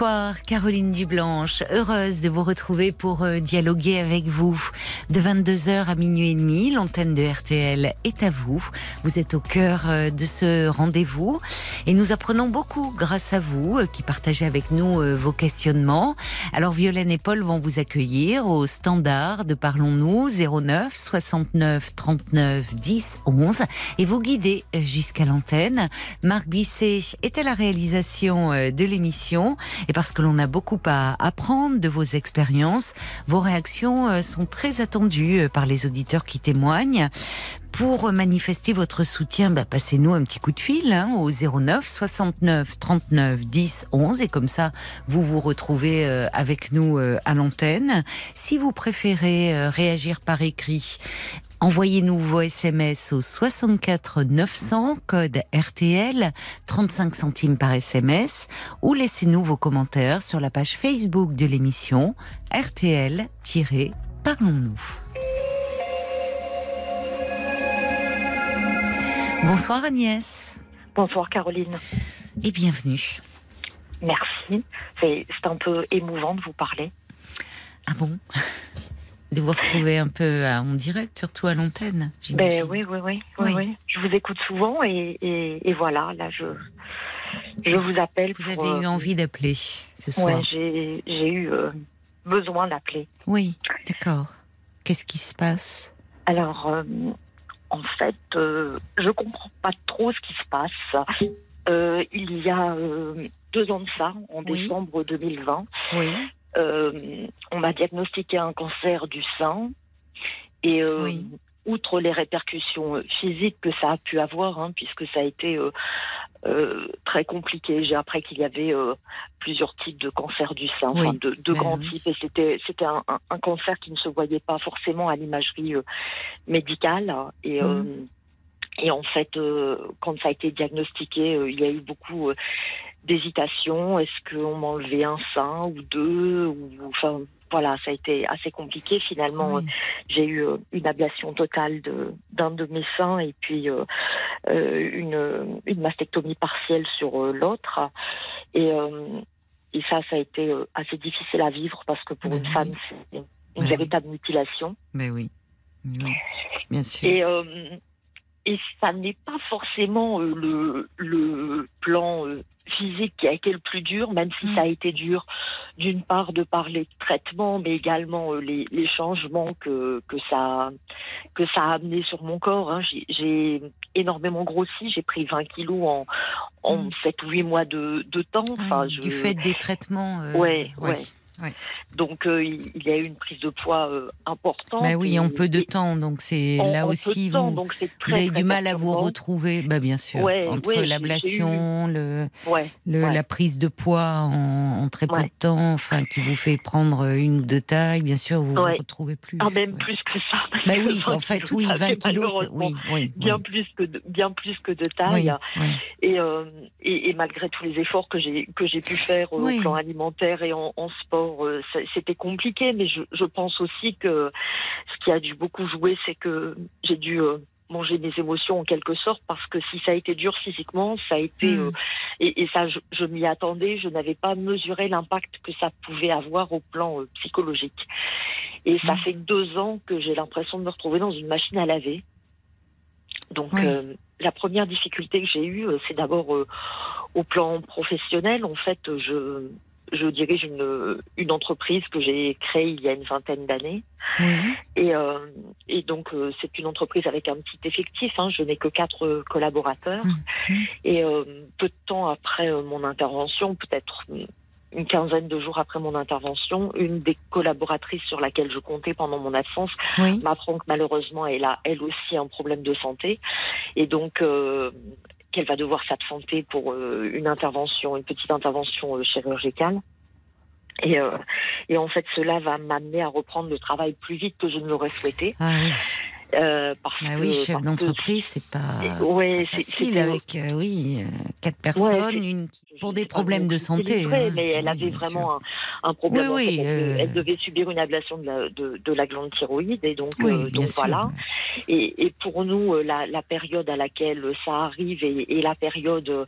Bonsoir Caroline Dublanche, heureuse de vous retrouver pour euh, dialoguer avec vous. De 22h à minuit et demi, l'antenne de RTL est à vous. Vous êtes au cœur euh, de ce rendez-vous et nous apprenons beaucoup grâce à vous euh, qui partagez avec nous vos questionnements. Alors Violaine et Paul vont vous accueillir au standard de Parlons-nous 09 69 39 10 11 et vous guider jusqu'à l'antenne. Marc Bisset est à la réalisation de l'émission et parce que l'on a beaucoup à apprendre de vos expériences, vos réactions euh, sont très attendues euh, par les auditeurs qui témoignent. Pour manifester votre soutien, bah, passez-nous un petit coup de fil hein, au 09 69 39 10 11 et comme ça vous vous retrouvez euh, avec nous à l'antenne. Si vous préférez réagir par écrit, Envoyez-nous vos SMS au 64 900 code RTL 35 centimes par SMS ou laissez-nous vos commentaires sur la page Facebook de l'émission RTL-Parlons-nous. Bonsoir Agnès. Bonsoir Caroline. Et bienvenue. Merci. C'est un peu émouvant de vous parler. Ah bon? De vous retrouver un peu en direct, surtout à l'antenne. Ben, oui, oui, oui, oui, Je vous écoute souvent et, et, voilà, là, je, je vous appelle. Vous avez eu euh, envie d'appeler ce soir j'ai eu euh, besoin d'appeler. Oui, d'accord. Qu'est-ce qui se passe? Alors, euh, en fait, je comprends pas trop ce qui se passe. il y a deux ans de ça, en décembre 2020, oui. Euh, on m'a diagnostiqué un cancer du sein. Et euh, outre les répercussions physiques que ça a pu avoir, hein, puisque ça a été euh, très compliqué. J'ai appris qu'il y avait plusieurs types de cancer du sein, de, ben grands types, et c'était c'était un, cancer qui ne se voyait pas forcément à l'imagerie médicale. Et mmh. Et en fait, quand ça a été diagnostiqué, il y a eu beaucoup d'hésitation. Est-ce qu'on m'enlevait un sein ou deux ou, Enfin, voilà, ça a été assez compliqué. Finalement, j'ai eu euh, une ablation totale d'un de, mes seins et puis euh, euh, une, une, mastectomie partielle sur l'autre. Et, et ça, ça a été assez difficile à vivre parce que pour une femme, c'est une ben véritable mutilation. Mais oui. bien sûr. Et, et ça n'est pas forcément le, le plan physique qui a été le plus dur, même si ça a mm. été dur d'une part de parler de traitement, mais également euh, les, changements que, que, ça, que ça a amené sur mon corps. Hein. J'ai énormément grossi, j'ai pris 20 kilos en, en 7 mm. ou 8 mois de, de temps. Enfin, Du fait des traitements. Euh, ouais, ouais. Donc euh, il y a eu une prise de poids euh, importante. Bah oui, en peu de temps, donc c'est là aussi vous, vous, avez du mal à vous retrouver. Bah bien sûr, entre l'ablation, le, la prise de poids en, très peu de temps, enfin qui vous fait prendre une ou deux tailles, bien sûr vous vous retrouvez plus. Ah même plus que ça. Bah oui, en fait oui, 20 kilos, oui, oui, bien plus que de, bien plus que de taille. Euh, et, et, malgré tous les efforts que j'ai que j'ai pu faire au plan alimentaire et en sport euh, c'était compliqué, mais je, pense aussi que ce qui a dû beaucoup jouer, c'est que j'ai dû euh, manger mes émotions en quelque sorte parce que si ça a été dur physiquement, ça a été hmm. euh, et, ça je, m'y attendais, je n'avais pas mesuré l'impact que ça pouvait avoir au plan psychologique. Et ça hmm. fait deux ans que j'ai l'impression de me retrouver dans une machine à laver. Donc la première difficulté que j'ai eue, c'est d'abord au plan professionnel. En fait, je je dirige une, une entreprise que j'ai créée il y a une vingtaine d'années. Et, euh, et donc, euh, c'est une entreprise avec un petit effectif. Hein, je n'ai que quatre collaborateurs. Et euh, peu de temps après mon intervention, peut-être une quinzaine de jours après mon intervention, une des collaboratrices sur laquelle je comptais pendant mon absence m'apprend que malheureusement elle a elle aussi un problème de santé et donc qu'elle va devoir s'absenter pour euh, une intervention, une petite intervention euh, chirurgicale. Et, euh, et, en fait, cela va m'amener à reprendre le travail plus vite que je ne l'aurais souhaité. Ah Euh, parce bah oui, chef d'entreprise, c'est pas, ouais, facile avec euh, oui quatre personnes, une pour des problèmes de santé. Hein. mais elle avait vraiment un, problème. Oui, elle, devait subir une ablation de la, de, la glande thyroïde et donc, donc voilà. Et, et, pour nous, la, la, période à laquelle ça arrive est, la période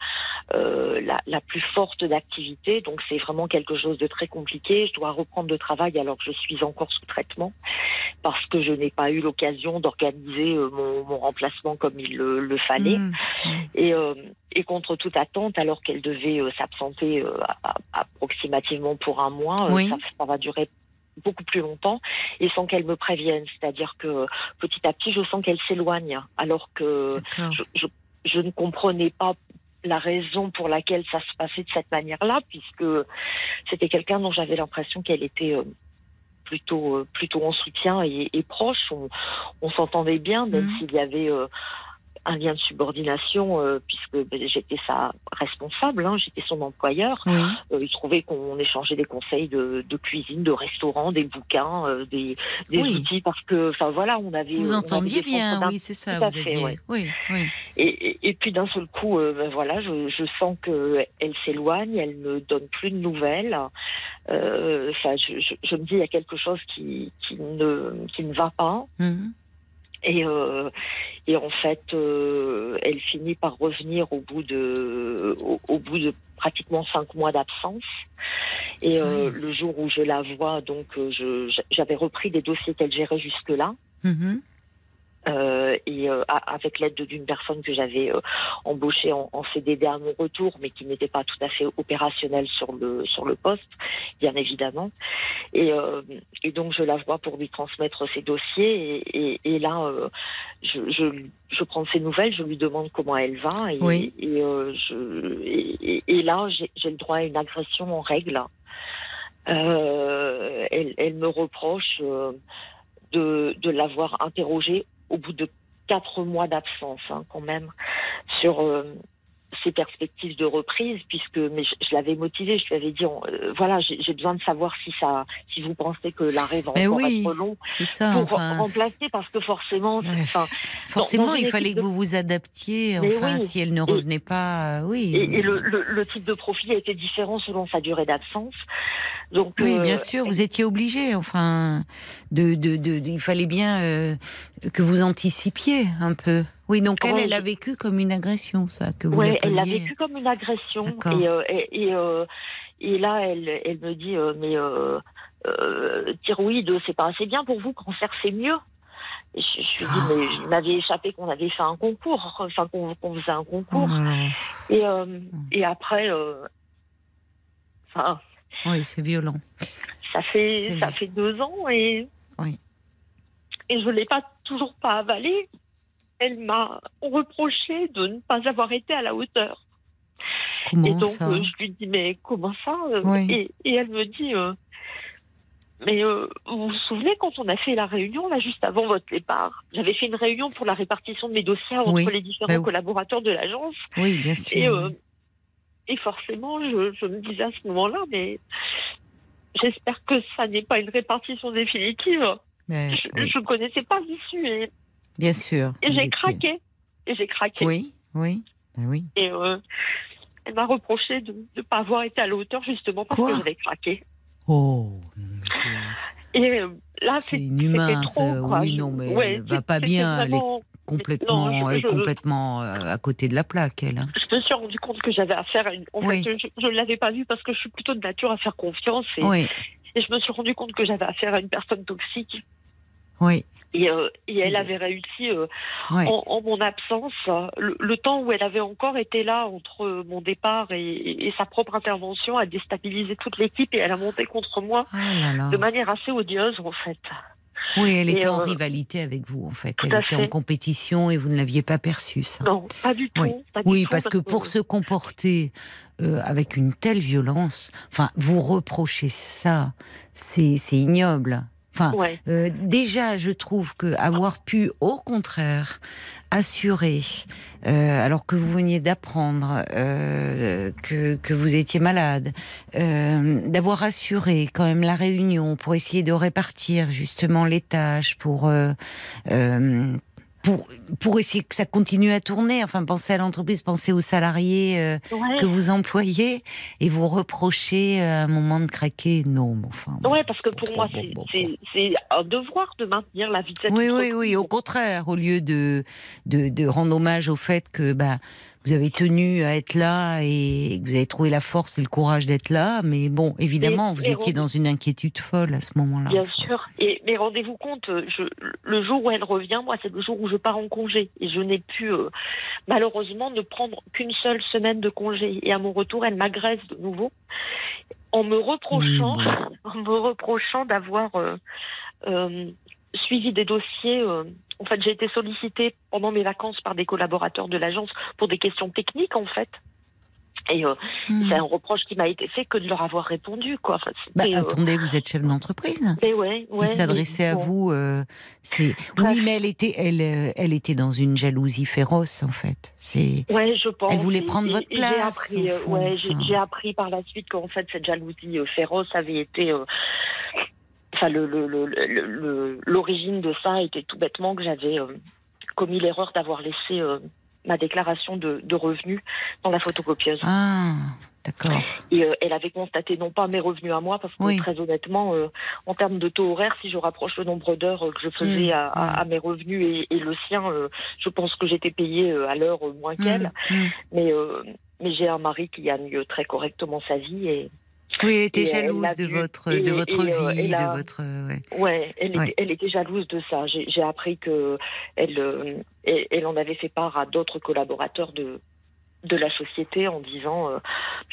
la, la, plus forte d'activité. Donc c'est vraiment quelque chose de très compliqué. Je dois reprendre le travail alors que je suis encore sous traitement parce que je n'ai pas eu l'occasion d'organiser euh, mon, remplacement comme il le, fallait. Mmh. Et, euh, et, contre toute attente, alors qu'elle devait euh, s'absenter approximativement pour un mois, ça, va durer beaucoup plus longtemps et sans qu'elle me prévienne. C'est-à-dire que petit à petit, je sens qu'elle s'éloigne alors que je, je, ne comprenais pas la raison pour laquelle ça se passait de cette manière-là, puisque c'était quelqu'un dont j'avais l'impression qu'elle était euh, plutôt en soutien et, proche. On, s'entendait bien, même mmh. s'il y avait euh, un lien de subordination euh, puisque ben, j'étais sa responsable, hein, j'étais son employeur. Euh, il trouvait qu'on échangeait des conseils de, cuisine, de restaurant, des bouquins, euh, des, outils parce que, enfin voilà, on avait. Vous entendiez bien, oui, c'est ça. Tout fait, oui, oui. Et, puis d'un seul coup, ben, voilà, je, sens que elle s'éloigne, elle ne donne plus de nouvelles. Enfin, je, me dis il y a quelque chose qui, ne qui ne va pas. Mmh. Et, euh, et en fait, euh, elle finit par revenir au bout de, au, bout de pratiquement cinq mois d'absence. Et euh, le jour où je la vois, donc, j'avais repris des dossiers qu'elle gérait jusque-là. Mm-hmm. Euh, et euh, avec l'aide d'une personne que j'avais euh, embauchée en, en, CDD à mon retour, mais qui n'était pas tout à fait opérationnelle sur le sur le poste, bien évidemment. Et, et donc je la vois pour lui transmettre ses dossiers. Et, et, et là, je, je, je, prends ses nouvelles, je lui demande comment elle va. Et, oui. et, je, et, là, j'ai le droit à une agression en règle. Elle, elle, me reproche de, de l'avoir interrogée au bout de quatre mois d'absence, hein, quand même, sur euh, ses perspectives de reprise, puisque mais je, l'avais motivé, je lui avais dit, euh, voilà, j'ai besoin de savoir si ça, si vous pensez que l'arrêt va encore être long ça, pour remplacer, parce que forcément, forcément, il fallait que vous vous adaptiez. Enfin, si elle ne revenait pas, euh, oui. Et, le, le, type de profil était différent selon sa durée d'absence. Donc, oui, bien sûr, vous étiez obligé. Enfin, de, de, de, il fallait bien que vous anticipiez un peu. Oui, donc elle, elle a vécu comme une agression, ça, que vous Oui, elle l'a vécu comme une agression. Et, euh, et, euh, et, là, elle, elle me dit, euh, mais euh, euh, thyroïde, c'est pas assez bien pour vous, cancer, c'est mieux. je, je lui dis, mais il m'avait échappé qu'on avait fait un concours, enfin qu'on faisait un concours. Oh et, après, enfin. oui, c'est violent. Ça fait, ça fait deux ans et. Oui. Et je l'ai pas toujours pas avalé elle m'a reproché de ne pas avoir été à la hauteur. Comment et donc ça euh, je lui dis mais comment ça euh, et, elle me dit euh, mais vous vous souvenez quand on a fait la réunion là juste avant votre départ? J'avais fait une réunion pour la répartition de mes dossiers entre les différents ben collaborateurs de l'agence. Oui, bien sûr. Et, forcément, je, je, me disais à ce moment-là, mais j'espère que ça n'est pas une répartition définitive. je ne connaissais pas l'issue et Bien sûr. Et j'ai craqué. Et j'ai craqué. Oui, oui, ben oui. Et euh, elle m'a reproché de ne pas avoir été à la hauteur justement parce que j'avais craqué. Oh. Et euh, là, c'est inhumain. Trop, oui, non, mais elle va pas bien. Elle est complètement, est complètement euh, à côté de la plaque, elle. Hein. Je me suis rendu compte que j'avais affaire à une. En fait, je ne l'avais pas vu parce que je suis plutôt de nature à faire confiance. Et, oui. et je me suis rendu compte que j'avais affaire à une personne toxique. Oui. Et, euh, et elle avait réussi euh, en, mon absence, le, temps où elle avait encore été là entre mon départ et, sa propre intervention, à déstabiliser toute l'équipe et elle a monté contre moi ah de manière assez odieuse en fait. Oui, elle était en euh, rivalité avec vous, en fait. Elle était en compétition et vous ne l'aviez pas perçu, ça. Non, pas du tout. Oui, parce, que, pour se comporter avec une telle violence, enfin, vous reprochez ça, c'est ignoble. Enfin, euh, déjà, je trouve que avoir pu, au contraire, assurer, euh, alors que vous veniez d'apprendre euh, que, que, vous étiez malade, d'avoir assuré quand même la réunion pour essayer de répartir justement les tâches, pour pour, pour essayer que ça continue à tourner. Enfin, pensez à l'entreprise, pensez aux salariés euh, que vous employez et vous reprochez euh, un moment de craquer. Non, enfin. Oui, parce que pour moi, c'est un devoir de maintenir la vitesse. Oui, oui, oui. Au contraire, au lieu de, de, de rendre hommage au fait que bah, vous avez tenu à être là et que vous avez trouvé la force et le courage d'être là. Mais bon, évidemment, vous étiez dans une inquiétude folle à ce moment-là. Bien sûr. Et, mais rendez-vous compte, je, le jour où elle revient, moi, c'est le jour où je pars en congé. Et je n'ai pu, euh, malheureusement, ne prendre qu'une seule semaine de congé. Et à mon retour, elle m'agresse de nouveau en me reprochant, en me reprochant d'avoir euh, euh, suivi des dossiers en fait, j'ai été sollicitée pendant mes vacances par des collaborateurs de l'agence pour des questions techniques, en fait. Et euh, hmm. c'est un reproche qui m'a été fait que de leur avoir répondu, quoi. bah, euh, attendez, vous êtes chef d'entreprise. Mais ouais, ouais. Il s'adressait à vous. Euh, c'est oui, mais elle était, elle, elle était dans une jalousie féroce, en fait. C'est. Ouais, je pense. Elle voulait prendre votre place. J'ai appris, ouais, j'ai appris par la suite qu'en fait cette jalousie féroce avait été enfin, l'origine de ça était tout bêtement que j'avais euh, commis l'erreur d'avoir laissé euh, ma déclaration de, revenus dans la photocopieuse. Ah, d'accord. Et euh, elle avait constaté non pas mes revenus à moi, parce que très honnêtement, en termes de taux horaire, si je rapproche le nombre d'heures que je faisais mmh, à, mmh. mes revenus et, le sien, je pense que j'étais payée à l'heure moins mmh, qu'elle. Mais, mais j'ai un mari qui gagne très correctement sa vie et oui, elle était jalouse de votre, de votre euh, vie, de votre. Ouais, elle, Était, elle, était, jalouse de ça. J'ai appris que elle, euh, elle en avait fait part à d'autres collaborateurs de de la société en disant euh,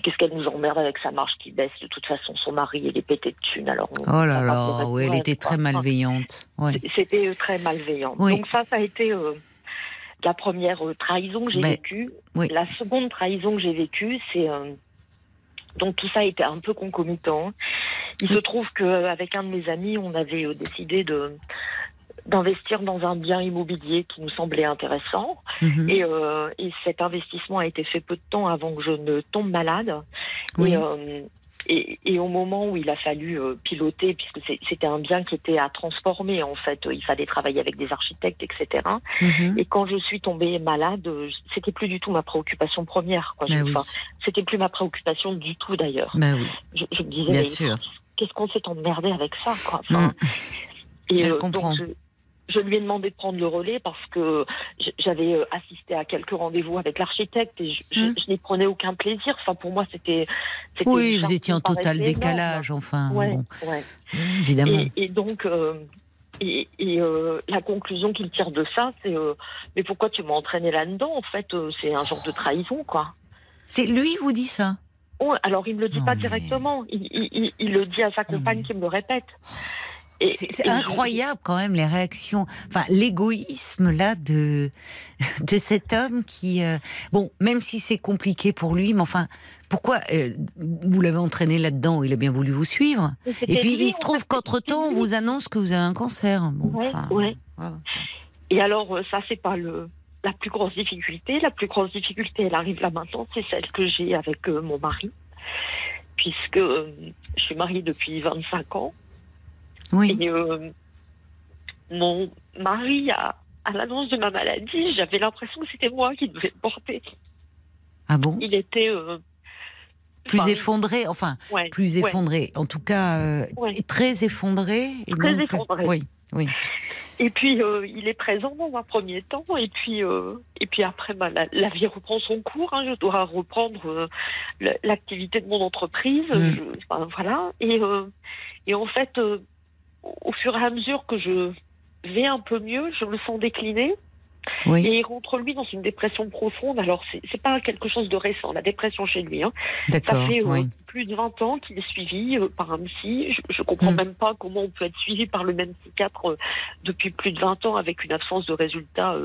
qu'est-ce qu'elle nous emmerde avec sa marche qui baisse? De toute façon son mari il est pété de thunes alors oh là là oui elle était très malveillante c'était très malveillant donc ça ça a été la première trahison que j'ai vécue. la seconde trahison que j'ai vécue c'est donc tout ça était un peu concomitant. Il se trouve qu'avec un de mes amis, on avait euh, décidé de d'investir dans un bien immobilier qui nous semblait intéressant. Mhm. Euh, et, cet investissement a été fait peu de temps avant que je ne tombe malade. Oui. Euh, et, au moment où il a fallu euh, piloter, puisque c'était un bien qui était à transformer, en fait, il fallait travailler avec des architectes, etc. Mhm. Et quand je suis tombée malade, c'était plus du tout ma préoccupation première. Quoi. Bah c'était plus ma préoccupation du tout, d'ailleurs. Bah je, me disais, qu'est-ce qu'on s'est emmerdé avec ça, quoi. Enfin, mm. Et euh, donc, je lui ai demandé de prendre le relais parce que j'avais euh, assisté à quelques rendez-vous avec l'architecte et je, hmm. n'y prenais aucun plaisir. Enfin, pour moi, c'était. Oui, vous étiez en total décalage, enfin. bon. Évidemment. Et, donc. Euh, et, euh, la conclusion qu'il tire de ça, c'est mais pourquoi tu m'as entraîné là-dedans En fait, c'est un genre de trahison, quoi. C'est lui vous dit ça? Oh, Alors il me le dit pas directement. Il, il, le dit à sa compagne qui me le répète. C'est incroyable quand même les réactions, enfin l'égoïsme là de de cet homme qui, euh, bon, même si c'est compliqué pour lui, mais enfin, pourquoi euh, vous l'avez entraîné là-dedans Il a bien voulu vous suivre. Et puis il se trouve qu'entre temps, on vous annonce que vous avez un cancer. Bon, ouais, Et alors euh, ça c'est pas le la plus grosse difficulté. La plus grosse difficulté, elle arrive là maintenant, c'est celle que j'ai avec mon mari, puisque je suis mariée depuis 25 ans. Oui. Et euh, mon mari, à, l'annonce de ma maladie, j'avais l'impression que c'était moi qui devais le porter. Ah bon? Il était. Euh, plus effondré, enfin, plus effondré. En tout cas, euh, très effondré. Et très effondré. Oui, oui. Et puis, il est présent dans un premier temps, et puis, et puis après, bah, la, vie reprend son cours. Hein. je dois reprendre l'activité de mon entreprise. Mm. voilà. Et, et en fait, au fur et à mesure que je vais un peu mieux, je me sens décliner. Et il rentre lui dans une dépression profonde. Alors, c'est pas quelque chose de récent, la dépression chez lui. Hein. Ça fait euh, plus de 20 ans qu'il est suivi euh, par un psy. Je, ne comprends mm. même pas comment on peut être suivi par le même psychiatre euh, depuis plus de 20 ans avec une absence de résultats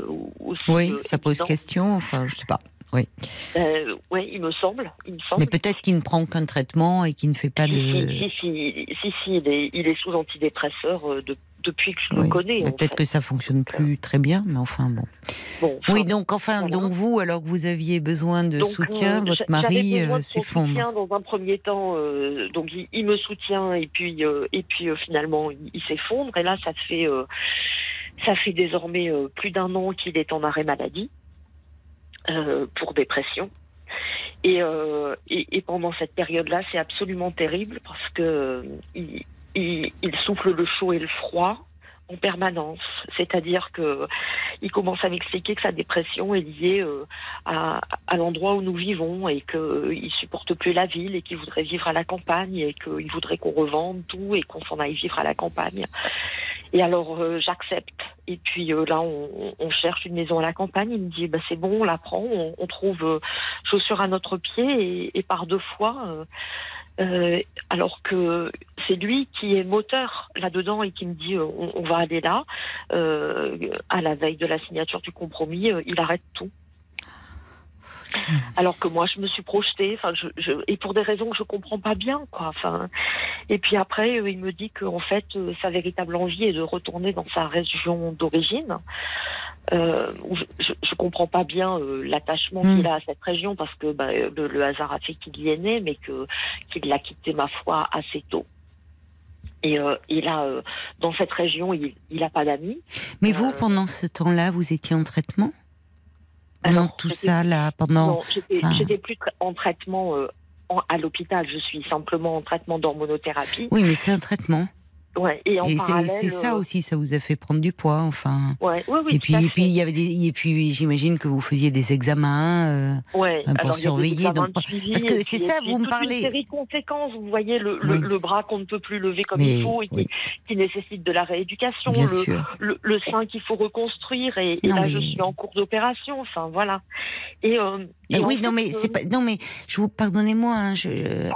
aussi. Oui, ça pose question. Enfin, je sais pas. Oui. Euh, oui, il me semble. Il me semble. Mais peut-être qu'il ne prend qu'un traitement et qu'il ne fait pas de. Si, si, si, si, il est, il est sous antidépresseur euh, de, depuis que je le connais. Peut-être que ça fonctionne plus très bien, mais enfin bon. bon oui, donc enfin, donc vous, alors que vous aviez besoin de soutien, euh, votre mari s'effondre. Dans un premier temps, donc il, me soutient et puis et puis finalement il, s'effondre et là ça fait ça fait désormais plus d'un an qu'il est en arrêt maladie. Euh, pour dépression. Euh, et, et, pendant cette période-là, c'est absolument terrible parce que euh, il, souffle le chaud et le froid en permanence. C'est-à-dire que il commence à m'expliquer que sa dépression est liée à, l'endroit où nous vivons et qu'il supporte plus la ville et qu'il voudrait vivre à la campagne et qu'il voudrait qu'on revende tout et qu'on s'en aille vivre à la campagne. Et alors euh, j'accepte. Et puis euh, là, on, cherche une maison à la campagne. Il me dit, bah, c'est bon, on la prend. On, trouve euh, chaussures à notre pied et, par deux fois. alors que c'est lui qui est moteur là-dedans et qui me dit on va aller là. à la veille de la signature du compromis, il arrête tout. Alors que moi, je me suis projetée, enfin, je, je, et pour des raisons que je comprends pas bien, quoi. Enfin, et puis après, euh, il me dit qu'en fait, euh, sa véritable envie est de retourner dans sa région d'origine. Euh, je, je comprends pas bien euh, l'attachement hmm. qu'il a à cette région parce que bah, le, hasard a fait qu'il y est né, mais que qu'il l'a quitté ma foi assez tôt. Et, euh, là, dans cette région, il n'a pas d'amis. Mais vous, pendant ce temps-là, vous étiez en traitement? Pendant tout ça, là, pendant. Non, j'étais plus en traitement euh, à l'hôpital. Je suis simplement en traitement d'hormonothérapie. Oui, mais c'est un traitement. Ouais, et, c'est ça euh, aussi, ça vous a fait prendre du poids, enfin. Ouais, oui, oui, et puis, et puis il y avait des, et puis j'imagine que vous faisiez des examens euh, ouais, pour surveiller. Donc, parce que c'est ça, vous me parlez. Une série conséquences, vous voyez le, le, bras qu'on ne peut plus lever comme il faut et qui, nécessite de la rééducation, le, le, sein qu'il faut reconstruire et, là je suis en cours d'opération, enfin voilà. Et, euh, oui, non mais c'est pas, non mais je vous pardonnez-moi, hein,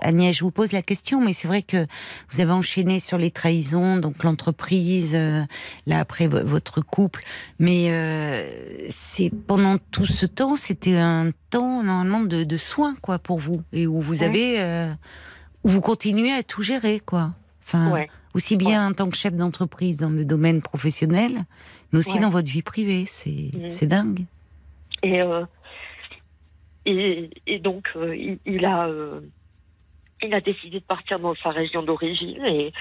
Agnès, je vous pose la question, mais c'est vrai que vous avez enchaîné sur les trahisons donc l'entreprise, euh, là après votre couple. Mais euh, c'est pendant tout ce temps, c'était un temps normalement de, soins quoi pour vous et où vous avez, euh, où vous continuez à tout gérer quoi. Enfin, aussi bien en tant que chef d'entreprise dans le domaine professionnel, mais aussi dans votre vie privée. C'est c'est dingue. Et et, et, donc il, a il a décidé de partir dans sa région d'origine et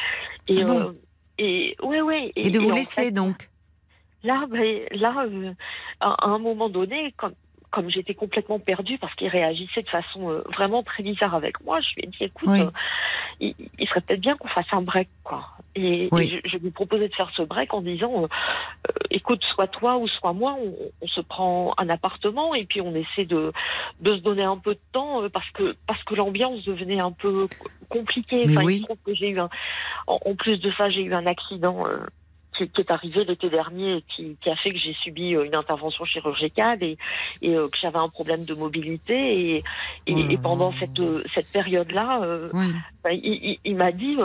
et, ah euh, et ouais ouais et, de vous laisser donc? là ben, là euh, à, un moment donné comme comme j'étais complètement perdue parce qu'il réagissait de façon euh, vraiment très bizarre avec moi, je lui ai dit écoute, il, serait peut-être bien qu'on fasse un break quoi. Et, je, lui proposais de faire ce break en disant écoute, soit toi ou soit moi, on, se prend un appartement et puis on essaie de, de se donner un peu de temps euh, parce que parce que l'ambiance devenait un peu compliquée. Enfin, il se trouve que j'ai eu un, en, plus de ça, j'ai eu un accident. Euh, qui, est arrivé l'été dernier et qui, qui, a fait que j'ai subi euh, une intervention chirurgicale et, et que j'avais un problème de mobilité et, et, pendant cette, cette période-là, bah, il, il, m'a dit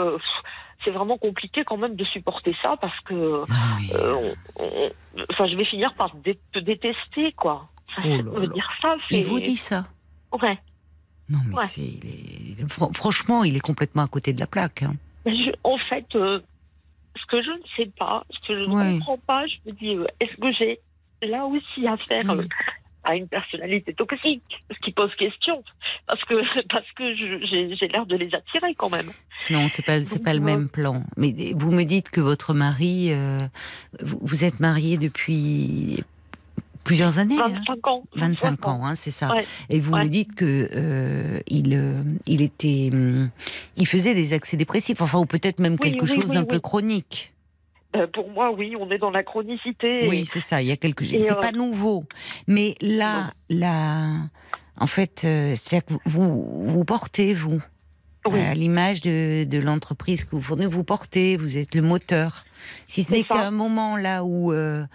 c'est vraiment compliqué quand même de supporter ça parce que euh, enfin je vais finir par te détester quoi. Oh dire ça. Il vous dit ça. Ouais. Non mais franchement il est complètement à côté de la plaque. Hein. en fait, euh, ce que je ne sais pas, ce que je ne comprends pas, je me dis euh, est-ce que j'ai là aussi à faire à une personnalité toxique, ce qui pose question, parce que parce que j'ai l'air de les attirer quand même. Non, c'est pas c'est pas le même plan. Mais vous me dites que votre mari, euh, vous êtes marié depuis plusieurs années. 25 hein ans. 25 ans, hein, c'est ça. Et vous me dites que euh, il euh, il était, hum, il faisait des accès dépressifs, enfin ou peut-être même quelque chose d'un peu chronique. Euh, pour moi, oui, on est dans la chronicité. Oui, c'est ça. Il y a quelque chose. C'est euh, pas nouveau, mais là, là, en fait, euh, c'est-à-dire que vous vous portez vous. À l'image de, de l'entreprise que vous fournissez, vous portez, vous êtes le moteur. Si ce n'est qu'un moment là où, où,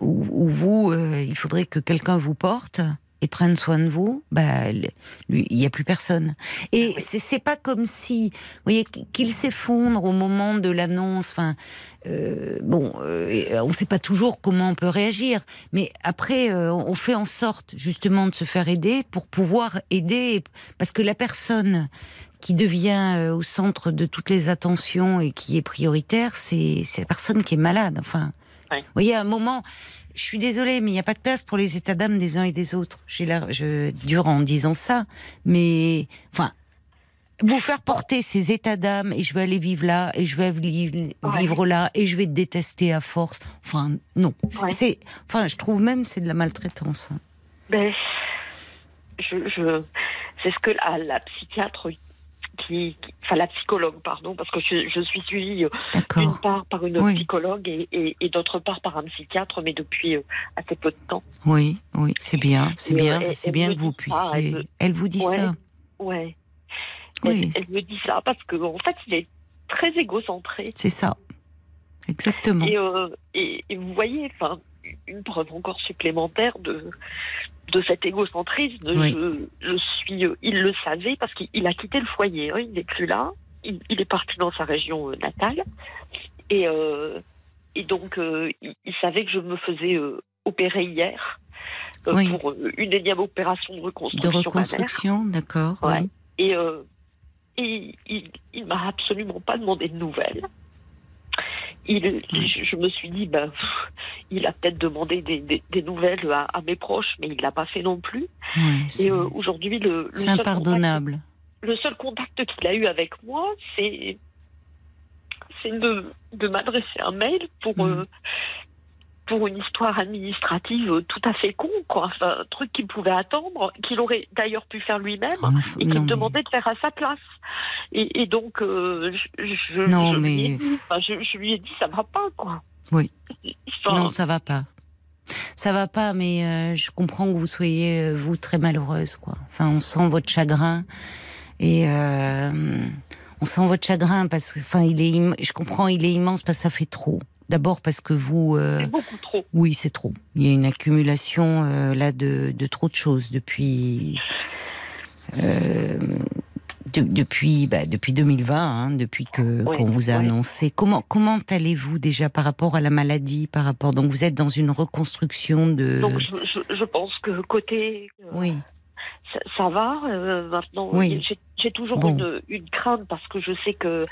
où, vous, il faudrait que quelqu'un vous porte, et prennent soin de vous, bah, il n'y a plus personne. Et ah c'est pas comme si, vous voyez, qu'il s'effondre au moment de l'annonce. Enfin, euh, bon, euh, on ne sait pas toujours comment on peut réagir, mais après, euh, on fait en sorte justement de se faire aider pour pouvoir aider, parce que la personne qui devient au centre de toutes les attentions et qui est prioritaire, c'est la personne qui est malade. Enfin, vous voyez, à un moment, je suis désolée, mais il n'y a pas de place pour les états d'âme des uns et des autres. J'ai je dure en disant ça, mais enfin, vous faire porter ces états d'âme et je vais aller vivre là et je vais vivre, là et je vais te détester à force. Enfin, non. C'est, enfin, je trouve même c'est de la maltraitance. Hein. Ben, je, je c'est ce que la, la psychiatre qui, enfin la psychologue, pardon, parce que je, suis suivie euh, d'une part par une psychologue et, et, d'autre part par un psychiatre, mais depuis euh, assez peu de temps. Oui, oui, c'est bien, c'est bien, euh, c'est bien que vous puissiez. Elle, vous dit ça. Ouais. Oui. Elle, me dit ça parce que en fait, il est très égocentré. C'est ça. Exactement. Et, et, vous voyez, enfin, une preuve encore supplémentaire de de cet égocentrisme. Je, suis, euh, il le savait parce qu'il a quitté le foyer. Hein, il n'est plus là. Il, est parti dans sa région euh, natale. Et, euh, et donc, il, savait que je me faisais opérer hier pour une énième opération de reconstruction. De reconstruction, d'accord. Et, et il, il m'a absolument pas demandé de nouvelles il, je, me suis dit, ben, il a peut-être demandé des, nouvelles à, mes proches, mais il l'a pas fait non plus. et euh, aujourd'hui, le, le, seul impardonnable. Contact, le seul contact qu'il a eu avec moi, c'est c'est de, de m'adresser un mail pour mm. euh, pour une histoire administrative tout à fait con, quoi. Enfin, un truc qu'il pouvait attendre, qu'il aurait d'ailleurs pu faire lui-même, ah, et qu'il demandait de faire à sa place. Et, donc, euh, je, non, mais... lui ai dit, je, lui ai dit, ça va pas, quoi. Oui. non, ça va pas. Ça va pas, mais euh, je comprends que vous soyez, euh, vous, très malheureuse, quoi. Enfin, on sent votre chagrin. Et on sent votre chagrin parce que, enfin, il est, je comprends, il est immense parce que ça fait trop. D'abord parce que vous. Euh, c'est beaucoup trop. Oui, c'est trop. Il y a une accumulation euh, là de, de, trop de choses depuis. Euh, depuis, bah, depuis 2020, hein, depuis que qu'on vous a annoncé. Comment comment allez-vous déjà par rapport à la maladie, par rapport donc vous êtes dans une reconstruction de. Donc je, je, pense que côté. oui. Ça, ça va maintenant. Oui. J'ai toujours une, une, crainte parce que je sais que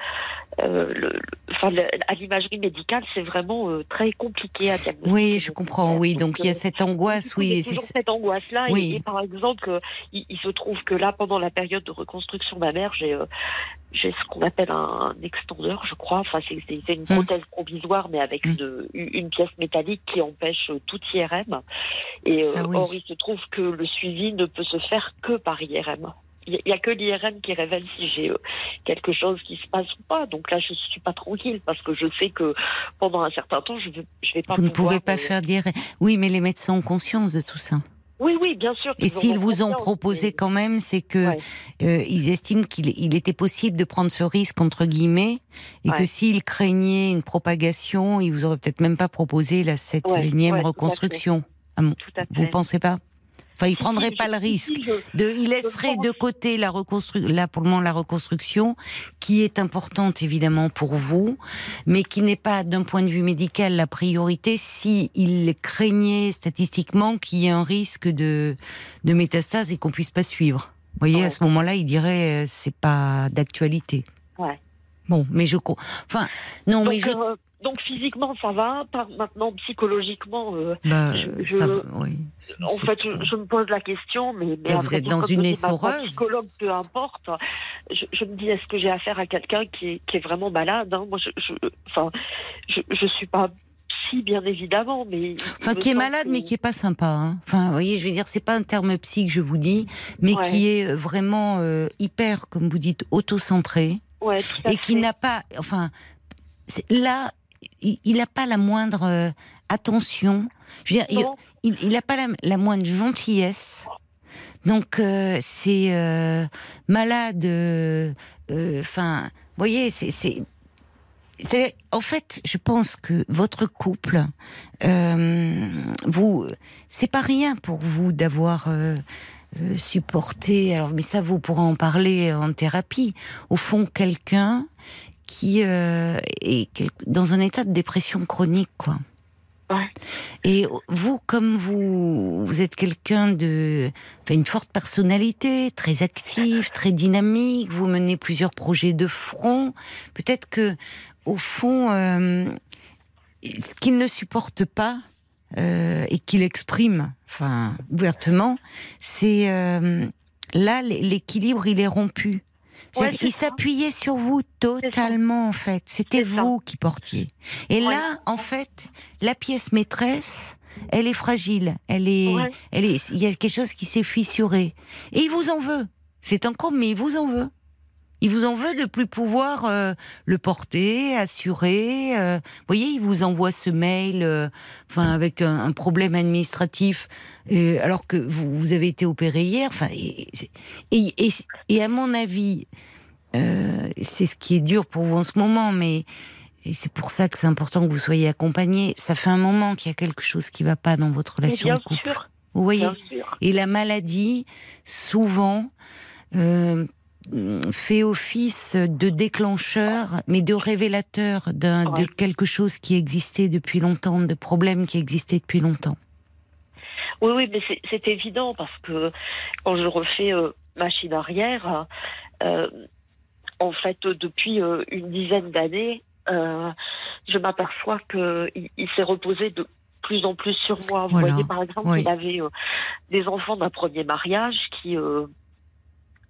euh, le, enfin, à l'imagerie médicale, c'est vraiment euh, très compliqué à diagnostiquer. Oui, je comprends. Oui, donc, il y a cette angoisse. Oui, il toujours cette angoisse-là. Oui. Et, par exemple, il, il, se trouve que là, pendant la période de reconstruction mammaire, j'ai euh, j'ai ce qu'on appelle un, extendeur, je crois. Enfin, c'est une hum. prothèse provisoire, mais avec une, une, pièce métallique qui empêche tout IRM. Et ah or, il se trouve que le suivi ne peut se faire que par IRM il n'y a que l'IRM qui révèle si j'ai euh, quelque chose qui se passe ou pas. Donc là, je ne suis pas tranquille parce que je sais que pendant un certain temps, je ne vais pas. Vous ne pouvez pas faire d'IRM. Oui, mais les médecins ont conscience de tout ça. Oui, oui, bien sûr. Et s'ils vous ont proposé quand même, c'est que euh, ils estiment qu'il était possible de prendre ce risque entre guillemets, et que s'ils craignaient une propagation, ils vous auraient peut-être même pas proposé la cette énième reconstruction. Ah vous ne pensez pas? Enfin, il prendrait pas le risque. De, il laisserait de côté la reconstruction, là pour le moment la reconstruction, qui est importante évidemment pour vous, mais qui n'est pas d'un point de vue médical la priorité si il craignait statistiquement qu'il y ait un risque de, de métastase et qu'on puisse pas suivre. Vous voyez, à ce moment-là, il dirait euh, c'est pas d'actualité. Ouais. Bon, mais je, enfin, non, mais je. Euh, donc physiquement ça va, pas maintenant psychologiquement. Euh, bah, ça oui, en fait, je, me pose la question, mais, mais vous êtes dans une essoreuse. Psychologue, peu importe. Je, me dis, est-ce que j'ai affaire à quelqu'un qui est, qui est vraiment malade hein? Moi, je, enfin, je, je suis pas psy, bien évidemment, mais enfin, qui est malade, mais qui est pas sympa. Hein. Enfin, vous voyez, je veux dire, c'est pas un terme psy que je vous dis, mais qui est vraiment euh, hyper, comme vous dites, auto-centré. Ouais, et qui n'a pas, enfin, là, il n'a pas la moindre euh, attention. Je veux dire, il n'a pas la, moindre gentillesse. Donc euh, c'est euh, malade. Enfin, vous voyez, c'est en fait, je pense que votre couple, vous, c'est pas rien pour vous d'avoir supporté. Alors, mais ça, vous pourrez en parler en thérapie. Au fond, quelqu'un qui est dans un état de dépression chronique, quoi. Et vous, comme vous, vous êtes quelqu'un de, enfin, une forte personnalité, très active, très dynamique. Vous menez plusieurs projets de front. Peut-être que, au fond, euh, ce qu'il ne supporte pas euh, et qu'il exprime, enfin, ouvertement, c'est euh, là l'équilibre, il est rompu il s'appuyait sur vous totalement, en fait. C'était vous qui portiez. Et là, en fait, la pièce maîtresse, elle est fragile. Elle est, elle est, il y a quelque chose qui s'est fissuré. Et il vous en veut. C'est encore, mais il vous en veut. Il vous en veut de plus pouvoir euh, le porter, assurer. Euh, vous voyez, il vous envoie ce mail, euh, enfin avec un, problème administratif, alors que vous, vous, avez été opéré hier. Enfin, et, et, et, à mon avis, c'est ce qui est dur pour vous en ce moment, mais c'est pour ça que c'est important que vous soyez accompagné. Ça fait un moment qu'il y a quelque chose qui ne va pas dans votre relation de couple. Vous voyez. Et la maladie, souvent fait office de déclencheur, mais de révélateur de quelque chose qui existait depuis longtemps, de problèmes qui existaient depuis longtemps. Oui, oui, mais c'est évident parce que quand je refais euh, machine arrière, euh, en fait, depuis euh, une dizaine d'années, je m'aperçois qu'il il, s'est reposé de plus en plus sur moi. Vous voyez, par exemple, il avait des enfants d'un premier mariage qui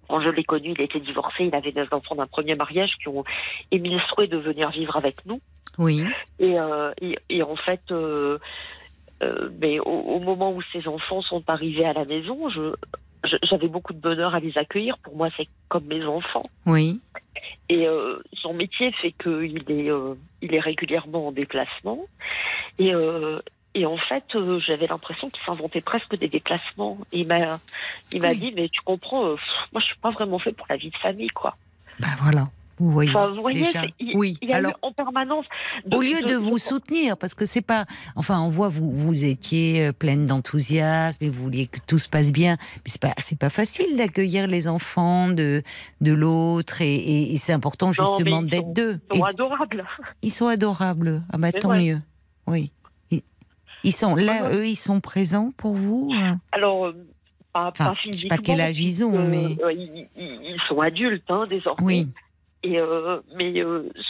quand je l'ai connu, il était divorcé, il avait des enfants d'un premier mariage qui ont émis le souhait de venir vivre avec nous. Oui. Et, euh, et, en fait, euh, euh, mais au, moment où ces enfants sont arrivés à la maison, je, j'avais beaucoup de bonheur à les accueillir. Pour moi, c'est comme mes enfants. Oui. Et son métier fait qu'il est, il est régulièrement en déplacement. Et, et en fait, euh, j'avais l'impression qu'il s'inventait presque des déplacements. il m'a, il m'a dit, mais tu comprends, euh, moi je suis pas vraiment fait pour la vie de famille, quoi. Ben voilà. Vous voyez, enfin, vous voyez il, oui. Il Alors, en permanence. au lieu de, vous soutenir, parce que c'est pas, enfin, on voit vous, vous étiez euh, pleine d'enthousiasme et vous vouliez que tout se passe bien, mais c'est pas, c'est pas facile d'accueillir les enfants de de l'autre et, et, c'est important justement d'être deux. Ils sont adorables. Ils sont adorables. Ah bah tant mieux. Oui. Ils sont là, eux, ils sont présents pour vous euh Alors, euh, pas, pas physiquement. Je sais pas quel âge ils ont, mais euh, ils, sont adultes hein, désormais. Oui. Et mais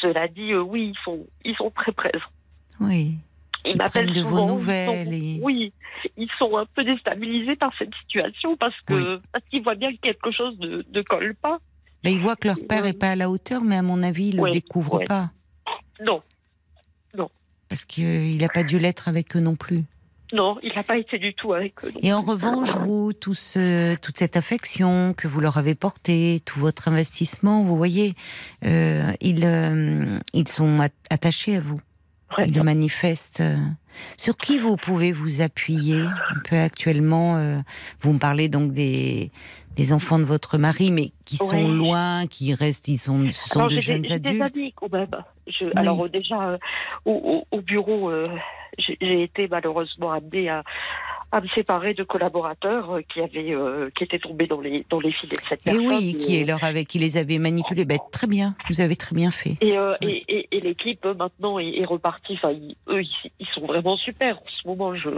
cela dit, oui, ils sont, ils sont très présents. Oui. Ils, m'appellent de vos nouvelles. et... Oui, ils sont un peu déstabilisés par cette situation parce que parce qu'ils voient bien que quelque chose ne, ne colle pas. Mais ils voient que leur père n'est pas à la hauteur, mais à mon avis, ils ne le découvrent pas. Non, non parce qu'il n'a pas dû l'être avec eux non plus. Non, il n'a pas été du tout avec eux. Et en revanche, vous, tout toute cette affection que vous leur avez portée, tout votre investissement, vous voyez, euh, ils, euh, ils sont attachés à vous. Ils le manifestent. Sur qui vous pouvez vous appuyer un peu actuellement Vous me parlez donc des, des enfants de votre mari, mais qui sont loin, qui restent, ils sont, ce sont de jeunes adultes. Des amis quand même. Alors déjà, euh, au, bureau, euh, j'ai été malheureusement amenée à, à me séparer de collaborateurs euh, qui avaient qui étaient tombés dans les dans les filets de cette personne. Et oui, qui leur avait qui les avait manipulés. Ben, très bien, vous avez très bien fait. Et, et, et, l'équipe maintenant est, repartie. Enfin, eux, ils, sont vraiment super. En ce moment, je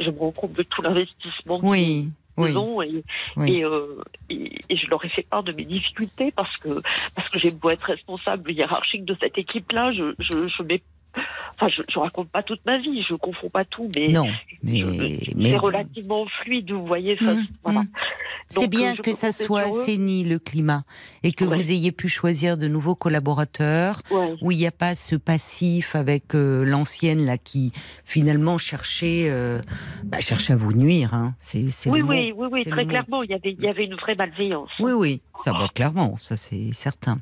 je me rends compte de tout l'investissement. Oui et, euh, et, et, je leur ai fait part de mes difficultés parce que parce que j'ai beau être responsable hiérarchique de cette équipe-là, je, je, je mets Enfin, je, je raconte pas toute ma vie, je confonds pas tout, mais, non, mais, c'est relativement fluide, vous voyez. Mmh, voilà. Mmh. C'est bien euh, que ça soit assaini le climat et que vous ayez pu choisir de nouveaux collaborateurs où il n'y a pas ce passif avec euh, l'ancienne là qui finalement cherchait, euh, bah, cherchait à vous nuire. Hein. Oui, oui, oui, oui, très clairement, il y avait, il y avait une vraie malveillance. Oui, oui, ça va clairement, ça c'est certain.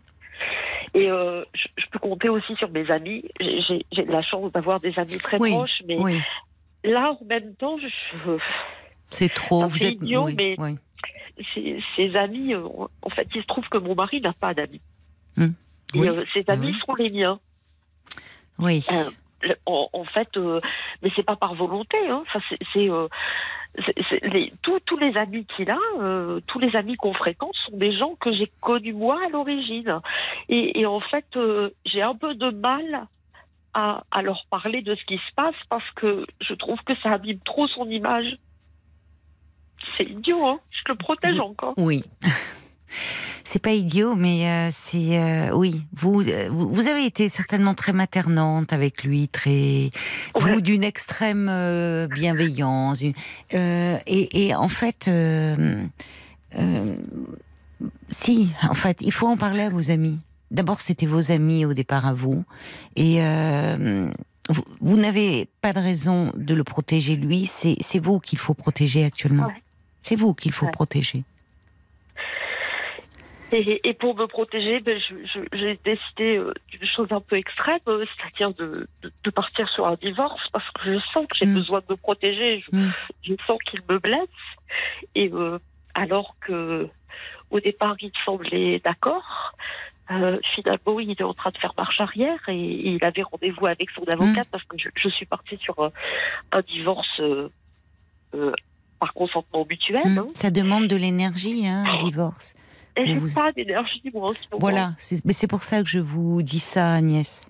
Et euh, je, peux compter aussi sur mes amis. J'ai la chance d'avoir des amis très proches, mais là, en même temps, je. C'est trop. Vous êtes idiot, mais ces, amis, euh, en fait, il se trouve que mon mari n'a pas d'amis. Hum. Et euh, ces amis sont les miens. Oui. En, fait, mais c'est pas par volonté. Hein. c'est les, tous, les amis qu'il a, euh, tous les amis qu'on fréquente sont des gens que j'ai connus moi à l'origine. Et, en fait, euh, j'ai un peu de mal à, leur parler de ce qui se passe parce que je trouve que ça abîme trop son image. C'est idiot, hein Je le protège encore. Oui. C'est pas idiot, mais euh, c'est euh, oui. Vous, vous avez été certainement très maternante avec lui, très vous d'une extrême euh, bienveillance. Et, en fait, si, en fait, il faut en parler à vos amis. D'abord, c'était vos amis au départ à vous, et vous, n'avez pas de raison de le protéger lui. C'est vous qu'il faut protéger actuellement. C'est vous qu'il faut protéger. Et, pour me protéger, ben, j'ai décidé euh, d'une chose un peu extrême, euh, c'est-à-dire de, partir sur un divorce, parce que je sens que j'ai mm. besoin de me protéger, je, mm. sens qu'il me blesse. Et euh, alors que au départ, il semblait d'accord, finalement, il est en train de faire marche arrière et, il avait rendez-vous avec son avocat mm. parce que je, suis partie sur un, divorce par consentement mutuel. Hein. Ça demande de l'énergie, hein, un divorce. Et j'ai pas d'énergie, moi, Voilà, mais c'est pour ça que je vous dis ça, Agnès.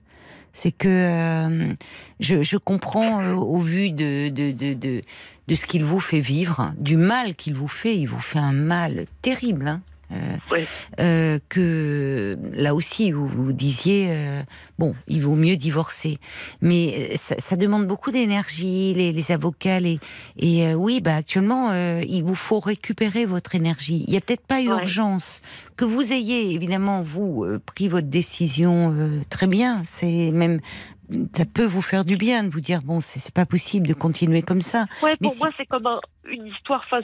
C'est que euh, je, je, comprends euh, au vu de, de, de, de, de ce qu'il vous fait vivre, du mal qu'il vous fait. Il vous fait un mal terrible. Hein. Euh, euh, que là aussi vous, vous disiez euh, bon il vaut mieux divorcer. Mais ça, demande beaucoup d'énergie les, les, avocats et oui bah actuellement il vous faut récupérer votre énergie. Il y a peut-être pas urgence. Que vous ayez évidemment vous pris votre décision très bien. C'est même ça peut vous faire du bien de vous dire bon c'est pas possible de continuer comme ça. Ouais, pour moi c'est comme une histoire. Enfin,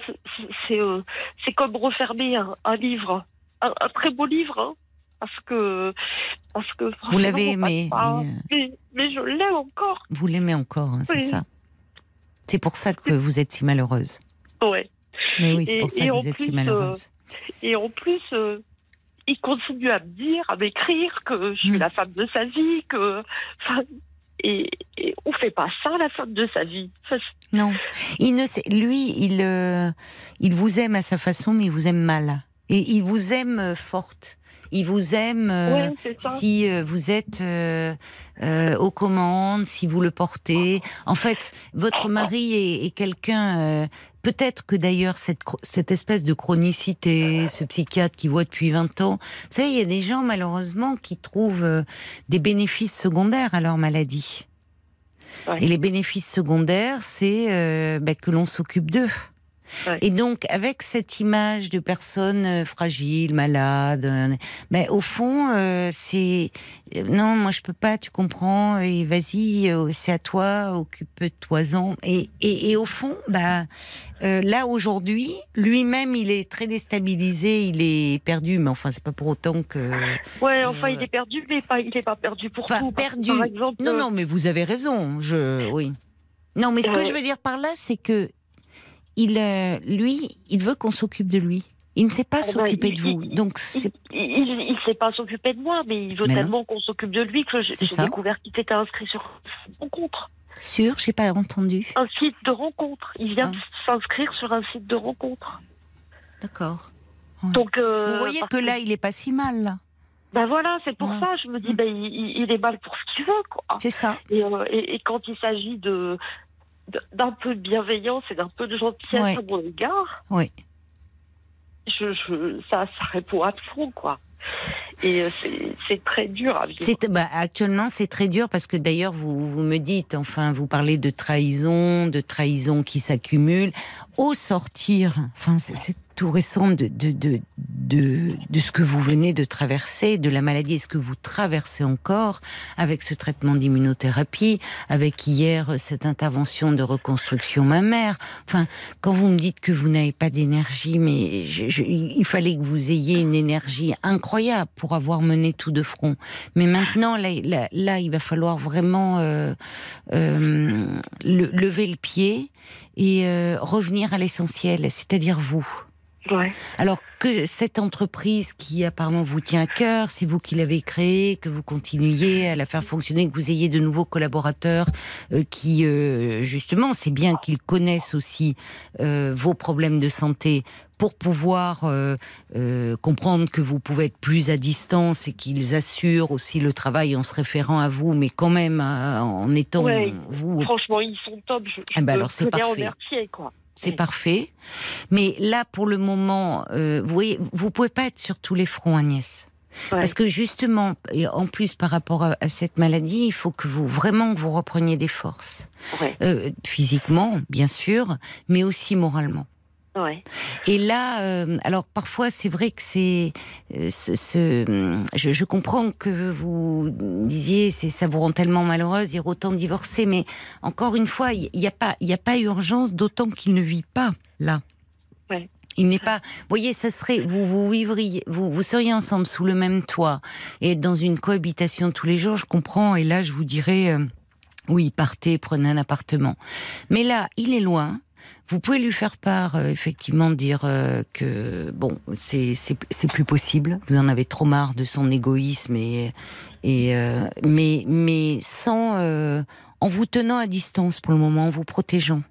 c'est euh, comme refermer un, livre, un, très beau livre, hein, parce que parce que vous l'avez aimé, mais, mais, je l'aime encore. Vous l'aimez encore, hein, c'est ça. C'est pour ça que vous êtes si malheureuse. Ouais. Mais oui, c'est pour ça que vous êtes si malheureuse. Euh, et en plus, euh, il continue à me dire, à m'écrire que je suis mm. la femme de sa vie, que. Et, et, on fait pas ça la femme de sa vie. non, il ne sait, lui, il, euh, il vous aime à sa façon, mais il vous aime mal. Et il vous aime euh, forte. Il vous aime euh, si vous êtes aux commandes, si vous le portez. En fait, votre mari est, est quelqu'un Peut-être que d'ailleurs cette, cette espèce de chronicité, ce psychiatre qui voit depuis 20 ans, vous savez, il y a des gens malheureusement qui trouvent euh, des bénéfices secondaires à leur maladie. Et les bénéfices secondaires, c'est euh, bah, que l'on s'occupe d'eux. Et donc, avec cette image de personnes euh, fragiles, malades, euh, ben, au fond, euh, c'est non, moi je peux pas, tu comprends, et vas-y, c'est à toi, occupe-toi-en. Et, et, et, au fond, bah, là aujourd'hui, lui-même, il est très déstabilisé, il est perdu, mais enfin, c'est pas pour autant que. Ouais, enfin, il est perdu, mais pas, il est pas perdu pour enfin, tout. Perdu. non, non, mais vous avez raison. Je, oui. Non, mais ce que je veux dire par là, c'est que il, euh, lui, il veut qu'on s'occupe de lui. Il ne sait pas eh ben, s'occuper de vous. Donc il ne sait pas s'occuper de moi, mais il veut tellement qu'on s'occupe de lui que j'ai découvert qu'il était inscrit sur rencontre. Sur, je n'ai pas entendu. Un site de rencontre. Il vient ah. s'inscrire sur un site de rencontre. D'accord. Donc, euh, vous voyez que là, il est pas si mal. Là. Ben voilà, c'est pour ça. Je me dis, ben, il, est mal pour ce qu'il veut, quoi. C'est ça. Euh, et, et, quand il s'agit de d'un peu de bienveillance et d'un peu de gentillesse à mon égard, oui. je, je, ça, ça répond à fond, quoi. Et euh, c'est très dur à vivre. Bah, actuellement, c'est très dur parce que d'ailleurs, vous, vous me dites, enfin, vous parlez de trahison, de trahison qui s'accumule. Au sortir, enfin, c'est tout récent de, de, de, de, ce que vous venez de traverser, de la maladie, et ce que vous traversez encore avec ce traitement d'immunothérapie, avec hier cette intervention de reconstruction mammaire? Enfin, quand vous me dites que vous n'avez pas d'énergie, mais il fallait que vous ayez une énergie incroyable pour avoir mené tout de front. Mais maintenant, là, là, il va falloir vraiment euh, euh, lever le pied et euh, revenir à l'essentiel, c'est-à-dire vous. Alors que cette entreprise qui apparemment vous tient à cœur, c'est vous qui l'avez créée, que vous continuiez à la faire fonctionner, que vous ayez de nouveaux collaborateurs euh, qui, euh, justement, c'est bien qu'ils connaissent aussi euh, vos problèmes de santé pour pouvoir comprendre que vous pouvez être plus à distance et qu'ils assurent aussi le travail en se référant à vous, mais quand même en étant vous. Franchement, ils sont top. Je, eh ben alors c'est parfait. quoi. C'est parfait. Mais là, pour le moment, euh, vous voyez, vous pouvez pas être sur tous les fronts, Agnès. Parce que justement, et en plus par rapport à, cette maladie, il faut que vous vraiment que vous repreniez des forces, euh, physiquement bien sûr, mais aussi moralement. Et là, euh, alors parfois c'est vrai que c'est euh, ce, je, comprends que vous disiez c'est ça vous rend tellement malheureuse, il autant divorcer, mais encore une fois, il n'y a pas il a pas urgence, d'autant qu'il ne vit pas là. Il n'est pas. Vous voyez, ça serait. Vous vous vivriez, vous vous seriez ensemble sous le même toit et dans une cohabitation tous les jours. Je comprends. Et là, je vous dirais, euh, oui, partez, prenez un appartement. Mais là, il est loin. Vous pouvez lui faire part, euh, effectivement, dire euh, que bon, c'est plus possible. Vous en avez trop marre de son égoïsme et et euh, mais mais sans en vous tenant à distance pour le moment, en vous protégeant.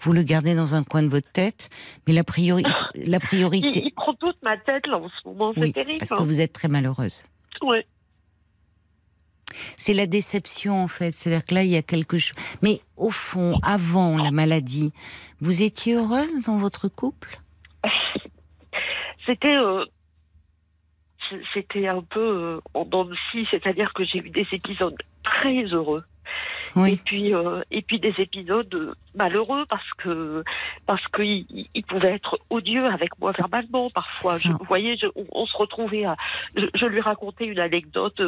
Vous le gardez dans un coin de votre tête, mais la, priori la priorité. Il, prend toute ma tête là en ce moment, c'est terrible. Parce que hein. vous êtes très malheureuse. Oui. C'est la déception en fait. C'est-à-dire que là, il y a quelque chose. Mais au fond, avant la maladie, vous étiez heureuse dans votre couple? C'était. Euh, c'était un peu euh, en dents de scie, c'est-à-dire que j'ai eu des épisodes très heureux. Et puis euh, et puis des épisodes malheureux parce que parce qu'il il pouvait être odieux avec moi verbalement parfois. vous voyez, on, se retrouvait à. je, lui racontais une anecdote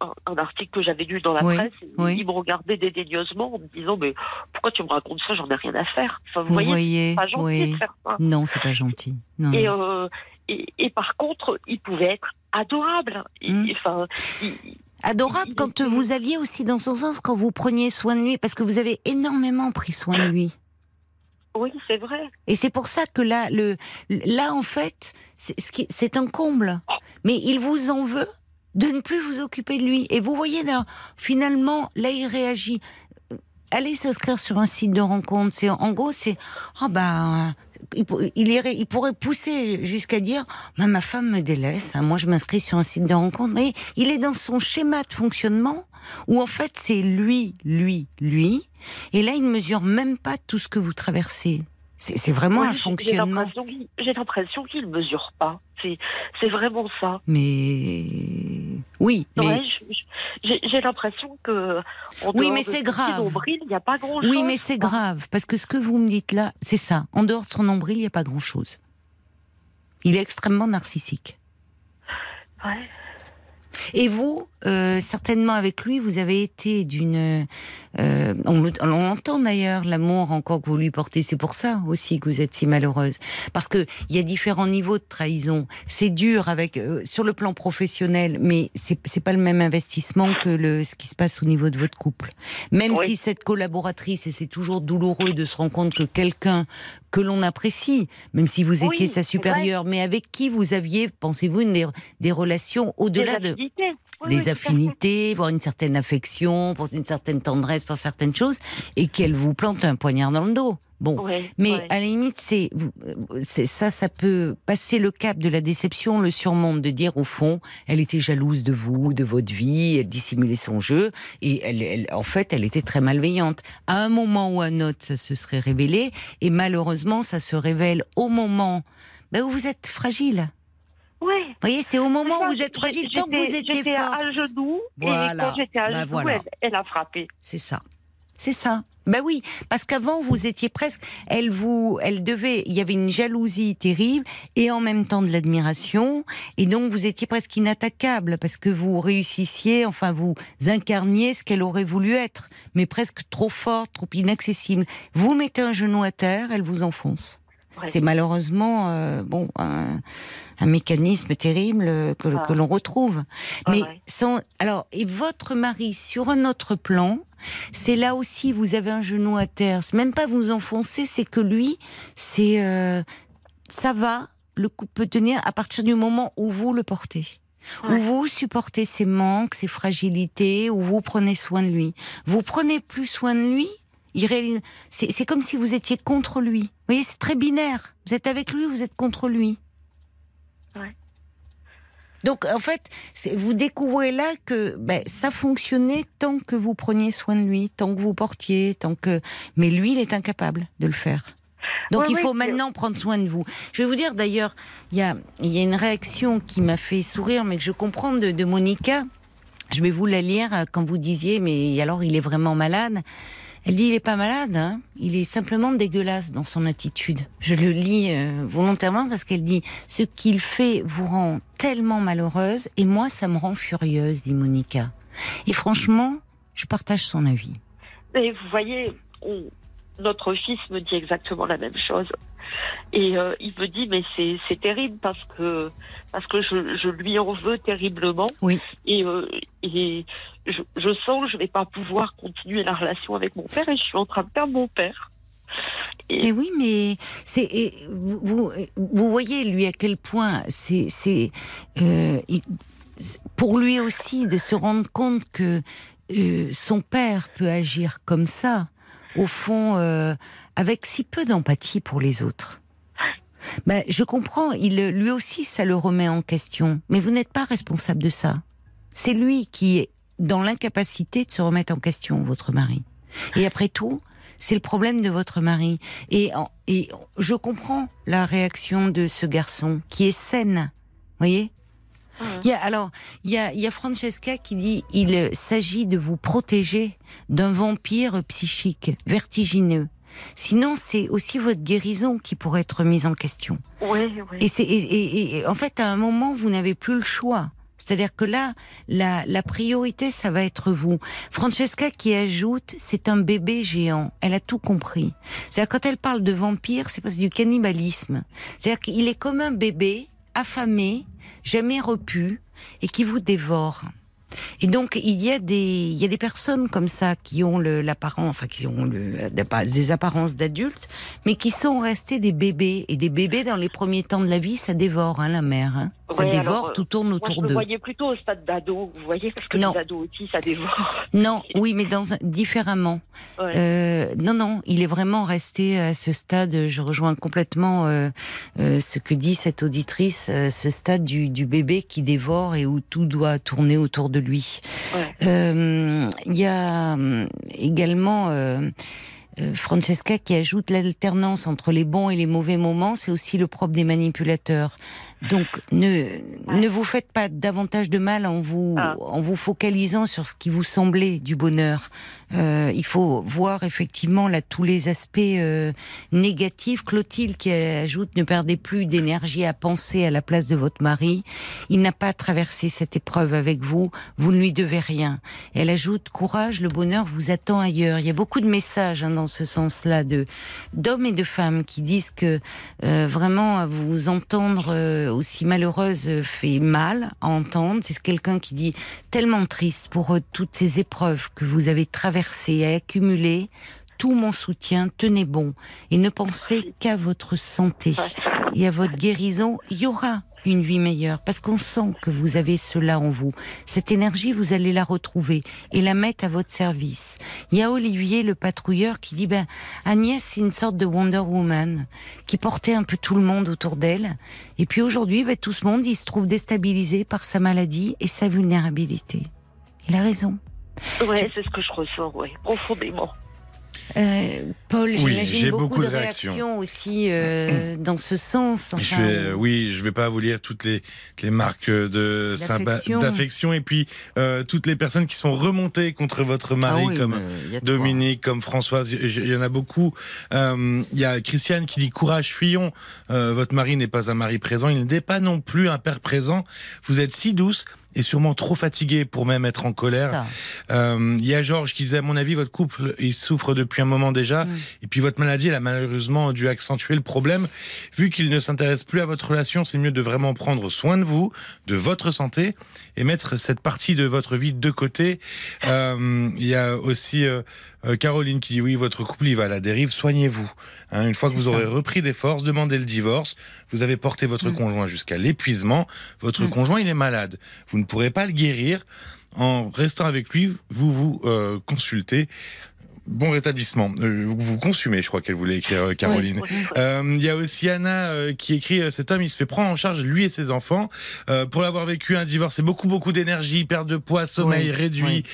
un, article que j'avais lu dans la presse. Il me regardait dédaigneusement en me disant Mais pourquoi tu me racontes ça? J'en ai rien à faire. Enfin, vous, voyez, c'est pas gentil de faire ça. Non, c'est pas gentil. Euh, et, et, par contre, il pouvait être adorable. Hmm. Enfin, adorable quand vous alliez aussi dans son sens, quand vous preniez soin de lui, parce que vous avez énormément pris soin de lui. Oui, c'est vrai. Et c'est pour ça que là, le, là en fait, c'est un comble. Mais il vous en veut de ne plus vous occuper de lui. Et vous voyez, là, finalement, là, il réagit. Allez s'inscrire sur un site de rencontre. C'est en gros, c'est ah ben il, il, pourrait pousser jusqu'à dire bah, ma femme me délaisse. Hein, moi, je m'inscris sur un site de rencontre. Mais il est dans son schéma de fonctionnement où en fait c'est lui, lui, lui. Et là, il ne mesure même pas tout ce que vous traversez. C'est vraiment un fonctionnement. J'ai l'impression qu'il ne mesure pas. C'est vraiment ça. Mais oui. mais... J'ai l'impression que. oui, mais c'est grave. il n'y a pas grand chose. Oui, mais c'est grave parce que ce que vous me dites là, c'est ça. En dehors de son nombril, il n'y a pas grand chose. Il est extrêmement narcissique. Ouais. Et vous, euh, certainement avec lui, vous avez été d'une. Euh, on l'entend d'ailleurs, l'amour encore que vous lui portez. C'est pour ça aussi que vous êtes si malheureuse, parce que il y a différents niveaux de trahison. C'est dur avec euh, sur le plan professionnel, mais c'est c'est pas le même investissement que le ce qui se passe au niveau de votre couple. Même si cette collaboratrice, et c'est toujours douloureux de se rendre compte que quelqu'un que l'on apprécie, même si vous étiez sa supérieure, mais avec qui vous aviez, pensez-vous, des, des relations au-delà de des affinités, voire une certaine affection, pour une certaine tendresse pour certaines choses, et qu'elle vous plante un poignard dans le dos. Bon, mais à la limite, c'est ça, ça peut passer le cap de la déception, le surmonte de dire au fond, elle était jalouse de vous, de votre vie, elle dissimulait son jeu, et elle, en fait, elle était très malveillante. À un moment ou à un autre, ça se serait révélé, et malheureusement, ça se révèle au moment ben, où vous êtes fragile. Oui. Vous voyez, c'est au moment où vous êtes fragile, tant que vous étiez J'étais à genoux, et quand j'étais à ben genoux, elle, a frappé. C'est ça. C'est ça. Ben oui, parce qu'avant vous étiez presque, elle vous, elle devait, il y avait une jalousie terrible et en même temps de l'admiration et donc vous étiez presque inattaquable parce que vous réussissiez, enfin vous incarniez ce qu'elle aurait voulu être, mais presque trop forte, trop inaccessible. Vous mettez un genou à terre, elle vous enfonce. C'est malheureusement euh, bon un, mécanisme terrible que, ah. que l'on retrouve. Mais sans alors et votre mari sur un autre plan, c'est là aussi vous avez un genou à terre. C'est même pas vous enfoncer, c'est que lui c'est euh, ça va, le couple peut tenir à partir du moment où vous le portez. Où vous supportez ses manques, ses fragilités, où vous prenez soin de lui. Vous prenez plus soin de lui, c'est comme si vous étiez contre lui. Vous voyez, c'est très binaire. Vous êtes avec lui, vous êtes contre lui? Donc, en fait, vous découvrez là que ben, ça fonctionnait tant que vous preniez soin de lui, tant que vous portiez, tant que. Mais lui, il est incapable de le faire. Donc il faut maintenant prendre soin de vous. Je vais vous dire d'ailleurs, il y a, y a, une réaction qui m'a fait sourire, mais que je comprends de, de Monica. Je vais vous la lire euh, quand vous disiez, mais alors il est vraiment malade. Elle dit il est pas malade, hein. il est simplement dégueulasse dans son attitude. Je le lis euh, volontairement parce qu'elle dit ce qu'il fait vous rend tellement malheureuse et moi ça me rend furieuse, dit Monica. Et franchement, je partage son avis. Mais vous voyez, notre fils me dit exactement la même chose. Et euh, il me dit mais c'est terrible parce que parce que je, je, lui en veux terriblement. Oui. Et, euh, et je, je, sens que je vais pas pouvoir continuer la relation avec mon père et je suis en train de perdre mon père. Et... oui, mais c'est vous, vous voyez lui à quel point c'est c'est euh, pour lui aussi de se rendre compte que son père peut agir comme ça au fond, euh, avec si peu d'empathie pour les autres. Ben, je comprends, il, lui aussi, ça le remet en question. Mais vous n'êtes pas responsable de ça. C'est lui qui est dans l'incapacité de se remettre en question, votre mari. Et après tout, c'est le problème de votre mari. Et, et je comprends la réaction de ce garçon qui est saine. Voyez? Il y a, alors, il y a, il y a Francesca qui dit il s'agit de vous protéger d'un vampire psychique vertigineux. Sinon, c'est aussi votre guérison qui pourrait être mise en question. Oui, oui. Et, c'est, et, et, en fait, à un moment, vous n'avez plus le choix. C'est-à-dire que là, la, la, priorité, ça va être vous. Francesca qui ajoute, c'est un bébé géant. Elle a tout compris. C'est-à-dire quand elle parle de vampire, c'est parce du cannibalisme. C'est-à-dire qu'il est comme un bébé affamé, jamais repu, et qui vous dévore. Et donc il y a des il y a des personnes comme ça qui ont l'apparence enfin qui ont le, des apparences d'adultes mais qui sont restés des bébés et des bébés dans les premiers temps de la vie ça dévore hein, la mère hein. Ça dévore, tout tourne autour d'eux. Vous voyez plutôt au stade d'ado, vous voyez, parce que non. les ados aussi, ça dévore. Non, oui, mais dans un, différemment. Euh, non, non, il est vraiment resté à ce stade. Je rejoins complètement euh, euh, ce que dit cette auditrice, euh, ce stade du, du, bébé qui dévore et où tout doit tourner autour de lui. Euh, il y a hum, également euh, Francesca qui ajoute l'alternance entre les bons et les mauvais moments, c'est aussi le propre des manipulateurs. Donc ne ne vous faites pas davantage de mal en vous ah. en vous focalisant sur ce qui vous semblait du bonheur. Euh, il faut voir effectivement là tous les aspects euh, négatifs. Clotilde qui ajoute ne perdez plus d'énergie à penser à la place de votre mari. Il n'a pas traversé cette épreuve avec vous. Vous ne lui devez rien. elle ajoute courage, le bonheur vous attend ailleurs. Il y a beaucoup de messages hein, dans ce sens-là de d'hommes et de femmes qui disent que euh, vraiment vous entendre euh, aussi malheureuse fait mal à entendre. C'est quelqu'un qui dit tellement triste pour euh, toutes ces épreuves que vous avez traversées et accumulées tout mon soutien, tenez bon et ne pensez qu'à votre santé et à votre guérison. Il y aura une vie meilleure parce qu'on sent que vous avez cela en vous. Cette énergie, vous allez la retrouver et la mettre à votre service. Il y a Olivier, le patrouilleur, qui dit ben Agnès, c'est une sorte de Wonder Woman qui portait un peu tout le monde autour d'elle. Et puis aujourd'hui, ben, tout ce monde, il se trouve déstabilisé par sa maladie et sa vulnérabilité. Il a raison. Oui, c'est ce que je ressens, oui, profondément. Euh, Paul, j'imagine beaucoup, beaucoup, de réactions, aussi euh, dans ce sens. je vais, oui, je vais pas vous lire toutes les, les marques de d'affection et puis euh, toutes les personnes qui sont remontées contre votre mari, ah comme Dominique, comme Françoise. Il y en a beaucoup. Il y a Christiane qui dit courage, fuyons. Votre mari n'est pas un mari présent, il n'est pas non plus un père présent. Vous êtes si douce est sûrement trop fatigué pour même être en colère. Euh, il y a Georges qui disait, à mon avis, votre couple, il souffre depuis un moment déjà. Mm. Et puis votre maladie, elle a malheureusement dû accentuer le problème. Vu qu'il ne s'intéresse plus à votre relation, c'est mieux de vraiment prendre soin de vous, de votre santé, et mettre cette partie de votre vie de côté. Euh, il y a aussi euh, euh, Caroline qui dit oui, votre couple il va à la dérive, soignez-vous. Hein, une fois que vous aurez repris des forces, demandez le divorce. Vous avez porté votre mm. conjoint jusqu'à l'épuisement. Votre mm. conjoint il est malade. Vous ne pourrez pas le guérir en restant avec lui. Vous vous euh, consultez Bon rétablissement. Euh, vous consumez, je crois qu'elle voulait écrire euh, Caroline. Euh, il y a aussi Anna qui écrit cet homme, il se fait prendre en charge lui et ses enfants pour l'avoir vécu un divorce. C'est beaucoup beaucoup d'énergie, perte de poids, sommeil réduit.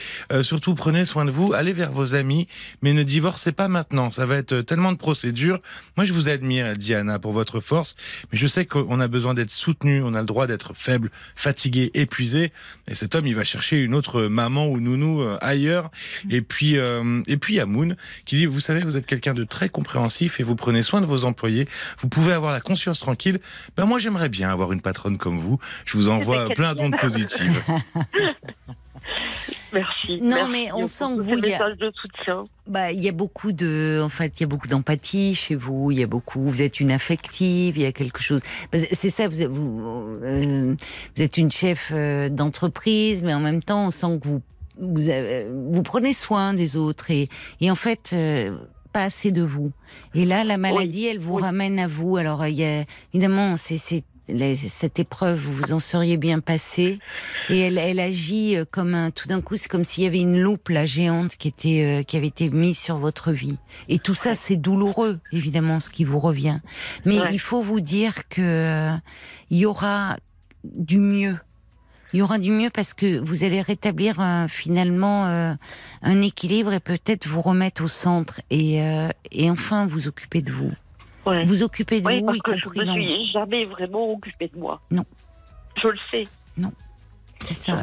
surtout prenez soin de vous, allez vers vos amis, mais ne divorcez pas maintenant. Ça va être tellement de procédures. Moi, je vous admire, dit Anna, pour votre force, mais je sais qu'on a besoin d'être soutenu. On a le droit d'être faible, fatigué, épuisé. Et cet homme, il va chercher une autre maman ou nounou ailleurs. Et puis, et puis à Moon, qui dit, vous savez, vous êtes quelqu'un de très compréhensif et vous prenez soin de vos employés. Vous pouvez avoir la conscience tranquille. Ben moi, j'aimerais bien avoir une patronne comme vous. Je vous envoie plein d'ondes positives. Merci. Non, mais on sent que vous, il y a, de soutien. Bah, il y a beaucoup de, en fait, il y a beaucoup d'empathie chez vous. Il y a beaucoup, vous êtes une affective. Il y a quelque chose. C'est ça, vous, vous, euh, vous, êtes une chef euh, d'entreprise, mais en même temps, on sent que vous vous, vous prenez soin des autres et, et en fait euh, pas assez de vous. Et là, la maladie, elle vous ramène à vous. Alors, il y a, évidemment, c'est cette épreuve, vous en seriez bien passé. Et elle, elle agit euh, comme un, tout d'un coup, c'est comme s'il y avait une loupe, la géante, qui était, euh, qui avait été mise sur votre vie. Et tout ça, c'est douloureux, évidemment, ce qui vous revient. Mais il faut vous dire que il y aura du mieux il y aura du mieux parce que vous allez rétablir euh, finalement euh, un équilibre et peut-être vous remettre au centre et, euh, et enfin vous occuper de vous. Vous occuper de vous, y compris je me suis jamais vraiment occupée de moi. Non. Je le sais. Non. C'est ça.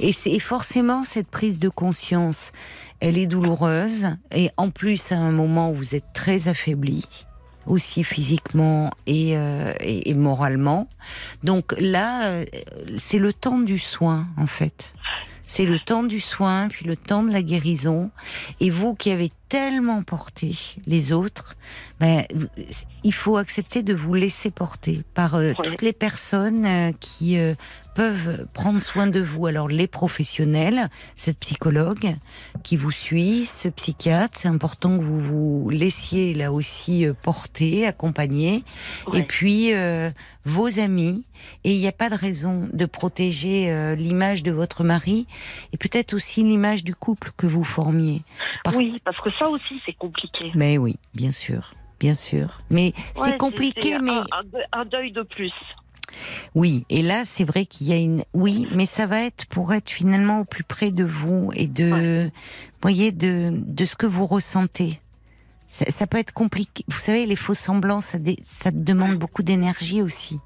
Et c'est forcément cette prise de conscience, elle est douloureuse et en plus à un moment où vous êtes très affaibli aussi physiquement euh, et, et, moralement. Donc là, euh, c'est le temps du soin, en fait. C'est le temps du soin, puis le temps de la guérison. Et vous qui avez tellement porté les autres, ben, il faut accepter de vous laisser porter par euh, toutes les personnes qui peuvent prendre soin de vous. Alors les professionnels, cette psychologue qui vous suit, ce psychiatre, c'est important que vous vous laissiez là aussi euh, porter, accompagner. Et puis euh, vos amis. Et il n'y a pas de raison de protéger euh, l'image de votre mari et peut-être aussi l'image du couple que vous formiez. Oui, parce que ça aussi c'est compliqué. Mais oui, bien sûr. Bien sûr. Mais c'est compliqué, mais. un deuil de plus. Oui, et là, c'est vrai qu'il y a une. Oui, mais ça va être pour être finalement au plus près de vous et de, voyez, de, de ce que vous ressentez. Ça, peut être compliqué. Vous savez, les faux semblants, ça, ça demande beaucoup d'énergie aussi.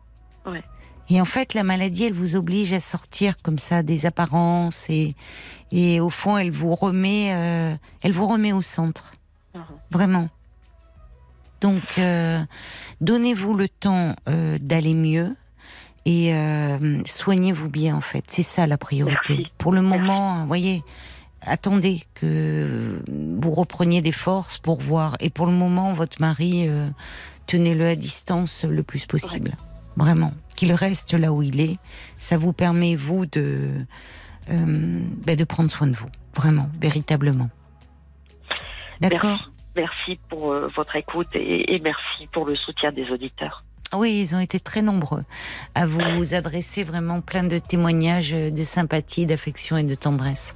Et en fait, la maladie, elle vous oblige à sortir comme ça des apparences et, et au fond, elle vous remet, euh, elle vous remet au centre. Uh-huh. Vraiment. Donc, euh, donnez-vous le temps euh, d'aller mieux et euh, soignez-vous bien en fait. C'est ça la priorité. Pour le moment, vous voyez, attendez que vous repreniez des forces pour voir. Et pour le moment, votre mari, euh, tenez-le à distance le plus possible. Vraiment. Qu'il reste là où il est. Ça vous permet, vous, de, euh, ben, de prendre soin de vous. Vraiment, véritablement. D'accord merci, pour votre écoute et merci pour le soutien des auditeurs. Oui, ils ont été très nombreux à vous adresser vraiment plein de témoignages de sympathie, d'affection et de tendresse.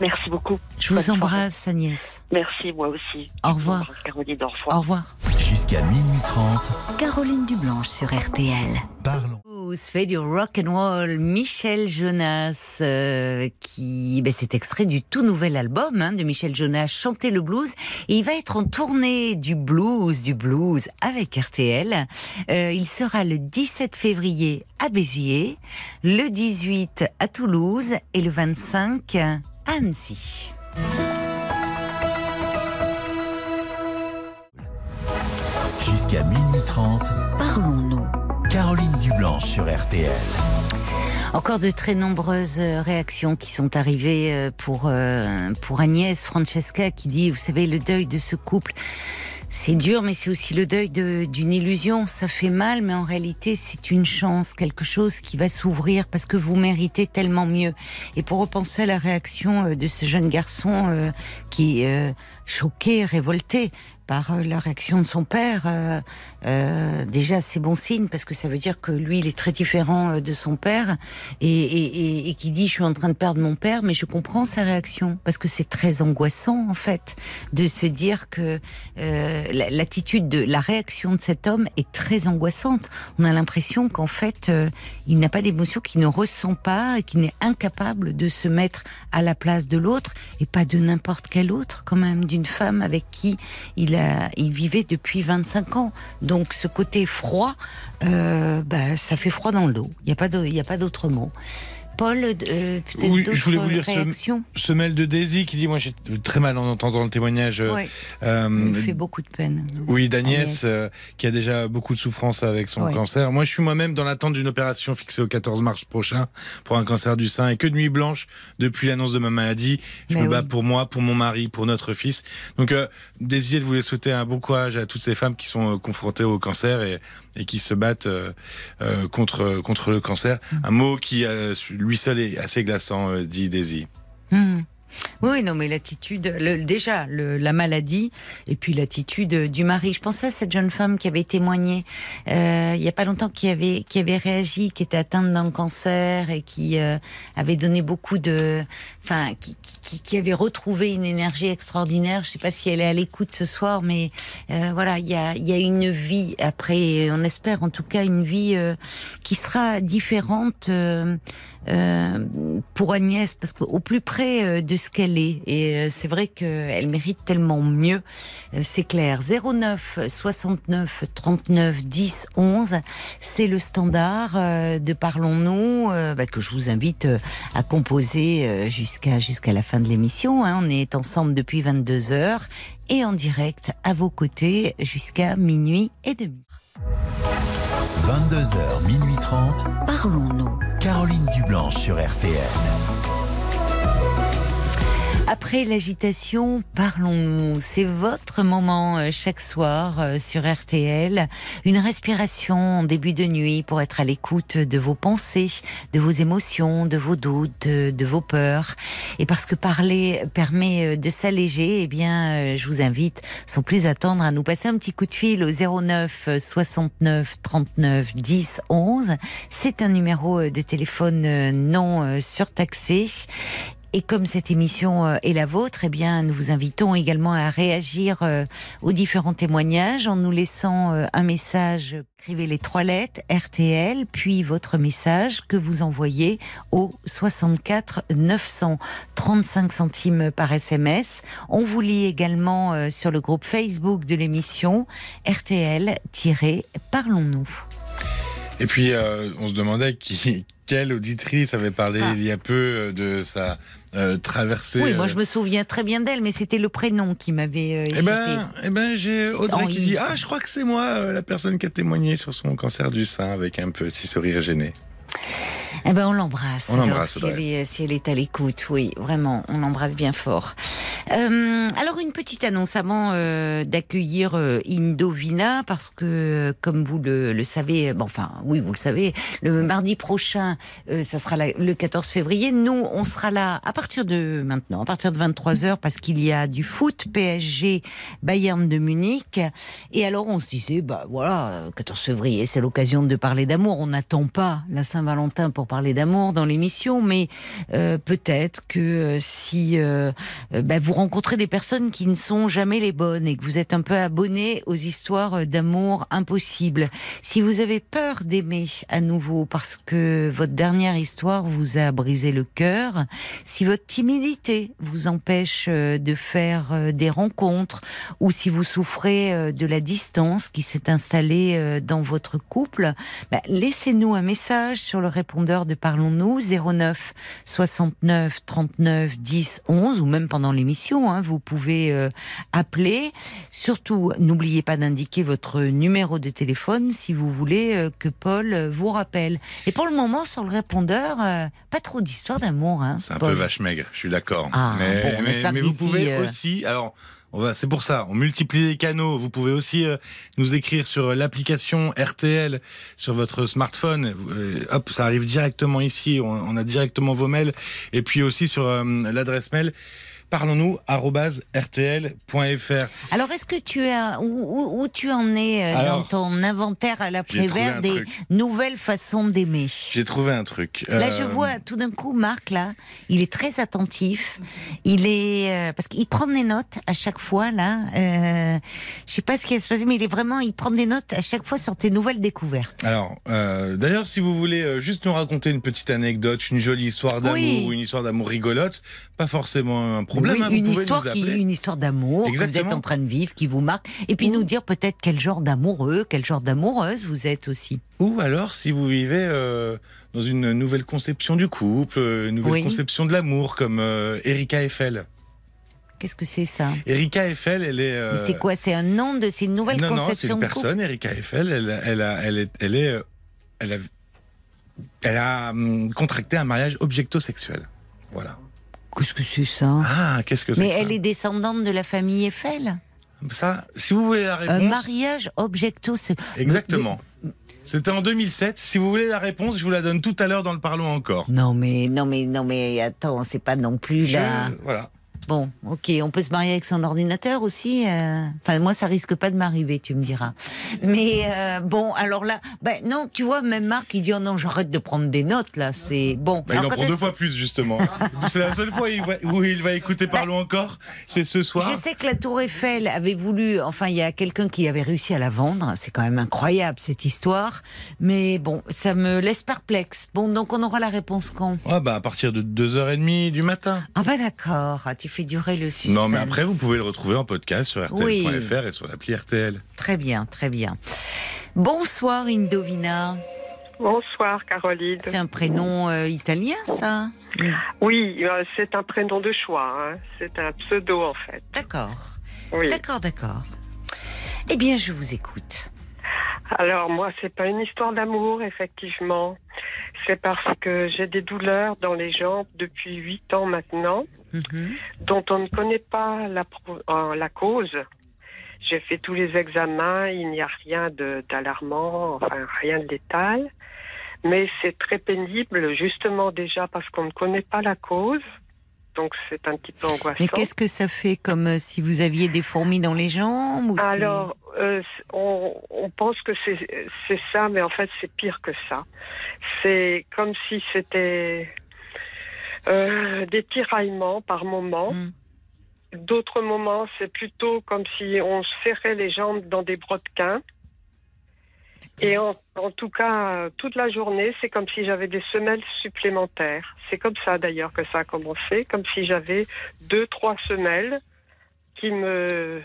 Merci beaucoup. Je vous embrasse, Agnès. Merci, moi aussi. Au revoir. Caroline, au revoir. Au revoir. Jusqu'à minuit 30. Caroline Dublanche sur RTL. Parlons fait du rock and roll, Michel Jonas, euh, qui, ben, c'est extrait du tout nouvel album hein, de Michel Jonas, Chanter le blues, et il va être en tournée du blues, du blues avec RTL. Euh, il sera le 17 février à Béziers, le 18 à Toulouse et le 25 à Annecy. Jusqu'à minuit 30. Parlons-nous. Caroline Dublanche sur RTL. Encore de très nombreuses réactions qui sont arrivées pour, pour Agnès Francesca qui dit, vous savez, le deuil de ce couple c'est dur, mais c'est aussi le deuil d'une illusion. Ça fait mal, mais en réalité, c'est une chance, quelque chose qui va s'ouvrir parce que vous méritez tellement mieux. Et pour repenser à la réaction euh, de ce jeune garçon euh, qui euh, choqué, révolté, par euh, la réaction de son père, euh, euh, déjà c'est bon signe parce que ça veut dire que lui il est très différent de son père et, qui dit je suis en train de perdre mon père, mais je comprends sa réaction parce que c'est très angoissant en fait de se dire que l'attitude de la réaction de cet homme est très angoissante. On a l'impression qu'en fait il n'a pas d'émotion, qu'il ne ressent pas, et qu'il n'est incapable de se mettre à la place de l'autre et pas de n'importe quel autre quand même d'une femme avec qui il a il vivait depuis 25 ans. Donc ce côté froid, euh, bah, ça fait froid dans le dos. Il n'y a pas d'autre mot. Paul, euh, peut-être oui, je voulais vous lire ce, mail de Daisy qui dit moi j'ai très mal en entendant le témoignage. Euh, euh, Il fait beaucoup de peine. Oui, d'Agnès qui a déjà beaucoup de souffrance avec son cancer. Moi, je suis moi-même dans l'attente d'une opération fixée au 14 mars prochain pour un cancer du sein et que de nuit blanche depuis l'annonce de ma maladie. Je me bats pour moi, pour mon mari, pour notre fils. Donc, Daisy, elle voulait souhaiter un bon courage à toutes ces femmes qui sont confrontées au cancer et, et qui se battent contre contre le cancer. Mm. Un mot qui lui lui seul assez glaçant, euh, dit Daisy. Hmm. Oui, non, mais l'attitude, déjà la maladie, et puis l'attitude du mari. Je pensais à cette jeune femme qui avait témoigné euh, il y a pas longtemps, qui avait réagi, qui était atteinte d'un cancer et qui euh, avait donné beaucoup de, enfin, qui, avait retrouvé une énergie extraordinaire. Je sais pas si elle est à l'écoute ce soir, mais euh, voilà, il y a y a une vie après, on espère en tout cas une vie qui sera différente. Euh, pour Agnès, parce qu'au plus près euh, de ce qu'elle est, et euh, c'est vrai qu'elle mérite tellement mieux, c'est clair. 09 69 39 10 11, c'est le standard de Parlons-nous, bah, que je vous invite à composer jusqu'à jusqu'à la fin de l'émission. Hein. On est ensemble depuis 22 heures et en direct à vos côtés jusqu'à minuit et demi. 22h, minuit 30. Parlons-nous. Caroline Dublanche sur RTN. Après l'agitation, parlons-nous. C'est votre moment euh, chaque soir euh, sur RTL. Une respiration en début de nuit pour être à l'écoute de vos pensées, de vos émotions, de vos doutes, de, vos peurs. Et parce que parler permet euh, de s'alléger, eh bien, je vous invite, sans plus attendre, à nous passer un petit coup de fil au 09 69 39 10 11. C'est un numéro de téléphone non surtaxé. Et comme cette émission euh, est la vôtre, eh bien, nous vous invitons également à réagir euh, aux différents témoignages en nous laissant euh, un message. Écrivez les trois lettres RTL, puis votre message que vous envoyez au 64 935 centimes par SMS. On vous lit également sur le groupe Facebook de l'émission RTL-Parlons-nous. Et puis, on se demandait qui, quelle auditrice avait parlé ah. il y a peu de sa euh, traversée. Oui, moi je euh, me souviens très bien d'elle, mais c'était le prénom qui m'avait euh, Eh ben, eh ben j'ai Audrey qui dit Ah, je crois que c'est moi, la personne qui a témoigné sur son cancer du sein avec un petit sourire gêné. Eh ben, on l'embrasse. On l'embrasse. Si, elle est, si elle est à l'écoute, oui, vraiment, on l'embrasse bien fort. Euh, alors, une petite annonce avant euh, d'accueillir euh, Indovina, parce que, comme vous le, le savez, bon, enfin, oui, vous le savez, le mardi prochain, euh, ça sera le 14 février. Nous, on sera là à partir de maintenant, à partir de 23 h parce qu'il y a du foot PSG Bayern de Munich. Et alors, on se disait, bah voilà, 14 février, c'est l'occasion de parler d'amour. On n'attend pas la Saint-Valentin pour parler d'amour dans l'émission, mais euh, peut-être que euh, si euh, bah, vous rencontrez des personnes qui ne sont jamais les bonnes et que vous êtes un peu abonné aux histoires d'amour impossibles, si vous avez peur d'aimer à nouveau parce que votre dernière histoire vous a brisé le cœur, si votre timidité vous empêche de faire des rencontres ou si vous souffrez de la distance qui s'est installée dans votre couple, bah, laissez-nous un message sur le répondeur de Parlons-nous 09 69 39 10 11 ou même pendant l'émission, hein, vous pouvez euh, appeler. Surtout, n'oubliez pas d'indiquer votre numéro de téléphone si vous voulez euh, que Paul vous rappelle. Et pour le moment, sur le répondeur, pas trop d'histoire d'amour. Hein, C'est un peu vache maigre, je suis d'accord. Ah, mais, mais, vous pouvez aussi, alors c'est pour ça, on multiplie les canaux. Vous pouvez aussi euh, nous écrire sur l'application RTL sur votre smartphone. Euh, hop, ça arrive directement ici. On, a directement vos mails. Et puis aussi sur euh, l'adresse mail parlons-nous rtl.fr. Alors, est-ce que tu as où, tu en es euh, dans ton inventaire à l'après-vert des nouvelles façons d'aimer? J'ai trouvé un truc. Là, je euh, vois tout d'un coup Marc là, il est très attentif. Il est euh, parce qu'il prend des notes à chaque fois là. Je sais pas ce qui se passe, mais il est vraiment, il prend des notes à chaque fois sur tes nouvelles découvertes. Alors, d'ailleurs, si vous voulez juste nous raconter une petite anecdote, une jolie histoire d'amour ou une histoire d'amour rigolote, pas forcément un problème Hein, une, histoire qui, une histoire d'amour que vous êtes en train de vivre, qui vous marque, et puis nous dire peut-être quel genre d'amoureux, quel genre d'amoureuse vous êtes aussi. Ou alors si vous vivez euh, dans une nouvelle conception du couple, euh, une nouvelle conception de l'amour, comme euh, Erika Eiffel. Qu'est-ce que c'est ça? Erika Eiffel, elle est. c'est quoi? C'est un nom de. C'est une nouvelle conception Non, c'est une personne, Erika Eiffel. Elle, elle, a, elle, est, elle est. Elle a, elle a hum, contracté un mariage objecto-sexuel. Voilà. Qu'est-ce que c'est ça? Ah, qu'est-ce que c'est Mais elle est descendante de la famille Eiffel Ça, si vous voulez la réponse. Un mariage objecto. Exactement. C'était en 2007. Si vous voulez la réponse, je vous la donne tout à l'heure dans le Parlons encore. Non mais non mais non mais attends, c'est pas non plus là. Voilà. Bon, ok, on peut se marier avec son ordinateur aussi. Euh. Enfin, moi, ça risque pas de m'arriver, tu me diras. Mais euh, bon, alors là, ben non, tu vois, même Marc, il dit oh non, j'arrête de prendre des notes là. C'est bon. Bah, il en prend deux fois plus justement. c'est la seule fois où il va écouter Parlons encore. C'est ce soir. Je sais que la Tour Eiffel avait voulu. Enfin, il y a quelqu'un qui avait réussi à la vendre. C'est quand même incroyable cette histoire. Mais bon, ça me laisse perplexe. Bon, donc on aura la réponse quand? Ah bah à partir de 2h30 du matin. Ah bah d'accord. Ah, tu fais durer le suspense. Non, mais après, vous pouvez le retrouver en podcast sur RTL.fr et sur l'appli RTL. Très bien, très bien. Bonsoir, Indovina. Bonsoir, Caroline. C'est un prénom euh, italien, ça? Oui, euh, c'est un prénom de choix. Hein. C'est un pseudo, en fait. D'accord. Oui. D'accord, d'accord. Eh bien, je vous écoute. Alors, moi, c'est pas une histoire d'amour, effectivement c'est parce que j'ai des douleurs dans les jambes depuis huit ans maintenant, mhm. dont on ne connaît pas la, euh, la cause. J'ai fait tous les examens, il n'y a rien d'alarmant, enfin rien de létal. Mais c'est très pénible, justement déjà parce qu'on ne connaît pas la cause. Donc c'est un petit peu angoissant. Mais qu'est-ce que ça fait comme euh, si vous aviez des fourmis dans les jambes Alors, euh, on, pense que c'est ça, mais en fait c'est pire que ça. C'est comme si c'était euh, des tiraillements par moment. Hmm. D'autres moments, c'est plutôt comme si on serrait les jambes dans des brodequins. Et en, tout cas, toute la journée, c'est comme si j'avais des semelles supplémentaires. C'est comme ça d'ailleurs que ça a commencé, comme si j'avais deux, trois semelles qui me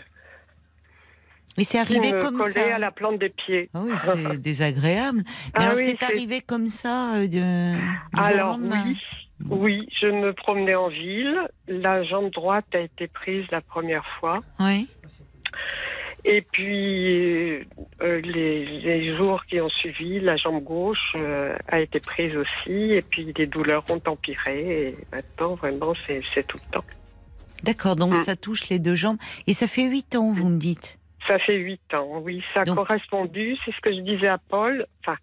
mais c'est arrivé comme ça. à la plante des pieds. Ah oui, c'est désagréable. Mais ah alors c'est arrivé comme ça euh, de, Alors oui, oui, je me promenais en ville. La jambe droite a été prise la première fois. Oui. Et puis, euh, les, jours qui ont suivi, la jambe gauche euh, a été prise aussi. Et puis, les douleurs ont empiré. Et maintenant, vraiment, c'est tout le temps. D'accord, donc mm. ça touche les deux jambes. Et ça fait huit ans, vous me dites Ça fait huit ans, oui. Ça a correspondu, c'est ce que je disais à Paul, enfin,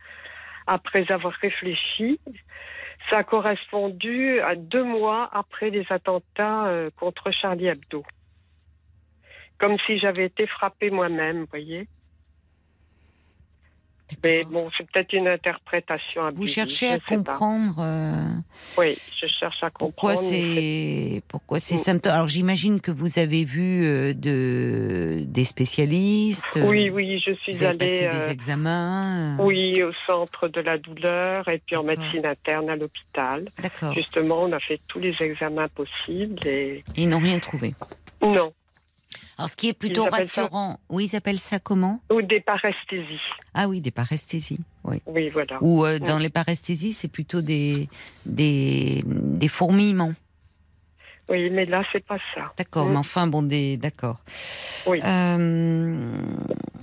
après avoir réfléchi, ça a correspondu à deux mois après les attentats euh, contre Charlie Hebdo comme si j'avais été frappée moi-même, vous voyez. Mais bon, c'est peut-être une interprétation Vous cherchez à comprendre. Euh, oui, je cherche à comprendre. Pourquoi c'est pourquoi ces mm. symptômes Alors j'imagine que vous avez vu euh, de des spécialistes. Oui, oui, je suis vous allée. Passé des euh, examens. Oui, au centre de la douleur et puis en médecine interne à l'hôpital. D'accord. Justement, on a fait tous les examens possibles et. Ils n'ont rien trouvé. Non. Alors, ce qui est plutôt rassurant, oui, ils appellent ça comment? Ou des paresthésies. Ah oui, des paresthésies, oui. Oui, voilà. Ou euh, dans les paresthésies, c'est plutôt des, des, des fourmillements. Oui, mais là, c'est pas ça. D'accord, mais mm. enfin, bon, des, d'accord. Oui. Euh,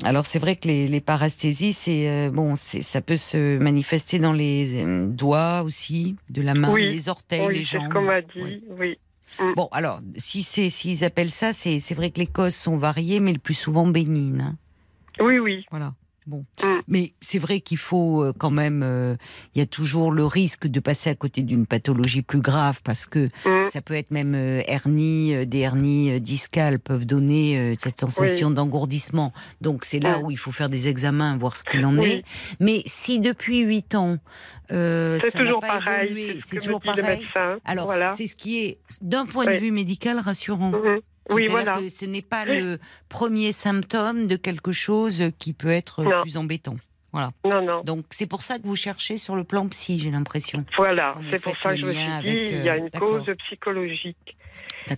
alors, c'est vrai que les, les parasthésies, c'est euh, bon, c'est, ça peut se manifester dans les doigts aussi, de la main, les orteils, les jambes. Oui, c'est ce qu'on m'a dit. Oui. Mm. Bon, alors, si c'est s'ils appellent ça, c'est vrai que les causes sont variées, mais le plus souvent bénignes. Hein. Oui, oui. Voilà. Bon. Mm. Mais c'est vrai qu'il faut euh, quand même. Euh, il y a toujours le risque de passer à côté d'une pathologie plus grave parce que mm. ça peut être même euh, hernie, des hernies discales peuvent donner cette sensation d'engourdissement. Donc c'est là où il faut faire des examens, voir ce qu'il en est. Mais si depuis 8 ans, c'est toujours pareil, c'est toujours pareil. Alors c'est ce qui est d'un point de vue médical rassurant. Mm-hmm. Oui, voilà. Que ce n'est pas le premier symptôme de quelque chose qui peut être plus embêtant. Voilà. Non, non. Donc c'est pour ça que vous cherchez sur le plan psy, j'ai l'impression. Voilà, c'est pour ça que je me suis dit, il y a une euh, cause psychologique.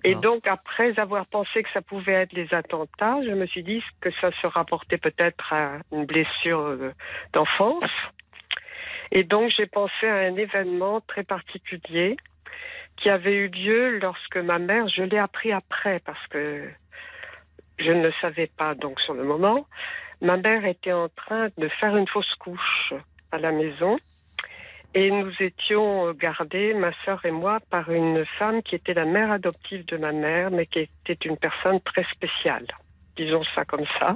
Et donc après avoir pensé que ça pouvait être les attentats, je me suis dit que ça se rapportait peut-être à une blessure euh, d'enfance. Et donc j'ai pensé à un événement très particulier qui avait eu lieu lorsque ma mère, je l'ai appris après parce que je ne le savais pas donc sur le moment, ma mère était en train de faire une fausse couche à la maison. Et nous étions gardés, ma sœur et moi, par une femme qui était la mère adoptive de ma mère, mais qui était une personne très spéciale, disons ça comme ça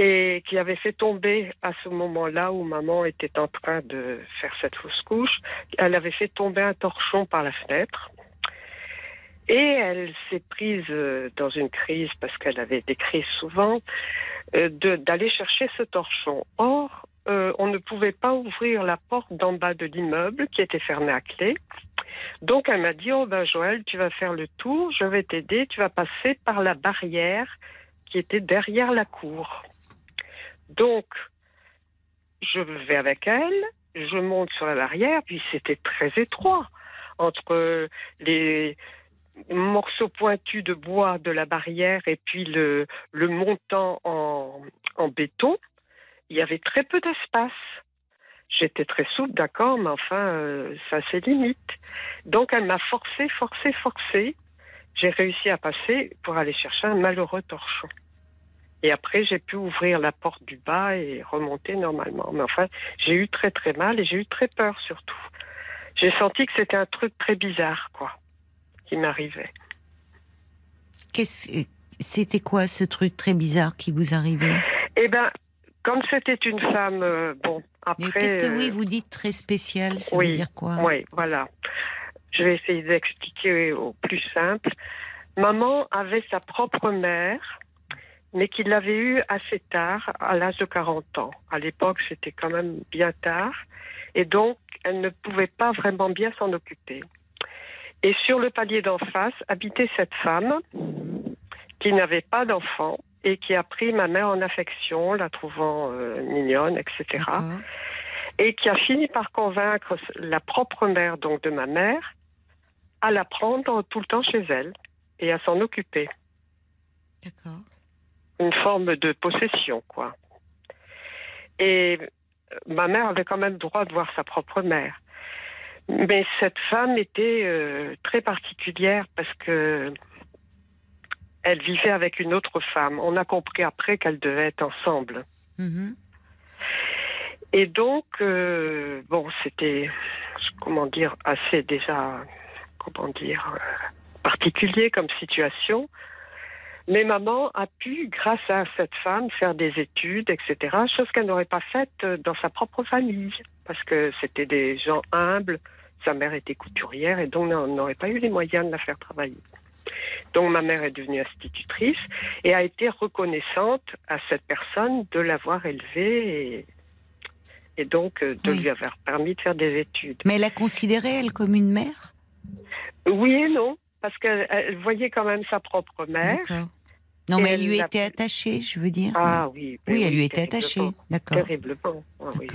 et qui avait fait tomber à ce moment-là où maman était en train de faire cette fausse couche, elle avait fait tomber un torchon par la fenêtre. Et elle s'est prise euh, dans une crise, parce qu'elle avait des crises souvent, euh, d'aller chercher ce torchon. Or, euh, on ne pouvait pas ouvrir la porte d'en bas de l'immeuble qui était fermée à clé. Donc elle m'a dit, oh ben Joël, tu vas faire le tour, je vais t'aider, tu vas passer par la barrière qui était derrière la cour. Donc, je vais avec elle, je monte sur la barrière, puis c'était très étroit entre les morceaux pointus de bois de la barrière et puis le, montant en, béton. Il y avait très peu d'espace. J'étais très souple, d'accord, mais enfin, euh, ça c'est limite. Donc elle m'a forcé, forcé, forcé. J'ai réussi à passer pour aller chercher un malheureux torchon. Et après, j'ai pu ouvrir la porte du bas et remonter normalement. Mais enfin, j'ai eu très très mal et j'ai eu très peur surtout. J'ai senti que c'était un truc très bizarre, quoi, qui m'arrivait. C'était quoi ce truc très bizarre qui vous arrivait? Eh ben, comme c'était une femme, euh, bon, après. Qu'est-ce que oui, euh, vous dites très spécial Ça veut dire quoi? Oui, voilà. Je vais essayer d'expliquer au plus simple. Maman avait sa propre mère mais qu'il l'avait eu assez tard, à l'âge de 40 ans. À l'époque, c'était quand même bien tard, et donc elle ne pouvait pas vraiment bien s'en occuper. Et sur le palier d'en face habitait cette femme qui n'avait pas d'enfant et qui a pris ma mère en affection, la trouvant euh, mignonne, etc. Et qui a fini par convaincre la propre mère donc de ma mère à la prendre tout le temps chez elle et à s'en occuper. D'accord une forme de possession, quoi. Et ma mère avait quand même droit de voir sa propre mère. Mais cette femme était euh, très particulière parce que elle vivait avec une autre femme. On a compris après qu'elle devait être ensemble. Mm-hmm. Et donc, euh, bon, c'était, comment dire, assez déjà, comment dire, euh, particulier comme situation. Mais maman a pu, grâce à cette femme, faire des études, etc., chose qu'elle n'aurait pas faite euh, dans sa propre famille, parce que c'était des gens humbles. Sa mère était couturière et donc on n'aurait pas eu les moyens de la faire travailler. Donc ma mère est devenue institutrice et a été reconnaissante à cette personne de l'avoir élevée et, donc euh, de lui avoir permis de faire des études. Mais elle a considéré elle comme une mère? Oui et non, parce qu'elle voyait quand même sa propre mère. Non, mais elle, lui était attachée, je veux dire. Ah oui. Oui, elle lui était attachée, d'accord. Terriblement. oui,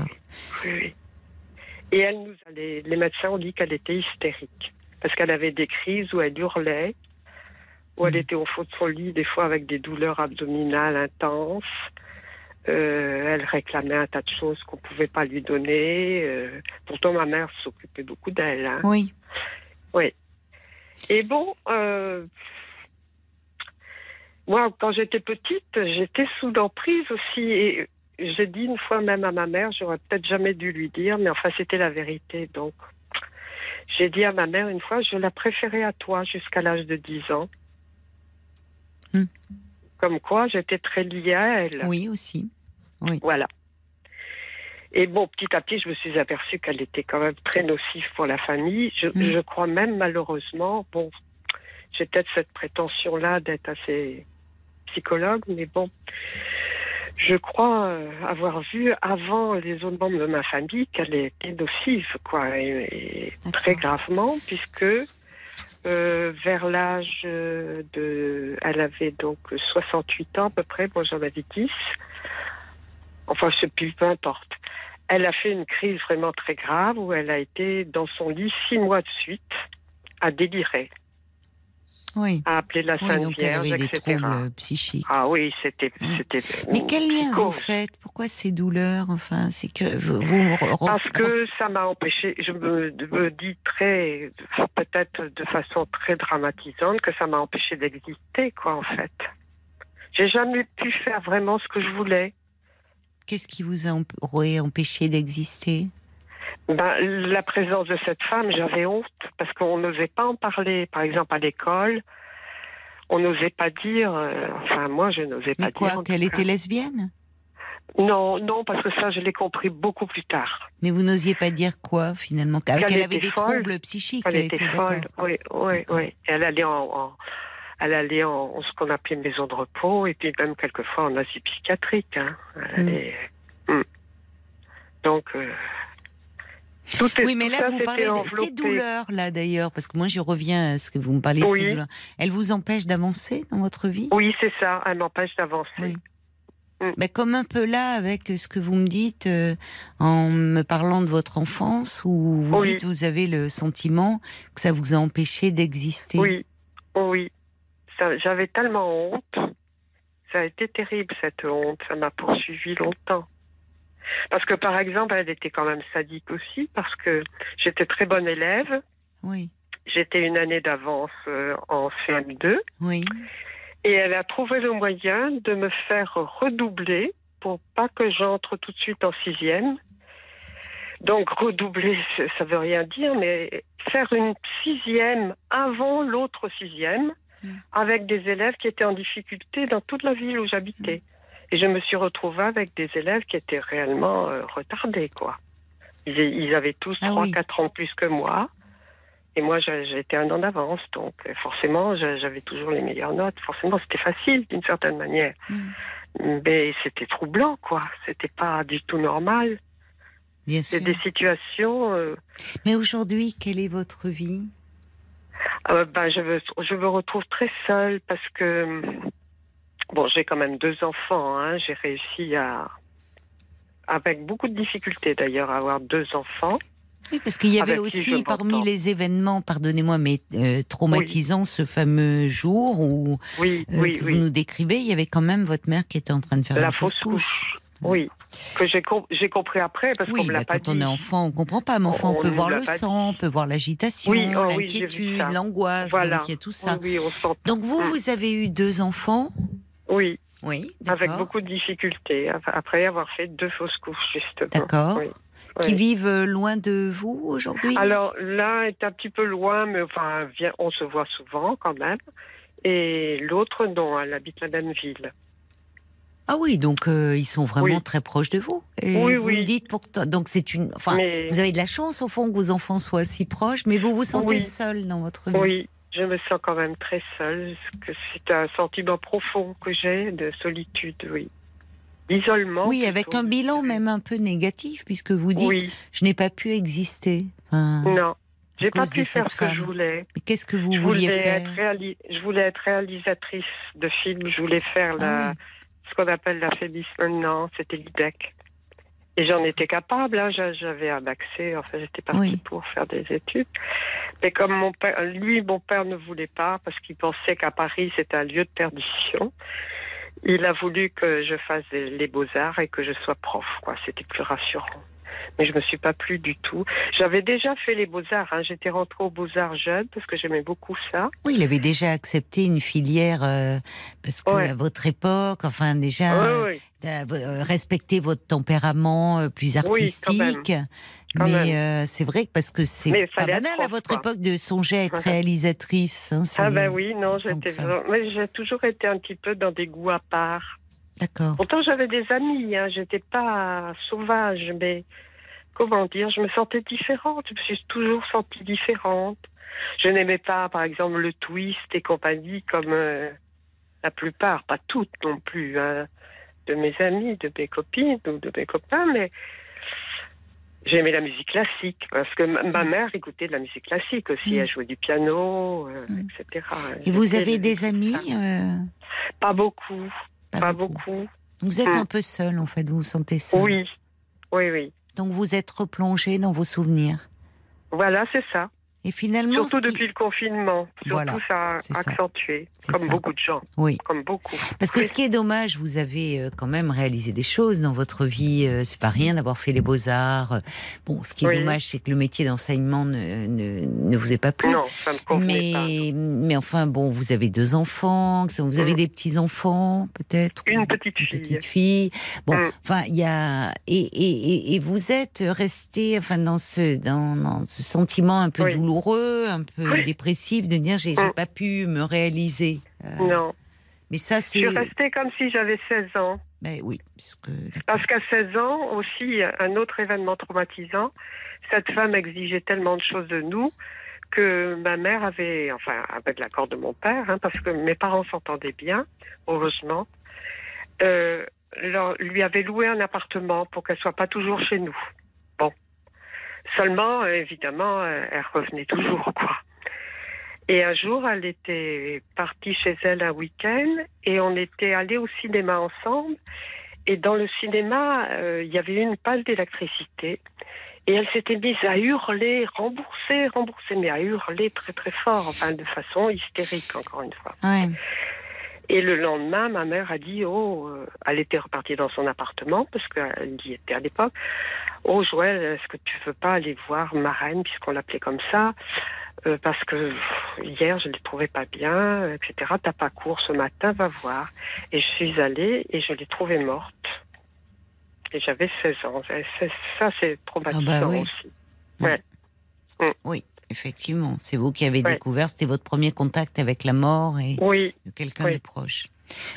oui. Et elle nous les médecins ont dit qu'elle était hystérique parce qu'elle avait des crises où elle hurlait où elle mm. était au fond de son lit, des fois avec des douleurs abdominales intenses. Euh, elle réclamait un tas de choses qu'on ne pouvait pas lui donner. Euh, pourtant, ma mère s'occupait beaucoup d'elle. Hein. Oui. Oui. Et bon, euh, moi, quand j'étais petite, j'étais sous emprise aussi. Et j'ai dit une fois même à ma mère, j'aurais peut-être jamais dû lui dire, mais enfin, c'était la vérité. Donc, j'ai dit à ma mère une fois, je la préférais à toi jusqu'à l'âge de 10 ans. Hmm. Comme quoi, j'étais très liée à elle. Oui, aussi. Oui. Voilà. Et bon, petit à petit, je me suis aperçue qu'elle était quand même très nocive pour la famille. Je, hmm. je crois même, malheureusement, bon, j'ai peut-être cette prétention-là d'être assez psychologue, mais bon, je crois euh, avoir vu avant les autres membres de ma famille qu'elle était nocive, quoi, et très gravement, puisque euh, vers l'âge de... Elle avait donc 68 ans à peu près, moi j'en avais 10. Enfin, sais plus, peu importe. Elle a fait une crise vraiment très grave où elle a été dans son lit six mois de suite à délirer oui. à appeler la Sainte donc Vierge, elle avait des troubles psychiques. Ah oui, c'était. c'était Mais quel lien vous faites? Pourquoi ces douleurs? Enfin, c'est que vous. Parce que ça m'a empêché. Je me, me dis très, peut-être de façon très dramatisante, que ça m'a empêché d'exister, quoi, en fait. J'ai jamais pu faire vraiment ce que je voulais. Qu'est-ce qui vous a empêché d'exister? Ben, la présence de cette femme, j'avais honte parce qu'on n'osait pas en parler. Par exemple, à l'école, on n'osait pas dire. Euh, enfin, moi, je n'osais pas quoi, dire. qu'elle était lesbienne? Non, non, parce que ça, je l'ai compris beaucoup plus tard. Mais vous n'osiez pas dire quoi finalement? Qu'elle avait des troubles psychiques. Elle, était, folle. Oui, oui, oui. Elle allait en, elle allait en, ce qu'on appelait maison de repos et puis même quelquefois en asile psychiatrique. Hein. Elle hmm. hmm. Donc. Euh, oui, mais là, vous parlez de ces douleurs-là, d'ailleurs, parce que moi, je reviens à ce que vous me parlez de ces douleurs. Elles vous empêchent d'avancer dans votre vie? Oui, c'est ça, elles m'empêchent d'avancer. Oui. Mm. Mais comme un peu là, avec ce que vous me dites, euh, en me parlant de votre enfance, où vous dites vous avez le sentiment que ça vous a empêché d'exister. Oui, oui. J'avais tellement honte. Ça a été terrible, cette honte. Ça m'a poursuivi longtemps. Parce que, par exemple, elle était quand même sadique aussi, parce que j'étais très bonne élève. Oui. J'étais une année d'avance euh, en CM2. Oui. Et elle a trouvé le moyen de me faire redoubler pour pas que j'entre tout de suite en sixième. Donc redoubler, ça veut rien dire, mais faire une sixième avant l'autre sixième, mm. avec des élèves qui étaient en difficulté dans toute la ville où j'habitais. Et je me suis retrouvée avec des élèves qui étaient réellement euh, retardés, quoi. Ils, avaient tous ah 3-4 ans plus que moi. Et moi, j'étais un an d'avance. Donc, euh, forcément, j'avais toujours les meilleures notes. Forcément, c'était facile, d'une certaine manière. Mm. Mais c'était troublant, quoi. C'était pas du tout normal. Bien sûr. C'est des situations. Euh, Mais aujourd'hui, quelle est votre vie? ben, je, me retrouve très seule parce que Bon, j'ai quand même deux enfants. Hein. J'ai réussi à, avec beaucoup de difficultés d'ailleurs, à avoir deux enfants. Oui, parce qu'il y avait aussi parmi les événements, pardonnez-moi, mais euh, traumatisants, ce fameux jour où oui, euh, que vous nous décrivez, il y avait quand même votre mère qui était en train de faire la fausse couche. Oui, que j'ai compris après parce qu'on me l'a bah, pas quand on est enfant, on comprend pas. Mais enfant, on, peut voir le sang, on peut voir l'agitation, oh l'inquiétude, l'angoisse, voilà. donc il y a tout ça. donc vous, vous avez eu deux enfants? Oui. Oui, Avec beaucoup de difficultés, après avoir fait deux fausses couches, justement. D'accord. Qui vivent euh, loin de vous aujourd'hui? Alors, l'un est un petit peu loin, mais enfin, on se voit souvent quand même. Et l'autre, non, elle habite la même ville. Ah oui, donc euh, ils sont vraiment très proches de vous. Et oui, vous oui. Me dites pourtant, donc c'est une, enfin, vous avez de la chance au fond que vos enfants soient si proches, mais vous vous sentez seul dans votre vie. Oui, je me sens quand même très seule, que c'est un sentiment profond que j'ai de solitude, oui. D'isolement. Oui, avec un bilan même un peu négatif, puisque vous dites je n'ai pas pu exister. non, j'ai pas pu faire ce que je voulais. Qu'est-ce que vous vouliez faire Je voulais être réalisatrice de films, je voulais faire la... Ah ce qu'on appelle la fémis maintenant, c'était l'IDEC. Et j'en étais capable, hein, j'avais un accès, enfin j'étais partie pour faire des études. Mais comme mon père, lui, mon père ne voulait pas parce qu'il pensait qu'à Paris c'était un lieu de perdition. Il a voulu que je fasse les beaux-arts et que je sois prof, quoi. C'était plus rassurant mais je me suis pas plu du tout. J'avais déjà fait les beaux-arts, hein. j'étais rentrée aux beaux-arts jeune parce que j'aimais beaucoup ça. Oui, il avait déjà accepté une filière euh, parce que votre époque, enfin déjà, euh, euh, respecter votre tempérament plus artistique. mais c'est vrai que parce que c'est pas banal à votre époque de songer à être réalisatrice. Hein, ah ben oui, non, j'étais, j'ai toujours été un petit peu dans des goûts à part. D'accord. Pourtant j'avais des amis, hein, j'étais pas sauvage, mais comment dire, je me sentais différente. Je me suis toujours sentie différente. Je n'aimais pas, par exemple, le twist et compagnie comme euh, la plupart, pas toutes non plus, hein, de mes amis, de mes copines ou de mes copains, mais j'aimais la musique classique parce que ma mm. mère écoutait de la musique classique aussi. Mm. Elle jouait du piano, euh, mm. etc. Et vous avez des amis euh Pas beaucoup, pas, beaucoup. Vous êtes un peu seul en fait, vous vous sentez seul Oui, oui, oui. Donc vous êtes replongé dans vos souvenirs. Voilà, c'est ça. Et finalement, surtout depuis le confinement, surtout ça a accentué, comme beaucoup de gens. Oui, comme beaucoup. Parce que ce qui est dommage, vous avez euh, quand même réalisé des choses dans votre vie. Euh, c'est pas rien d'avoir fait les beaux arts. Bon, ce qui est dommage, c'est que le métier d'enseignement ne, ne, vous est pas plu. Non, ça me mais, pas. Mais enfin, bon, vous avez deux enfants. Vous avez mm. des petits enfants, peut-être. Une petite fille. Une petite fille. Bon, mm. enfin, il y a et, et, et, vous êtes resté, enfin, dans ce dans, dans ce sentiment un peu douloureux un peu dépressif, de dire j'ai mm. pas pu me réaliser. Euh, non. Mais ça, c'est. Je suis restée comme si j'avais 16 ans. Ben oui, parce qu'à 16 ans aussi, un autre événement traumatisant, cette femme exigeait tellement de choses de nous que ma mère avait, enfin avec l'accord de mon père, hein, parce que mes parents s'entendaient bien, heureusement, euh, lui avait loué un appartement pour qu'elle soit pas toujours chez nous. Seulement, euh, évidemment, euh, elle revenait toujours, quoi. Et un jour, elle était partie chez elle un week-end et on était allés au cinéma ensemble. Et dans le cinéma, euh, il y avait une panne d'électricité. Et elle s'était mise à hurler, rembourser, rembourser, mais à hurler très très fort, enfin de façon hystérique, encore une fois. Et le lendemain, ma mère a dit, oh, elle était repartie dans son appartement, parce qu'elle y était à l'époque. Oh Joël, est-ce que tu veux pas aller voir ma reine, puisqu'on l'appelait comme ça euh, parce que hier je ne les trouvais pas bien, etc. T'as pas cours ce matin, va voir. Et je suis allée et je l'ai trouvée morte. Et j'avais 16 ans. Ça, c'est traumatisant ah bah oui. aussi. Ouais. Mm. Oui, effectivement. C'est vous qui avez découvert, c'était votre premier contact avec la mort et de quelqu'un de proche.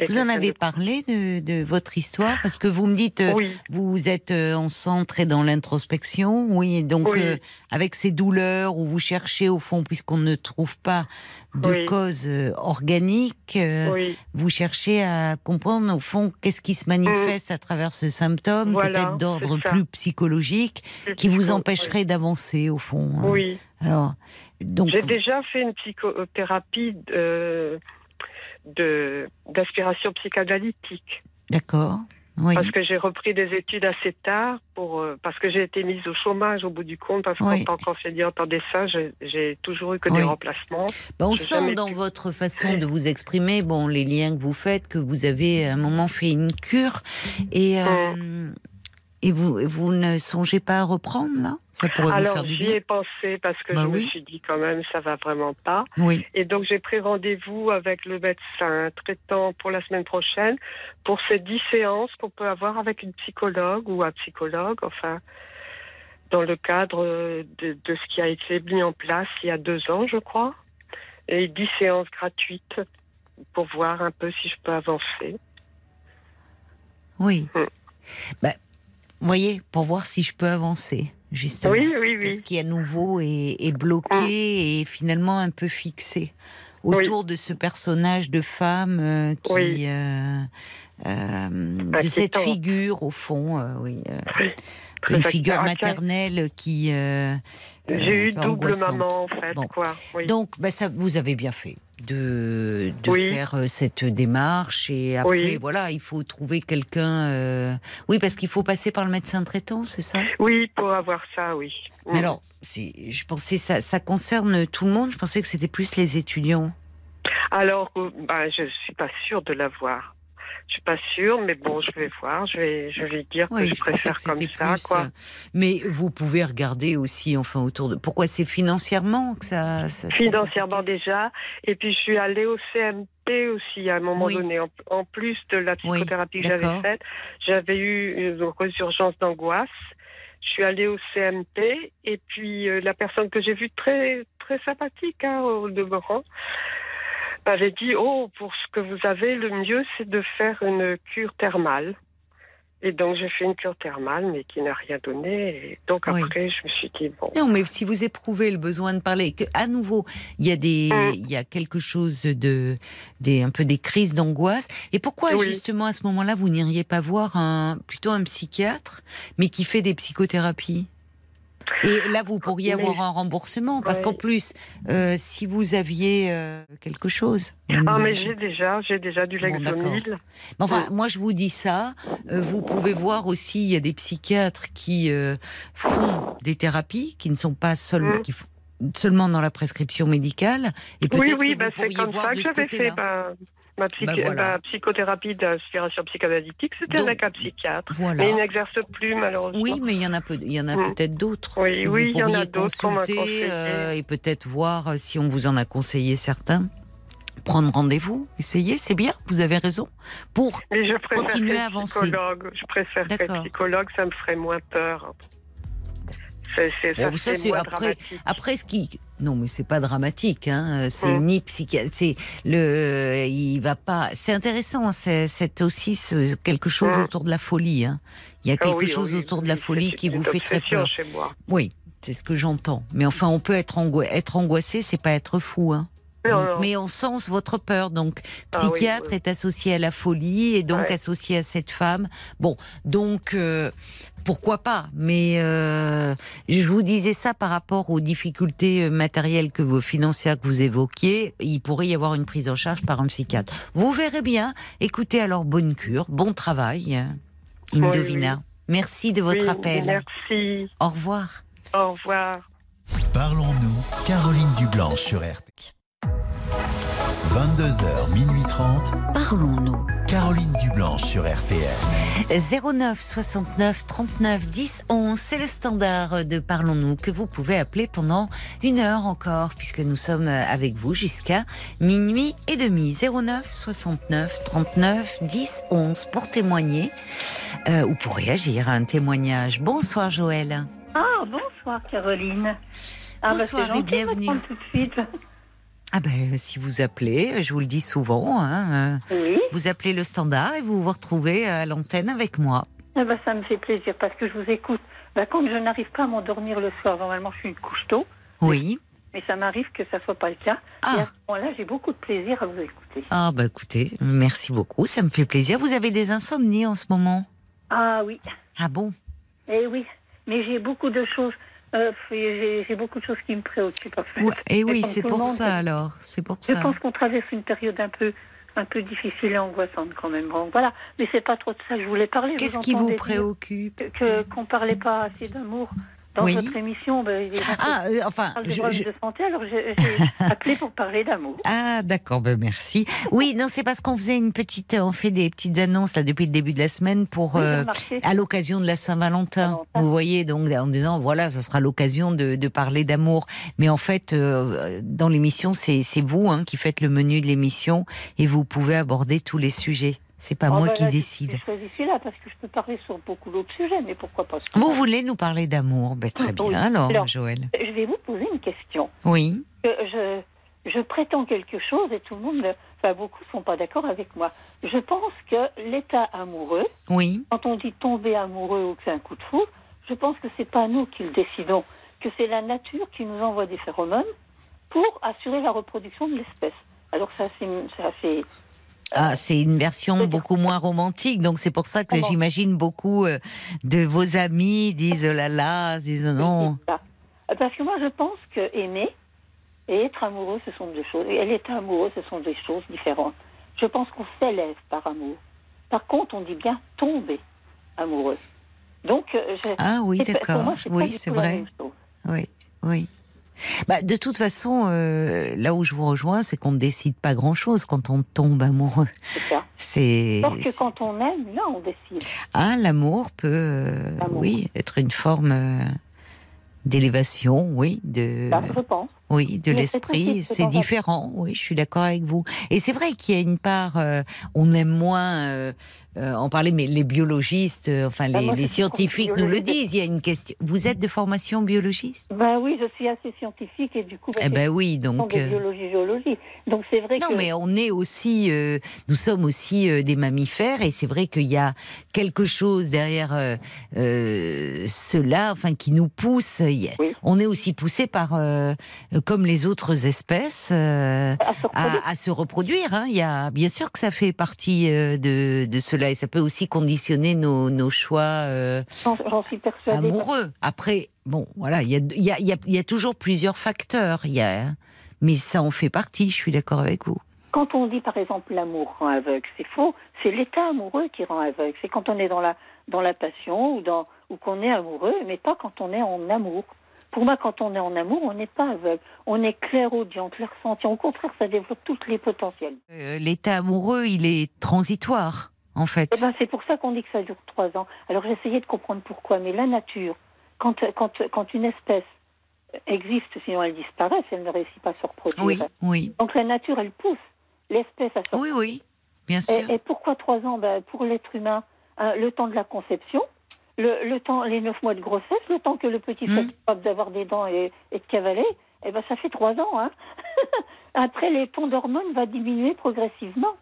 Vous en avez parlé de, votre histoire parce que vous me dites euh, vous êtes euh, en centre et dans l'introspection, oui, donc euh, avec ces douleurs où vous cherchez au fond puisqu'on ne trouve pas de cause organique, vous cherchez à comprendre au fond qu'est-ce qui se manifeste à travers ce symptôme, peut-être d'ordre plus psychologique, qui vous empêcherait d'avancer au fond. Hein. Oui. Alors, donc j'ai déjà fait une psychothérapie d'aspiration psychanalytique. D'accord. Oui. Parce que j'ai repris des études assez tard, pour, euh, parce que j'ai été mise au chômage au bout du compte, parce qu'en tant qu'enseignante en dessin, j'ai toujours eu que des remplacements. Ben, on sent dans votre façon de vous exprimer, bon, les liens que vous faites, que vous avez à un moment fait une cure. Et, euh, et vous, vous ne songez pas à reprendre là? Ça pourrait Alors, vous faire du bien. j'y ai pensé parce que bah je me suis dit quand même ça va vraiment pas. Oui. Et donc j'ai pris rendez-vous avec le médecin traitant pour la semaine prochaine pour ces dix séances qu'on peut avoir avec une psychologue ou un psychologue, enfin dans le cadre de, de ce qui a été mis en place il y a deux ans, je crois, et dix séances gratuites pour voir un peu si je peux avancer. Oui. Mm. Bah, voyez, pour voir si je peux avancer, justement. Oui, oui, oui. Qu'est-ce qui à nouveau est, bloqué ah. et finalement un peu fixé autour de ce personnage de femme euh, qui. Euh, euh, de cette figure, au fond, oui. Une figure maternelle qui J'ai eu double maman en fait. Quoi. Donc, bah, ça, vous avez bien fait de, de faire euh, cette démarche et après voilà il faut trouver quelqu'un euh, oui parce qu'il faut passer par le médecin traitant c'est ça? Oui pour avoir ça oui. Mais alors je pensais ça ça concerne tout le monde je pensais que c'était plus les étudiants. Alors bah, je suis pas sûre de l'avoir je suis pas sûre, mais bon, je vais voir. Je vais, je vais dire que je, préfère comme ça, quoi. Euh, mais vous pouvez regarder aussi, enfin, autour de. Pourquoi c'est financièrement que ça. financièrement déjà. Et puis je suis allée au CMP aussi à un moment donné. En, plus de la psychothérapie que j'avais faite, j'avais eu une résurgence d'angoisse. Je suis allée au CMP et puis euh, la personne que j'ai vue très très sympathique hein, au demeurant m'avait dit Oh, pour ce que vous avez, le mieux, c'est de faire une cure thermale. Et donc, j'ai fait une cure thermale, mais qui n'a rien donné. Et donc, après, je me suis dit Bon. Non, mais si vous éprouvez le besoin de parler, que, à nouveau, il y a des, il y a quelque chose de, des, un peu des crises d'angoisse. Et pourquoi, justement, à ce moment-là, vous n'iriez pas voir un, plutôt un psychiatre, mais qui fait des psychothérapies? Et là, vous pourriez avoir un remboursement, parce qu'en plus, euh, si vous aviez euh, quelque chose. Ah, mais j'ai déjà, j'ai déjà du Lexomil. enfin, moi, je vous dis ça. Euh, vous pouvez voir aussi, il y a des psychiatres qui font des thérapies, qui ne sont pas seulement, qui seulement dans la prescription médicale. Et oui, oui, bah, c'est comme ça que j'avais fait. Bah, Ma, bah, psychothérapie d'inspiration psychanalytique, c'était avec un psychiatre. Mais il n'exerce plus, malheureusement. Oui, mais il y en a, peut, il y en a mm. peut-être d'autres. Oui, oui, il y en a d'autres euh, et peut-être voir euh, si on vous en a conseillé certains. Prendre rendez-vous, essayer, c'est bien, vous avez raison. Pour continuer à avancer. Je préfère être psychologue, ça me ferait moins peur. C'est, ça, c'est après, après ce qui. Non, mais c'est pas dramatique. Hein. C'est mm. ni psychiatre. C'est le. Il va pas. C'est intéressant. C'est, aussi quelque chose mm. autour de la folie. Hein. Il y a ah quelque chose autour de la folie qui vous fait très peur. Chez moi. Oui, c'est ce que j'entends. Mais enfin, on peut être, être angoissé, c'est pas être fou. Hein. Mais on sens votre peur. Donc, ah psychiatre est associé à la folie et donc associé à cette femme. Bon, donc, euh, pourquoi pas Mais euh, je vous disais ça par rapport aux difficultés euh, matérielles que vous, financières que vous évoquiez. Il pourrait y avoir une prise en charge par un psychiatre. Vous verrez bien. Écoutez alors, bonne cure, bon travail, Indovina. Merci de votre appel. Merci. Au revoir. Au revoir. Parlons-nous, Caroline Dublanche sur RT. 22h, minuit 30. Parlons-nous. Caroline Dublanche sur RTL. 09 69 39 10 11, c'est le standard de Parlons-nous que vous pouvez appeler pendant une heure encore, puisque nous sommes avec vous jusqu'à minuit et demi. 09 69 39 10 11 pour témoigner euh, ou pour réagir à un témoignage. Bonsoir Joël. Ah, bonsoir Caroline. Ah, bah, bonsoir et bienvenue. Tout de suite. Ah ben, si vous appelez, je vous le dis souvent, hein, euh, vous appelez le standard et vous vous retrouvez à l'antenne avec moi. Ah ben, ça me fait plaisir parce que je vous écoute. Ben, quand je n'arrive pas à m'endormir le soir, normalement je suis une couche tôt. Oui. Mais ça m'arrive que ça soit pas le cas. Ah. Et à ce moment-là, j'ai beaucoup de plaisir à vous écouter. Ah ben écoutez, merci beaucoup, ça me fait plaisir. Vous avez des insomnies en ce moment? Ah oui. Ah bon? Eh oui, mais j'ai beaucoup de choses. Euh, j'ai beaucoup de choses qui me préoccupent. et oui, c'est pour ça alors. C'est pour ça. Je pense qu'on traverse une période un peu, un peu difficile et angoissante quand même. Bon, voilà, mais c'est pas trop de ça que je voulais parler. Qu'est-ce qui vous préoccupe? Que qu'on parlait pas assez d'amour dans votre émission, ben, ah, euh, enfin, je, de santé, alors j'ai appelé pour parler d'amour. Ah, d'accord, ben merci. Oui, non, c'est parce qu'on faisait une petite, on fait des petites annonces là depuis le début de la semaine pour euh, à l'occasion de la Saint-Valentin. Vous voyez, donc en disant voilà, ça sera l'occasion de, de, parler d'amour. Mais en fait, euh, dans l'émission, c'est vous hein, qui faites le menu de l'émission et vous pouvez aborder tous les sujets. C'est pas oh, moi bah qui décide. Je choisi là parce que je peux parler sur beaucoup d'autres sujets, mais pourquoi pas Vous voulez nous parler d'amour ben, Très bien, alors, Joël. Je vais vous poser une question. Oui. Je, je prétends quelque chose et tout le monde, enfin beaucoup ne sont pas d'accord avec moi. Je pense que l'état amoureux, oui. quand on dit tomber amoureux ou que c'est un coup de fou, je pense que c'est pas nous qui le décidons, que c'est la nature qui nous envoie des phéromones pour assurer la reproduction de l'espèce. Alors ça, c'est assez ah, c'est une version beaucoup moins romantique, donc c'est pour ça que j'imagine beaucoup euh, de vos amis disent oh là là, disent non. Parce que moi, je pense que aimer et être amoureux, ce sont deux choses. Et être amoureux, ce sont des choses différentes. Je pense qu'on s'élève par amour. Par contre, on dit bien tomber amoureux. Donc, euh, ah oui, d'accord. Oui, c'est vrai. Oui, oui. Bah, de toute façon, euh, là où je vous rejoins, c'est qu'on ne décide pas grand-chose quand on tombe amoureux. C'est ça. Que quand on aime, là, on décide. Ah, l'amour peut, euh, oui, être une forme d'élévation, oui, de. Bah, je pense. Oui, de l'esprit, c'est différent. Oui, je suis d'accord avec vous. Et c'est vrai qu'il y a une part, on aime moins euh, en parler, mais les biologistes, euh, enfin bah, les, scientifiques nous le disent. Il y a une question. Vous êtes de formation biologiste? Ben oui, je suis assez scientifique et du coup. Bah, eh ben oui, donc. De euh, biologie, géologie. Donc c'est vrai non, mais on est aussi, nous sommes aussi des mammifères et c'est vrai qu'il y a quelque chose derrière cela, enfin qui nous pousse. On est aussi poussé par, comme les autres espèces, à, se reproduire. Hein. Il y a bien sûr que ça fait partie de, de cela et ça peut aussi conditionner nos, nos choix euh, amoureux. Après, bon, voilà, il y a, y, a, y a, toujours plusieurs facteurs, y a, mais ça en fait partie, je suis d'accord avec vous. Quand on dit par exemple l'amour rend aveugle, c'est faux, c'est l'état amoureux qui rend aveugle. C'est quand on est dans la, dans la passion ou, dans, ou qu'on est amoureux, mais pas quand on est en amour. Pour moi, quand on est en amour, on n'est pas aveugle. On est clairaudient, clairsentient. Au contraire, ça développe tous les potentiels. Euh, l'état amoureux, il est transitoire en fait. Eh ben, c'est pour ça qu'on dit que ça dure trois ans. Alors essayé de comprendre pourquoi, mais la nature, quand, quand, quand une espèce existe, sinon elle disparaît, elle ne réussit pas à se reproduire. Oui, oui. Donc la nature, elle pousse l'espèce à se reproduire. Oui, oui, bien sûr. Et, pourquoi trois ans? Ben, Pour l'être humain, hein, le temps de la conception, le, le, temps, les neuf mois de grossesse, le temps que le petit soit hmm. capable d'avoir des dents et, et de cavaler, eh ben, ça fait trois ans. Hein. Après, les tons d'hormones va diminuer progressivement.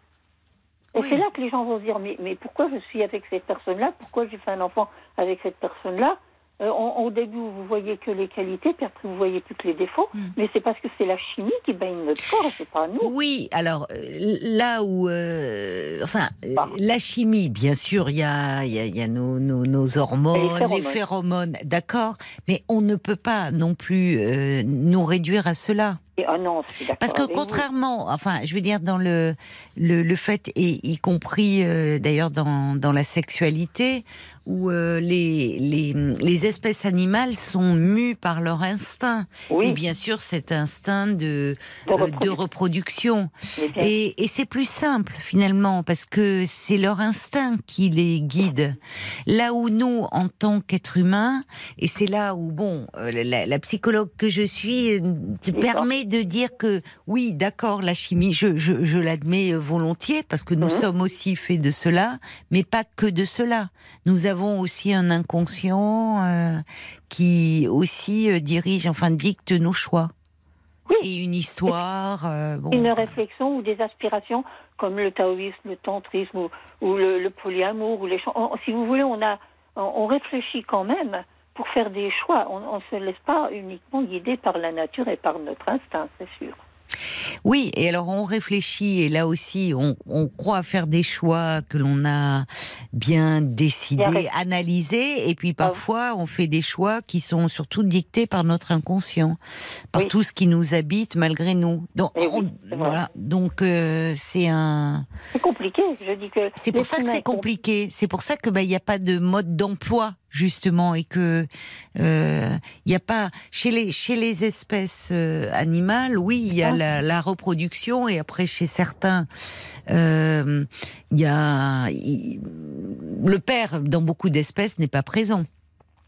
Et c'est là que les gens vont se dire mais, mais pourquoi je suis avec cette personne-là? Pourquoi j'ai fait un enfant avec cette personne-là? Euh, au début, vous voyez que les qualités, puis après, vous voyez plus que les défauts. Hmm. Mais c'est parce que c'est la chimie qui baigne notre corps, c'est pas nous. Oui, alors euh, là où, euh, enfin, la chimie, bien sûr, il y a, y, a, y a nos, nos, nos hormones, les phéromones, d'accord, mais on ne peut pas non plus nous réduire à cela. Ah non, Parce que contrairement, enfin, je veux dire dans le le, le fait et y compris d'ailleurs dans dans la sexualité, où euh, les, les, les, espèces animales sont mues par leur instinct. Et bien sûr, cet instinct de, de euh, reproduction. Et, et c'est plus simple, finalement, parce que c'est leur instinct qui les guide. Là où nous, en tant qu'êtres humains, et c'est là où, bon, euh, la, la, psychologue que je suis te permet de dire que, oui, d'accord, la chimie, je, je, je l'admets volontiers, parce que nous mhm. sommes aussi faits de cela, mais pas que de cela. Nous avons avons aussi un inconscient euh, qui aussi euh, dirige, enfin dicte nos choix. Oui. Et une histoire. Euh, une réflexion ou des aspirations comme le taoïsme, le tantrisme ou, le, polyamour ou les Si vous voulez, on a, on réfléchit quand même pour faire des choix. On ne se laisse pas uniquement guider par la nature et par notre instinct, c'est sûr. Oui, et alors on réfléchit et là aussi on, on croit faire des choix que l'on a bien décidés, analysés, et puis parfois on fait des choix qui sont surtout dictés par notre inconscient, par tout ce qui nous habite malgré nous. Donc eh voilà, donc euh, c'est un. C'est compliqué. Je dis que. C'est pour ça que c'est compliqué. C'est pour ça que bah il n'y a pas de mode d'emploi justement et que il euh, n'y a pas chez les chez les espèces euh, animales oui il y a la, la, reproduction et après chez certains il euh, y a le père dans beaucoup d'espèces n'est pas présent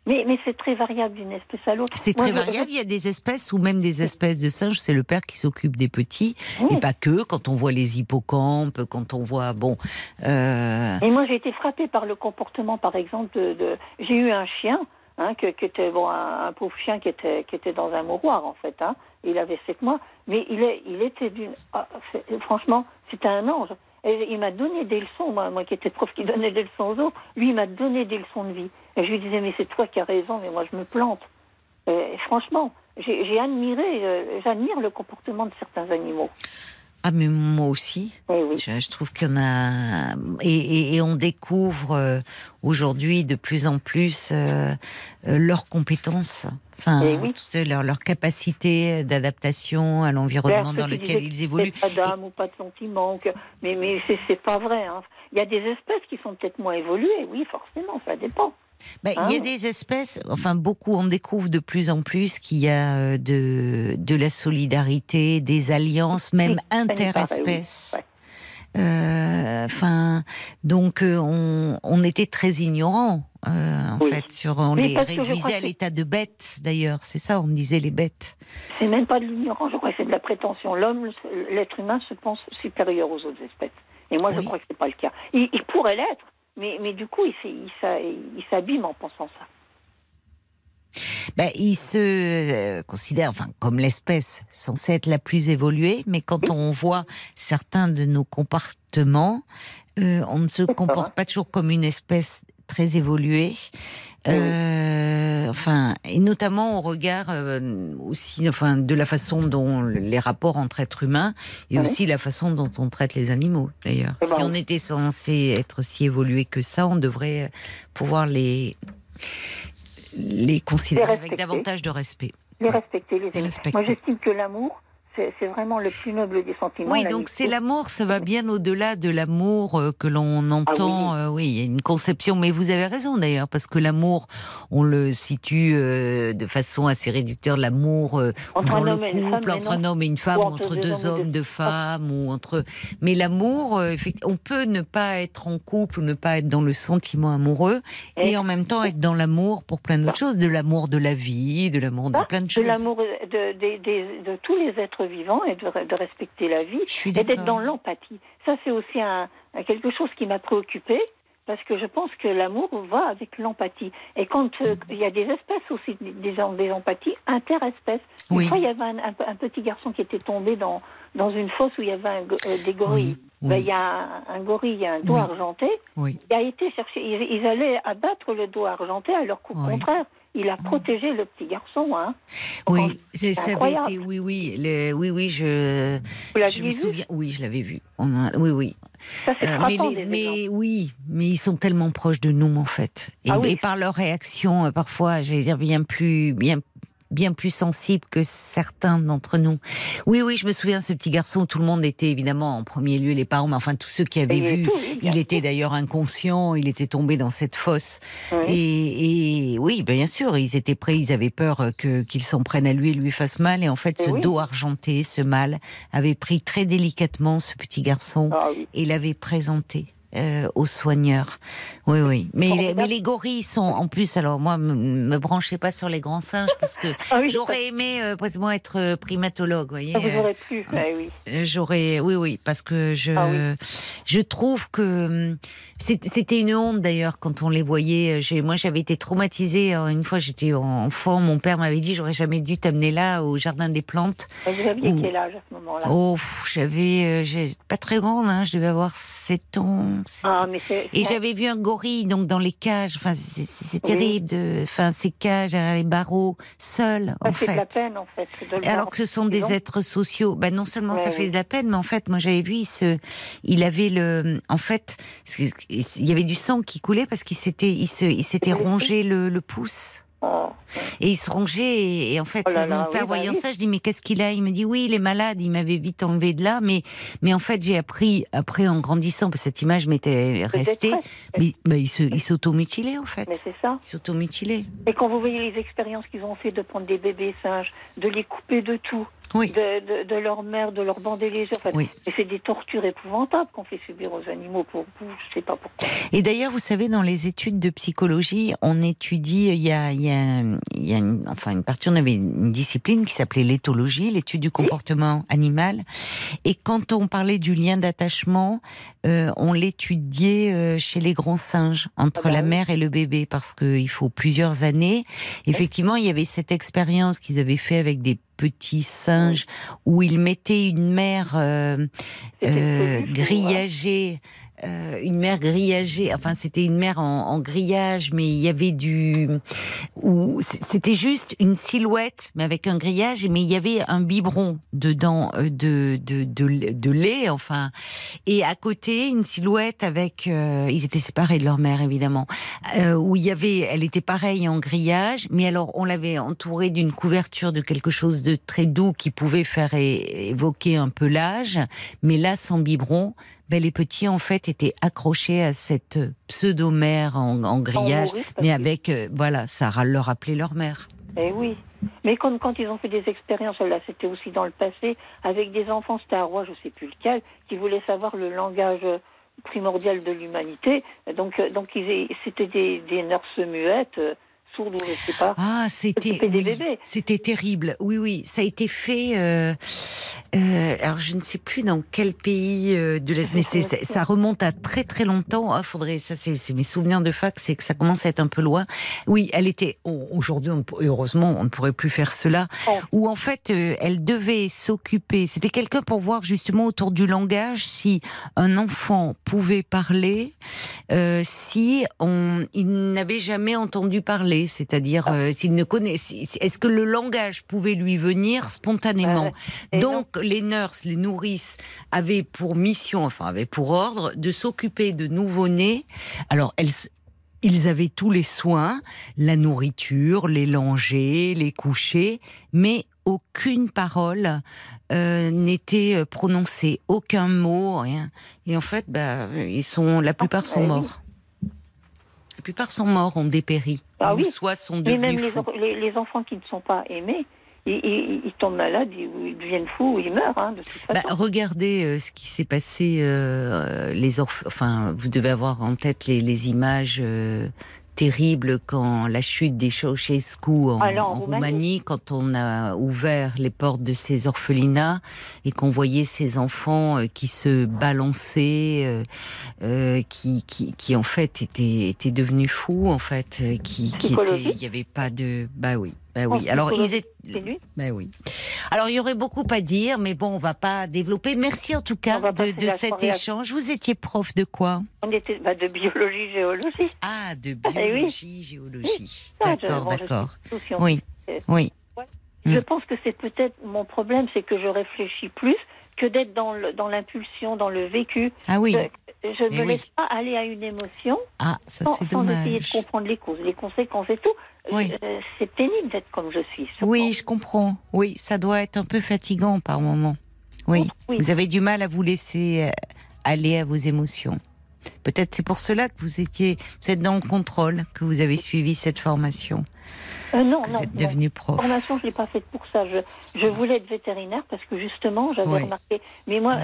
mais, mais c'est très variable d'une espèce à l'autre. C'est très variable. Il y a des espèces ou même des espèces de singes, c'est le père qui s'occupe des petits. Et pas que, quand on voit les hippocampes, quand on voit. Bon. Euh... Et moi, j'ai été frappée par le comportement, par exemple, de. J'ai eu un chien. Hein, qui était bon, un, pauvre chien qui était qui était dans un mouroir en fait. Hein. Il avait sept mois, mais il est il était d'une ah, franchement c'était un ange. Et il m'a donné des leçons, moi, moi qui étais prof qui donnait des leçons aux autres. Lui, il m'a donné des leçons de vie. Et je lui disais, mais c'est toi qui as raison, mais moi je me plante. Et franchement, j'ai admiré, euh, j'admire le comportement de certains animaux. Ah, mais moi aussi. Je, trouve qu'on a. Et, on découvre euh, aujourd'hui de plus en plus euh, euh, leurs compétences. Enfin, leur, leur, capacité d'adaptation à l'environnement dans lequel ils évoluent. Pas d'âme ou pas de sentiment. Mais, mais c'est pas vrai. Hein. Il y a des espèces qui sont peut-être moins évoluées. Oui, forcément, ça dépend. Bah, il y a ah. des espèces, enfin beaucoup, on découvre de plus en plus qu'il y a euh, de, de la solidarité, des alliances, même interespèces. Euh, enfin, donc euh, on, on, était très ignorants en fait sur on les réduisait à l'état de bêtes d'ailleurs. C'est ça, on disait les bêtes. C'est même pas de l'ignorance, je crois que c'est de la prétention. L'homme, l'être humain se pense supérieur aux autres espèces. Et moi, je crois que c'est pas le cas. il pourrait l'être, mais, mais du coup, il, il s'abîme en pensant ça. Ben, il se euh, considère, enfin, comme l'espèce censée être la plus évoluée, mais quand on voit certains de nos comportements, euh, on ne se comporte pas toujours comme une espèce très évoluée. Euh, enfin, et notamment au regard euh, aussi, enfin, de la façon dont les rapports entre êtres humains et aussi la façon dont on traite les animaux. D'ailleurs, eh ben si on était censé être si évolué que ça, on devrait pouvoir les les considérer avec davantage de respect. Les respecter, les, les respecter. Moi, j'estime que l'amour, c'est vraiment le plus noble des sentiments. Oui, donc c'est l'amour, ça va bien au-delà de l'amour euh, que l'on entend. Ah oui. il y a une conception, mais vous avez raison d'ailleurs, parce que l'amour, on le situe euh, de façon assez réducteur, l'amour euh, dans le couple, entre un homme et une femme, ou entre, deux, hommes, deux femmes, ou entre. Mais l'amour, on peut ne pas être en couple ou ne pas être dans le sentiment amoureux, et, en même temps être dans l'amour pour plein d'autres choses, de l'amour de la vie, de l'amour de plein de choses. De l'amour de, de tous les êtres vivant et de, respecter la vie et d'être dans l'empathie. Ça, c'est aussi un, quelque chose qui m'a préoccupée parce que je pense que l'amour va avec l'empathie. Et quand euh, il y a des espèces aussi, des, des empathies interespèces. Une fois, il y avait un, petit garçon qui était tombé dans, dans une fosse où il y avait euh, des gorilles. Ben, il y a un, gorille, un doigt argenté. Il a été chercher. Ils, allaient abattre le doigt argenté, alors qu'au contraire, il a protégé le petit garçon. Hein. Oui, ça avait été, oui, oui, le, oui, oui, je, je me souviens, oui, je l'avais vu. oui, oui. Ça, euh, mais, mais oui, mais ils sont tellement proches de nous en fait, et, ah et par leur réaction, euh, parfois, j'allais dire bien plus, bien bien plus sensible que certains d'entre nous. Oui, oui, je me souviens, ce petit garçon, tout le monde était évidemment en premier lieu les parents, mais enfin tous ceux qui avaient vu, il était d'ailleurs inconscient, il était tombé dans cette fosse. Et, oui, ben, bien sûr, ils étaient prêts, ils avaient peur que qu'il s'en prenne à lui et lui fasse mal. Et en fait, ce dos argenté, ce mal, avait pris très délicatement ce petit garçon ah et l'avait présenté euh, aux soigneurs. Oui, oui. Mais, mais, les gorilles sont en plus. Alors moi, me, me branchez pas sur les grands singes parce que ah j'aurais aimé euh, être euh, primatologue. Voyez. Ah, vous aurez pu. oui. Euh, j'aurais, oui, oui, parce que je, ah je trouve que hum, c'était une honte d'ailleurs quand on les voyait. Moi, j'avais été traumatisée. Une fois, j'étais enfant. Mon père m'avait dit j'aurais jamais dû t'amener là au jardin des plantes. vous aviez quel âge à ce moment-là? Oh, j'avais, pas très grande. Hein, je devais avoir 7 ans. Ah, et j'avais vu un gorille donc dans les cages. Enfin, c'est terrible de, enfin, ces cages les barreaux, seul en fait. de la peine en fait. Alors que ce sont des êtres sociaux. Ben non seulement ça fait de la peine, mais en fait, moi j'avais vu, il, se, il avait le, en fait, il y avait du sang qui coulait parce qu'il s'était, il rongé le, le pouce. Oh. Et il se rongeait et, en fait, oh mon père bah voyant ça, je dis mais qu'est-ce qu'il a? Il me dit oui, il est malade. Il m'avait vite enlevé de là, mais mais en fait j'ai appris après en grandissant parce que cette image m'était restée. Mais, bah, il se il s'automutilait en fait. Mais c'est ça. Il s'automutilait. Et quand vous voyez les expériences qu'ils ont fait de prendre des bébés singes, de les couper de tout, de, leur mère, de leur bander les yeux. Et c'est des tortures épouvantables qu'on fait subir aux animaux pour vous, je sais pas pourquoi. Et d'ailleurs, vous savez, dans les études de psychologie, on étudie, il y a, il y a, il y a une, enfin une partie, on avait une discipline qui s'appelait l'éthologie, l'étude du comportement animal. Et quand on parlait du lien d'attachement, euh, on l'étudiait euh, chez les grands singes, entre ah bah la mère et le bébé, parce qu'il faut plusieurs années. Effectivement, il y avait cette expérience qu'ils avaient fait avec des petits singes où ils mettaient une mère euh, euh grillagée euh, une mer grillagée. Enfin, c'était une mer en, grillage, mais il y avait du, ou c'était juste une silhouette, mais avec un grillage, mais il y avait un biberon dedans euh, de de, de, de lait, enfin, et à côté une silhouette avec, euh, ils étaient séparés de leur mère évidemment, où il y avait, elle était pareille en grillage, mais alors on l'avait entourée d'une couverture de quelque chose de très doux qui pouvait faire évoquer un peu l'âge, mais là sans biberon ben, les petits en fait étaient accrochés à cette pseudo-mère en, grillage, mais avec euh, voilà, ça leur rappelait leur mère. Eh oui, mais quand, quand ils ont fait des expériences, là c'était aussi dans le passé, avec des enfants, c'était un roi, je sais plus lequel, qui voulait savoir le langage primordial de l'humanité. Donc, euh, donc c'était des, des nurses muettes ah, c'était c'était terrible. Oui, oui, ça a été fait. Euh, euh, alors, je ne sais plus dans quel pays euh, de l'Est, mais ça remonte à très très longtemps. Ah, faudrait, ça, c'est mes souvenirs de fac, c'est que ça commence à être un peu loin. Oui, elle était. Aujourd'hui, heureusement, on ne pourrait plus faire cela. Oh. Où en fait, elle devait s'occuper. C'était quelqu'un pour voir justement autour du langage si un enfant pouvait parler, si on, il n'avait jamais entendu parler c'est-à-dire ah. euh, s'il ne connaît, est-ce que le langage pouvait lui venir spontanément Donc les nurses, les nourrices avaient pour mission, enfin avaient pour ordre de s'occuper de nouveau-nés. Alors elles, ils avaient tous les soins, la nourriture, les langer, les coucher, mais aucune parole euh, n'était euh, prononcée, aucun mot, rien. Et en fait, bah, ils sont, la plupart sont morts. La plupart sont morts, ont dépéri. Ah ou soit sont devenus même fous. Les, les, enfants qui ne sont pas aimés, ils, tombent malades, ils, deviennent fous, ou ils meurent. Hein, de toute bah, façon. regardez euh, ce qui s'est passé. Euh, les enfin, vous devez avoir en tête les, les images euh, terrible quand la chute des Ceausescu en, ah, en, Roumanie, quand on a ouvert les portes de ces orphelinats et qu'on voyait ces enfants euh, qui se balançaient, euh, euh, qui, qui, qui, en fait étaient, étaient devenus fous, en fait, qui, qui étaient, il n'y avait pas de, bah oui, bah oui. Alors ils étaient. Ben oui. Alors il y aurait beaucoup à dire, mais bon, on va pas développer. Merci en tout cas de, de cet échange. Vous étiez prof de quoi? On était bah, de biologie, géologie. Ah, de eh biologie, géologie. D'accord, d'accord. Oui, oui. Je pense que c'est peut-être mon problème, c'est que je réfléchis plus que d'être dans l'impulsion, dans le vécu. Ah oui. Je ne me eh laisse pas aller à une émotion ah, ça, sans, sans essayer de comprendre les causes, les conséquences et tout. Oui. Euh, c'est pénible d'être comme je suis. Oui, je comprends. Oui, ça doit être un peu fatigant par moment. Oui. Vous avez du mal à vous laisser euh, aller à vos émotions. Peut-être c'est pour cela que vous étiez, vous êtes dans le contrôle, que vous avez suivi cette formation. Euh, non, que vous êtes devenu prof. La formation, je l'ai pas faite pour ça. Je, je, voulais être vétérinaire parce que justement, j'avais remarqué. Mais moi,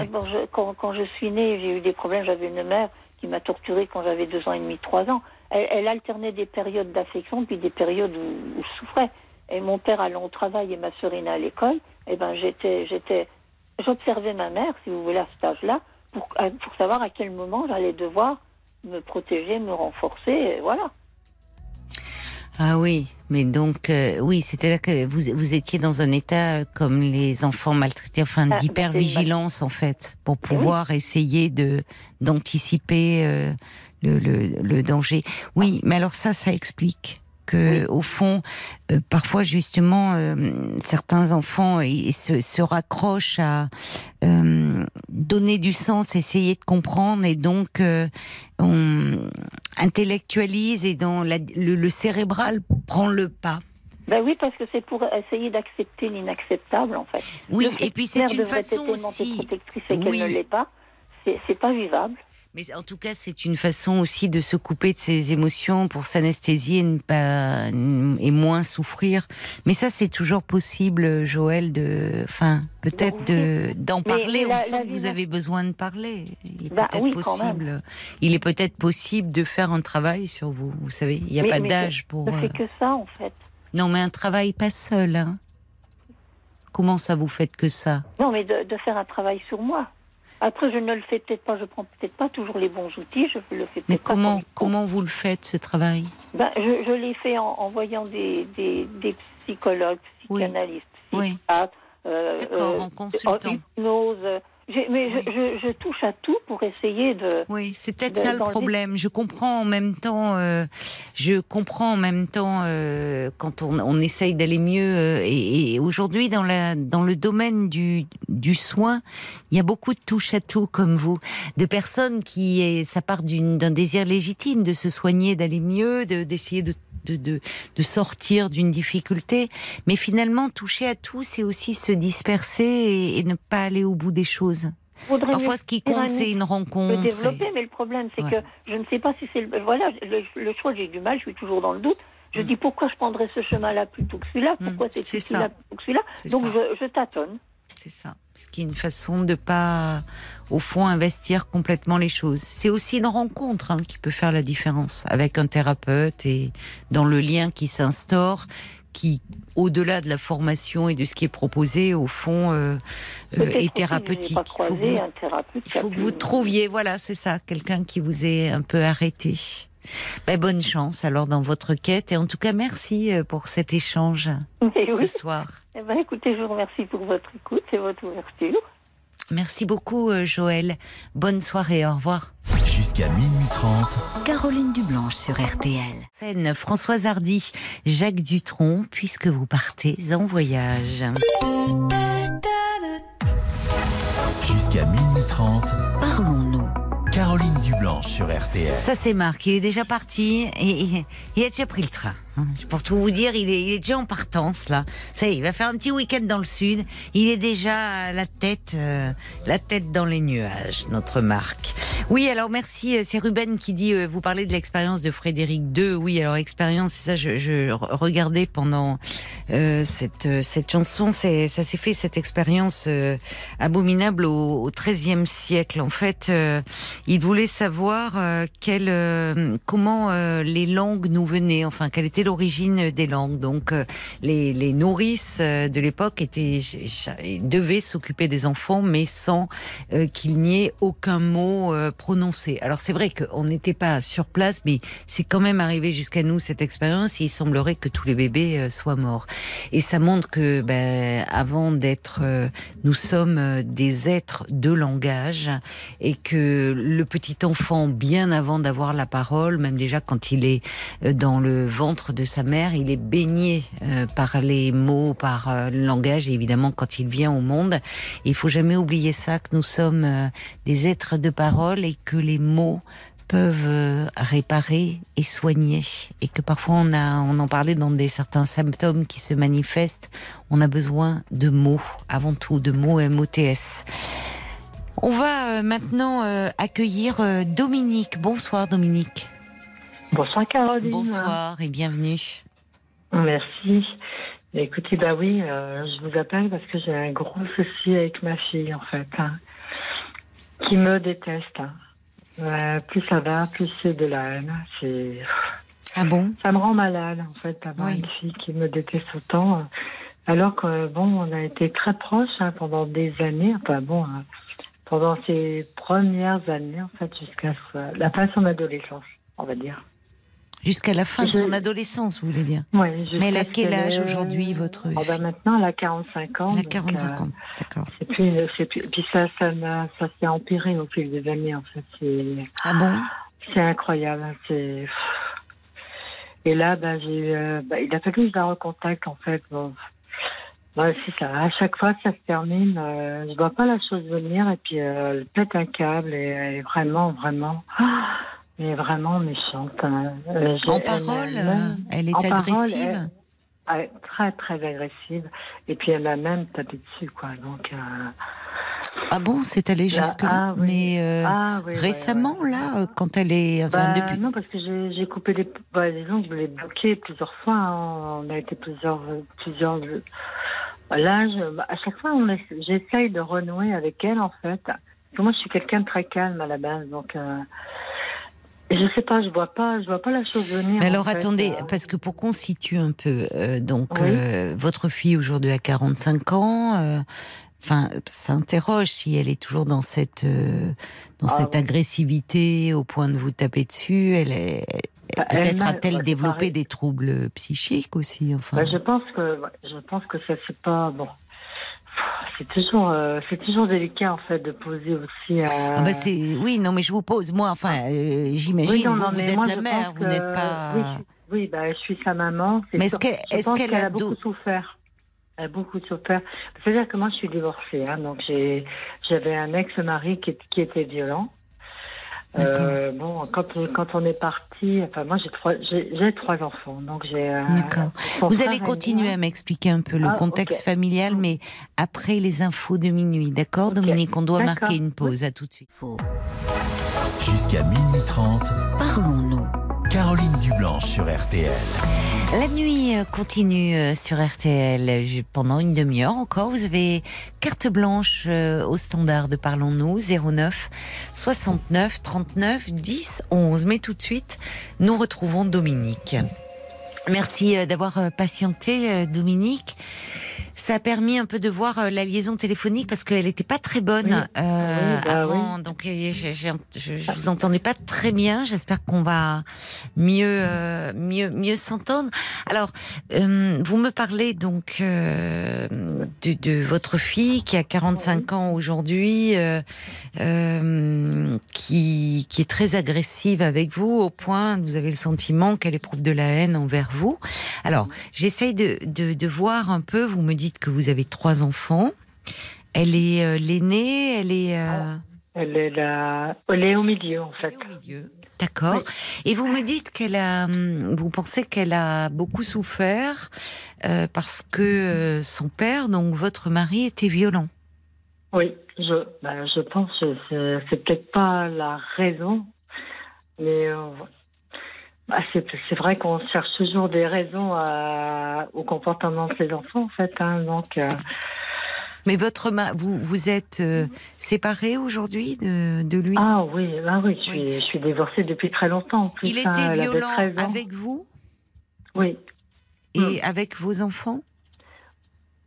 quand, quand, je suis née, j'ai eu des problèmes. J'avais une mère qui m'a torturée quand j'avais deux ans et demi, trois ans elle, alternait des périodes d'affection puis des périodes où, je souffrais. Et mon père allant au travail et ma sœurine à l'école, eh ben j'étais, j'étais, j'observais ma mère, si vous voulez, à cet âge-là, pour, pour savoir à quel moment j'allais devoir me protéger, me renforcer, et voilà. Ah oui, mais donc euh, oui, c'était là que vous, vous étiez dans un état comme les enfants maltraités, enfin ah, d'hypervigilance en fait, pour pouvoir essayer de d'anticiper euh, le, danger. Oui, mais alors ça, ça explique que au fond, euh, parfois justement, euh, certains enfants se, se, raccrochent à euh, donner du sens, essayer de comprendre, et donc on intellectualise et dans le, cérébral prend le pas. Ben oui, parce que c'est pour essayer d'accepter l'inacceptable, en fait. Oui, et puis c'est une façon aussi. protectrice et qu'elle ne l'est pas. C'est pas vivable. Mais en tout cas, c'est une façon aussi de se couper de ses émotions pour s'anesthésier et, pas, et moins souffrir. Mais ça, c'est toujours possible, Joël, de, enfin, peut-être de, d'en parler. on sent que vous avez besoin de parler. Il est bah peut-être possible. Il est peut-être possible de faire un travail sur vous. Vous savez, il n'y a pas d'âge pour. Ne euh, que ça, en fait. Non, mais un travail pas seul. Hein. Comment ça vous faites que ça? Non, mais de, de faire un travail sur moi. Après, je ne le fais peut-être pas, je prends peut-être pas toujours les bons outils, je le fais Mais comment, comment vous le faites, ce travay ben, Je, je l'ai fait en, voyant des, des, des, psychologues, psychanalystes, psychiatres, euh, euh, en consultant. hypnose, mais je, touche à tout pour essayer de. Oui, c'est peut-être ça le problème. Je comprends en même temps. Euh, je comprends en même temps euh, quand on, on essaye d'aller mieux. Euh, et, aujourd'hui, dans, la, dans le domaine du, du soin, il y a beaucoup de touche à tout comme vous, de personnes qui, ça part d'un désir légitime de se soigner, d'aller mieux, d'essayer de de, de, de sortir d'une difficulté. Mais finalement, toucher à tout, c'est aussi se disperser et, ne pas aller au bout des choses. Parfois, ce qui compte, c'est une rencontre. Le développer, mais le problème, c'est que je ne sais pas si c'est le. Voilà, le, choix, j'ai du mal, je suis toujours dans le doute. Je mm. dis pourquoi je prendrais ce chemin-là plutôt que celui-là? Mm. Pourquoi c'est celui-là plutôt que celui-là? Donc, je, je tâtonne. C'est ça. Ce qui est une façon de pas, au fond, investir complètement les choses. C'est aussi une rencontre hein, qui peut faire la différence avec un thérapeute et dans le lien qui s'instaure, qui, au-delà de la formation et de ce qui est proposé, au fond, euh, euh, est thérapeutique. il faut, que vous, il faut que vous trouviez, voilà, c'est ça, quelqu'un qui vous ait un peu arrêté. Ben, bonne chance alors dans votre quête et en tout cas merci euh, pour cet échange ce soir. Eh ben, écoutez, je vous remercie pour votre écoute et votre ouverture. Merci beaucoup euh, Joël. Bonne soirée, au revoir. Jusqu'à minuit 30. Caroline Dublanche sur RTL. Scène Françoise Hardy, Jacques Dutronc, puisque vous partez en voyage. Jusqu'à minuit 30. Parlons-nous. Caroline Dublanche sur RTL. Ça c'est Marc, il est déjà parti et il a déjà pris le train. Hein, pour tout vous dire, il est, il est, déjà en partance là. Ça y est, il va faire un petit week-end dans le sud. Il est déjà la tête, euh, la tête dans les nuages, notre Marc. Oui, alors merci. Euh, c'est Ruben qui dit, euh, vous parlez de l'expérience de Frédéric II. Oui, alors expérience, ça. Je, je, regardais pendant cette cette chanson. C'est ça s'est fait cette expérience abominable au XIIIe siècle. En fait, il voulait savoir quelle, comment les langues nous venaient. Enfin, quelle était l'origine des langues. Donc euh, les, nourrices euh, de l'époque étaient devaient s'occuper des enfants, mais sans euh, qu'il n'y ait aucun mot prononcé. Alors c'est vrai qu'on n'était pas sur place, mais c'est quand même arrivé jusqu'à nous cette expérience. Et il semblerait que tous les bébés soient morts. Et ça montre que ben, avant d'être, nous sommes des êtres de langage et que le petit enfant, bien avant d'avoir la parole, même déjà quand il est dans le ventre de sa mère, il est baigné euh, par les mots, par euh, le langage, et évidemment quand il vient au monde. Il faut jamais oublier ça, que nous sommes euh, des êtres de parole et que les mots peuvent réparer et soigner. Et que parfois on a on en parlait dans des certains symptômes qui se manifestent. On a besoin de mots avant tout de mots MOTS on va maintenant accueillir Dominique. Bonsoir Dominique Bonsoir Caroline. Bonsoir et bienvenue. Merci. Écoutez, bah oui, euh, je vous appelle parce que j'ai un gros souci avec ma fille en fait, hein, qui me déteste. Hein. Euh, plus ça va, plus c'est de la haine. C'est ah bon? Ça me rend malade en fait d'avoir une fille qui me déteste autant. Alors que bon, on a été très proches hein, pendant des années. Enfin bon, pendant ces premières années en fait jusqu'à la fin de son adolescence, on va dire. Jusqu'à la fin de son adolescence, vous voulez dire Oui. Mais elle a quel âge aujourd'hui, votre oh ben Maintenant, elle a 45 ans. Elle a 45 euh, ans, d'accord. Et puis, puis ça, ça, ça s'est empiré au fil des années, en fait. Ah bon? C'est incroyable. C'est... Et là, ben, j'ai, euh, ben, il a fallu que je la recontacte, en fait. Bon. c'est ça. À chaque fois, ça se termine. Euh, je vois pas la chose venir et puis elle pète un câble et, et vraiment, vraiment. Est vraiment méchante. Hein. Euh, en parole, elle, est agressive Très, très agressive. Et puis elle m'a même tapé dessus, quoi. Donc. Euh, ah bon, c'est allé jusque-là ah Mais euh, ah récemment, là, quand elle est. Enfin, bah, depuis... Non, parce que j'ai coupé les. Bah, disons que je l'ai bloqué plusieurs fois. Hein. On a été plusieurs. plusieurs... Là, à chaque fois, j'essaye de renouer avec elle, en fait. Parce que moi, je suis quelqu'un de très calme à la base. Donc. Je sais pas, je vois pas, je vois pas la chose venir. Mais alors attendez, euh. parce que pour qu'on situe un peu, euh, donc euh, votre fille aujourd'hui a 45 ans. Enfin, ça interroge si elle est toujours dans cette dans ah cette agressivité au point de vous taper dessus. Elle est bah, peut-être a-t-elle développé des troubles psychiques aussi. Enfin, bah, je pense que je pense que ça c'est pas bon c'est toujours, euh, c'est toujours délicat en fait de poser aussi. Euh... Ah bah c'est, oui, non, mais je vous pose, moi, enfin, euh, j'imagine, vous, vous êtes la mère, vous n'êtes pas. Oui, oui, bah, je suis sa maman. Mais est-ce qu'elle, est qu'elle a, beaucoup souffert Elle a beaucoup souffert. C'est-à-dire que moi, je suis divorcée, hein, donc j'ai, j'avais un ex-mari qui, qui était violent. Euh, bon, quand, quand on est parti, enfin moi j'ai trois, j'ai trois enfants, donc j'ai. Euh, D'accord. Vous allez continuer à m'expliquer un peu le ah, contexte familial, mais après les infos de minuit, d'accord, Dominique? On doit marquer une pause. À tout de suite. Jusqu'à minuit 30, parlons-nous. Caroline Dublanche sur RTL. La nuit euh, continue euh, sur RTL pendant une demi-heure encore. Vous avez carte blanche euh, au standard de Parlons-nous 09 69 39 10 11. Mais tout de suite, nous retrouvons Dominique. Merci d'avoir patienté, Dominique ça a permis un peu de voir euh, la liaison téléphonique parce qu'elle n'était pas très bonne euh, bah avant. Donc euh, je, je, vous entendais pas très bien. J'espère qu'on va mieux mieux mieux s'entendre. Alors vous me parlez donc de, de, votre fille qui a 45 ans aujourd'hui, qui qui est très agressive avec vous au point vous avez le sentiment qu'elle éprouve de la haine envers vous. Alors j'essaye de, de, de voir un peu. Vous me dites dites que vous avez trois enfants. Elle est euh, l'aînée, elle est. Euh, elle est là, elle est au milieu en fait. D'accord. Et vous me dites qu'elle a, hum, vous pensez qu'elle a beaucoup souffert euh, parce que son père, donc votre mari, était violent. Oui, je, bah, je pense que c'est peut-être pas la raison, mais bah, c'est vrai qu'on cherche toujours des raisons au comportement de ses enfants, en fait. Hein, donc, euh. Mais votre vous vous êtes euh, séparée aujourd'hui de, de, lui? Ah oui, ah oui, je suis, je suis divorcée depuis très longtemps. En plus, il hein, était violent avec vous? Oui. Et mm. avec vos enfants?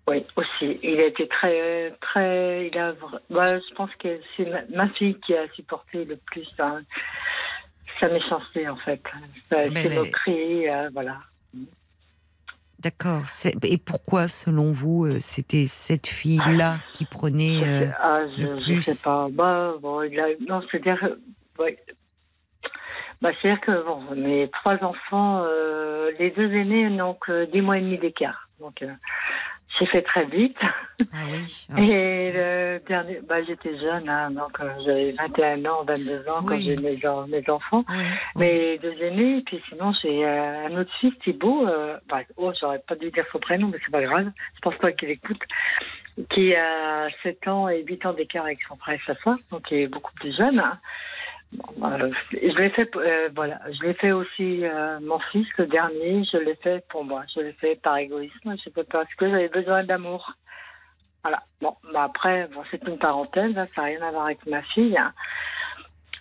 Oui, aussi. Il a été très, très. Il a, bah, je pense que c'est ma, fille qui a supporté le plus. Hein, sa méchanceté, en fait. Ses moqueries, euh, voilà. D'accord. Et pourquoi, selon vous, euh, c'était cette fille-là qui prenait euh, ah, je, le plus sais pas. Bah, bon, il a... Non, c'est-à-dire... Ouais. Bah, c'est-à-dire que bon, mes trois enfants, les deux aînés n'ont que dix mois et demi d'écart. Donc, j'ai fait très vite. Ah oui. Et le dernier, bah, j'étais jeune, hein, donc euh, j'avais 21 ans, 22 ans quand j'ai mes, mes enfants. Mes deux aînés, puis sinon j'ai euh, un autre fils, Thibaut. Euh, bah, oh, j'aurais pas dû dire son prénom, mais c'est pas grave. Je pense pas qu'il écoute. Qui a 7 ans et 8 ans d'écart avec son frère et sa soeur, donc il est beaucoup plus jeune. Hein. Bah, je l'ai fait, euh, voilà, je l'ai fait aussi euh, mon fils le dernier. Je l'ai fait pour moi. Je l'ai fait par égoïsme. Je sais parce que j'avais besoin d'amour. Voilà. Bon, bah après, bon, c'est une parenthèse. Hein, ça n'a rien à voir avec ma fille. Hein.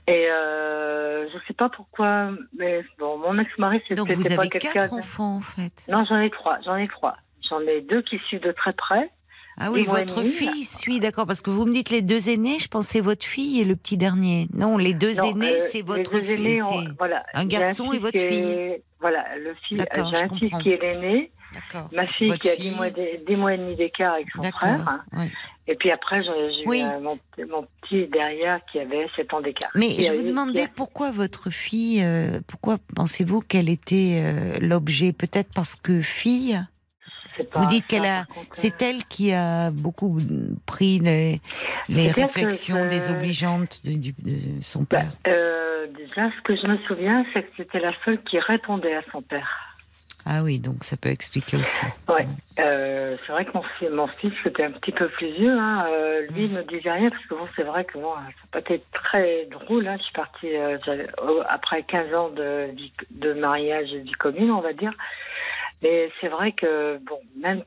Et euh, je sais pas pourquoi, mais bon, mon ex-mari, c'était Donc vous avez quatre enfants en fait. Non, j'en ai trois. J'en ai trois. J'en ai deux qui suivent de très près. Ah oui, votre fille suit, d'accord, parce que vous me dites les deux aînés, je pensais votre fille et le petit dernier. Non, les deux aînés, euh, c'est votre fille. voilà, un garçon et votre fille. Voilà, le fils, j'ai un fils qui est l'aîné. Ma fille qui a 10 mois, mois et demi d'écart avec son frère. Et puis après, j'ai eu euh, mon, petit derrière qui avait 7 ans d'écart. Mais je vous demandais pourquoi votre fille, euh, pourquoi pensez-vous qu'elle était l'objet? Peut-être parce que fille vous dites qu'elle a, c'est elle qui a beaucoup pris les, les réflexions désobligeantes de, de, son bah, père. Euh, déjà, ce que je me souviens, c'est que c'était la seule qui répondait à son père. Ah oui, donc ça peut expliquer aussi. Ouais, euh, c'est vrai que mon, mon fils était un petit peu plus vieux. Hein. Euh, lui, il ne me disait rien parce que bon, c'est vrai que bon, ça n'a pas été très drôle. Hein. Je suis partie après 15 ans de, de mariage et vie commune, on va dire. Mais c'est vrai que, bon, même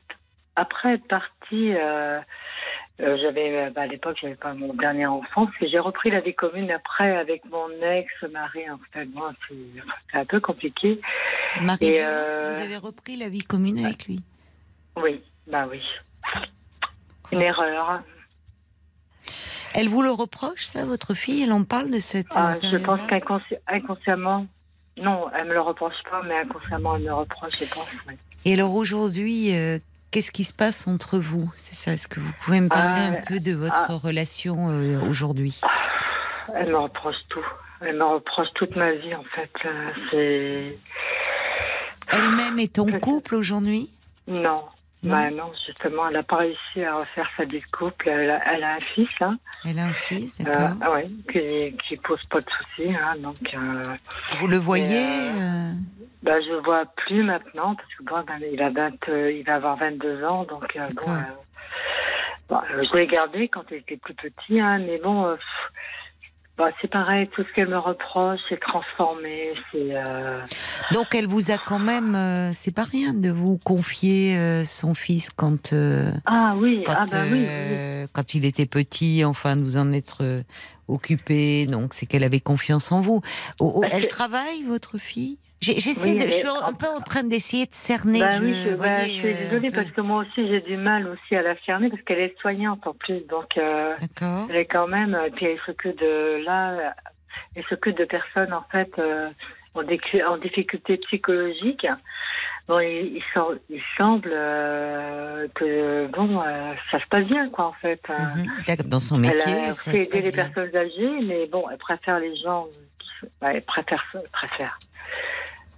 après être partie, euh, euh, j'avais, bah, à l'époque, j'avais pas mon dernier enfant, parce que j'ai repris la vie commune après avec mon ex-mari. En fait, moi, c'est un peu compliqué. Marie, euh, vous avez repris la vie commune avec lui? Oui, bah oui. Une erreur. Elle vous le reproche, ça, votre fille? Elle en parle de cette. Ah, je pense qu'inconsciemment, non, elle me le reproche pas, mais inconsciemment, elle me reproche, je pense. Et alors aujourd'hui, euh, Qu'est-ce qui se passe entre vous? C'est ça. Est-ce que vous pouvez me parler un peu de votre ah. relation aujourd'hui? Elle me reproche tout. Elle me reproche toute ma vie, en fait. C'est. Elle-même est en couple aujourd'hui? Non. Non. Bah non, justement, elle n'a pas réussi à refaire sa vie de couple. Elle a, un fils. Hein. Elle a un fils, euh, d'accord. Euh, oui, qui, qui pose pas de soucis. Hein, donc, euh, Vous le voyez euh, bah, Je le vois plus maintenant, parce que bon, ben, il, a 20, il va avoir 22 ans. Donc, bon, bon, je l'ai gardé quand il était plus petit. Hein, mais bon, bah, c'est pareil, tout ce qu'elle me reproche, c'est transformé. C'est, euh, Donc elle vous a quand même, euh, c'est pas rien de vous confier euh, son fils quand. ah oui, quand, ah bah oui, quand il était petit, enfin nous en être occupé. Donc c'est qu'elle avait confiance en vous. Bah, elle travaille, votre fille? J'essaie de, je suis un peu en train d'essayer de cerner. Bah oui, je, bah, je suis désolée parce que moi aussi j'ai du mal aussi à la cerner parce qu'elle est soignante en plus, donc euh, elle est quand même. Et puis elle s'occupe de là, elle s'occupe de personnes en fait euh, en, en, difficulté psychologique. Bon, il, il, semble euh, que bon, euh, ça se passe bien quoi en fait. Mhm. Dans son métier, elle, ça se aider les personnes âgées, mais bon, elle préfère les gens. Qui, elle préfère, préfère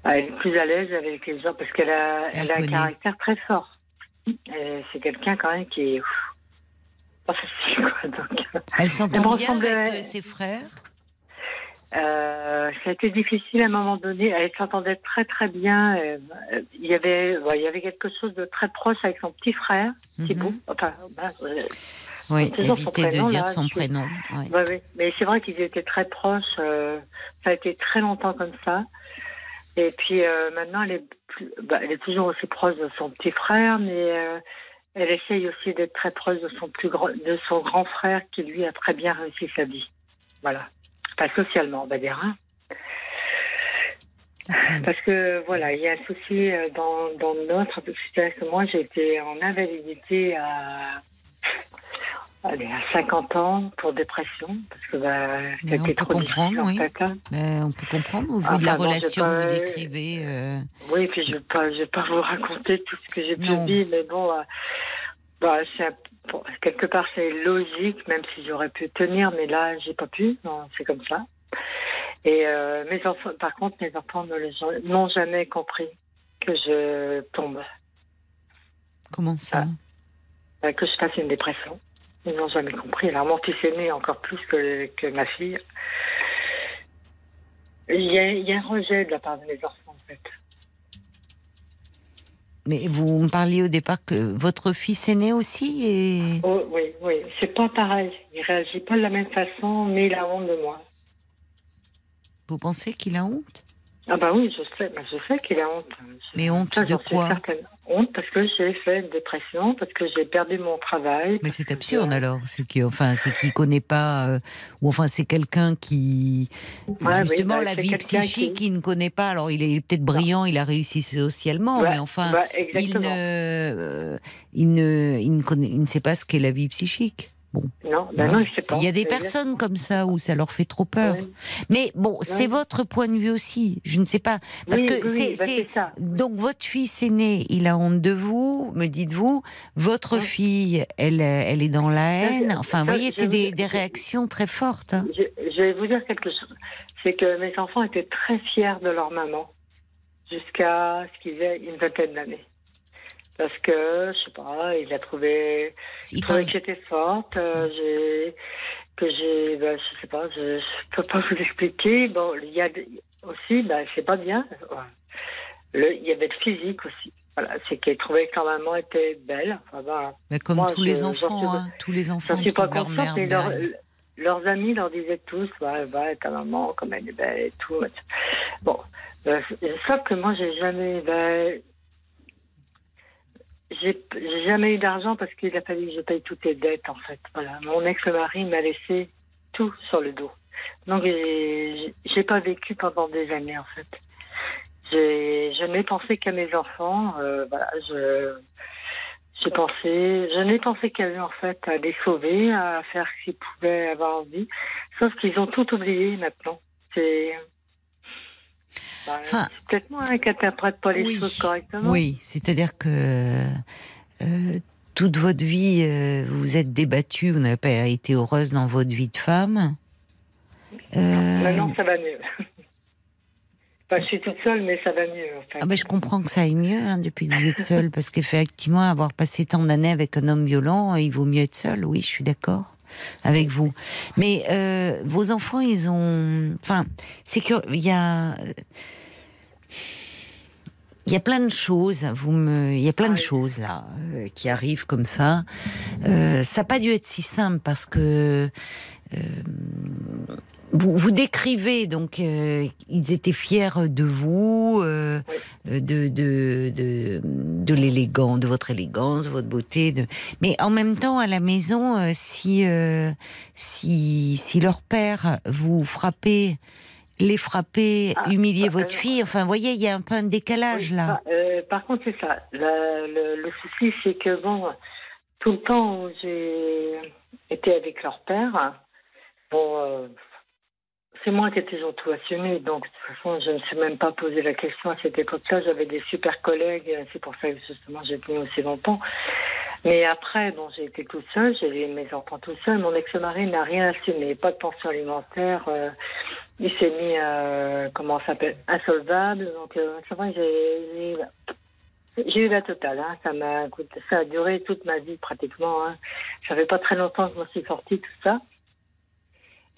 elle est plus à l'aise avec les gens parce qu'elle a, elle, a un caractère très fort. C'est quelqu'un quand même qui est pas facile. Quoi, donc. Elle s'entend bien avec euh, ses frères? Euh, ça a été difficile à un moment donné. Elle s'entendait très très bien. Euh, il y avait, il y avait quelque chose de très proche avec son petit frère, mm -hmm. Enfin, bah, oui, éviter de dire son prénom. Oui. oui. Mais c'est vrai qu'ils étaient très proches. ça a été très longtemps comme ça. Et puis euh, maintenant, elle est, bah, elle est toujours aussi proche de son petit frère, mais euh, elle essaye aussi d'être très proche de son plus grand, de son grand frère qui lui a très bien réussi sa vie. Voilà. Pas socialement, on va dire. Hein. Parce que voilà, il y a un souci euh, dans, dans notre situation. Moi, j'ai été en invalidité à Allez, à 50 ans pour dépression, parce que bah, c'était trop difficile en fait. Hein. on peut comprendre au vu de la relation que vous décrivez. Euh... Oui, puis je ne vais, pas, vais pas vous raconter tout ce que j'ai pu vivre, mais bon, euh, bah, bon, quelque part c'est logique, même si j'aurais pu tenir, mais là j'ai pas pu, c'est comme ça. Et euh, mes enfants, par contre, mes enfants n'ont jamais compris que je tombe. Comment ça? Ah. Que je fasse une dépression. Ils n'ont jamais compris. Alors, mon fils aîné, encore plus que, que ma fille. Il y, a, il y, a, un rejet de la part de mes enfants, en fait. Mais vous me parliez au départ que votre fils aîné aussi est... Oh, oui, oui. C'est pas pareil. Il réagit pas de la même façon, mais il a honte de moi. Vous pensez qu'il a honte? Ah bah oui, je sais. je sais qu'il a honte. Mais honte de quoi honte parce que j'ai fait une dépression, parce que j'ai perdu mon travail. Mais c'est absurde alors, c'est qui, enfin, c'est qui connaît pas, euh, ou enfin c'est quelqu'un qui, justement bah, la vie psychique, qui... il ne connaît pas. Alors il est peut-être brillant, il a réussi socialement, mais enfin, il, ne, euh, il ne, il ne connaît, il ne sait pas ce qu'est la vie psychique. Bon. Non, ben non, je sais pas. Il y a des personnes comme ça où ça leur fait trop peur. Mais bon, c'est votre point de vue aussi. Je ne sais pas. Parce que c'est. Bah, donc, votre fils aîné, il a honte de vous, me dites-vous. Votre fille, elle, elle est dans la haine. Enfin, vous voyez, c'est des, des, réactions très fortes. Hein. Je, je, vais vous dire quelque chose. C'est que mes enfants étaient très fiers de leur maman jusqu'à ce qu'ils aient une vingtaine d'années parce que, je sais pas, il a trouvé, il trouvé que j'étais forte, euh, que j'ai, ben, je sais pas, je, je, peux pas vous expliquer. Bon, il y a aussi, ben, c'est pas bien. Le, il y avait le physique aussi. Voilà, c'est qu'il trouvait que leur maman était belle. Enfin, ben, Mais comme tous les enfants, hein, tous les enfants. Je suis pas consciente, mais leur, leurs amis leur disaient tous, ouais, ouais, ta maman, comme elle est belle et tout. Bon, euh, sauf que moi, j'ai jamais, ben, j'ai jamais eu d'argent parce qu'il a fallu que je paye toutes les dettes, en fait. Voilà. Mon ex-mari m'a laissé tout sur le dos. Donc, j'ai pas vécu pendant des années, en fait. Je n'ai pensé qu'à mes enfants. Euh, voilà, je, j'ai pensé, je n'ai pensé qu'à eux, en fait, à les sauver, à faire ce qu'ils pouvaient avoir envie. Sauf qu'ils ont tout oublié maintenant. C'est, bah, c'est peut-être moi hein, qui n'interprète pas les choses correctement. Oui, c'est-à-dire que toute votre vie, vous vous êtes débattue, vous n'avez pas été heureuse dans votre vie de femme. Maintenant, ça va mieux. je suis toute seule, mais ça va mieux. ah ben, je comprends que ça aille mieux hein, depuis que vous êtes seule, parce qu'effectivement, avoir passé tant d'années avec un homme violent, il vaut mieux être seul. Oui, je suis d'accord avec vous. Mais euh, vos enfants, ils ont. Enfin, c'est qu'il y a. Il y a plein de choses, vous me, il y a plein de choses là euh, qui arrivent comme ça. Euh, ça n'a pas dû être si simple parce que vous, vous, décrivez donc euh, ils étaient fiers de vous, euh, de de de, de l'élégance, de votre élégance, de votre beauté. De... Mais en même temps, à la maison, euh, si si si leur père vous frappait, les frappait, ah, humiliait bah, votre fille, enfin, vous voyez, il y a un peu un décalage là. Bah, par contre, c'est ça. Le, le, souci, c'est que bon, tout le temps j'ai été avec leur père, bon c'est moi qui ai toujours tout assumé, donc de toute façon, je ne me suis même pas posé la question à cette époque-là. J'avais des super collègues, c'est pour ça que justement j'ai tenu aussi longtemps. Mais après, bon, j'ai été toute seule, j'ai eu mes enfants tout seul. Mon ex-mari n'a rien assumé, pas de pension alimentaire. Euh, il s'est mis, euh, comment s'appelle, insolvable. Donc, euh, c'est vrai, j'ai eu la totale, hein. ça m'a ça a duré toute ma vie pratiquement. Hein. Ça fait pas très longtemps que je m'en suis sortie tout ça.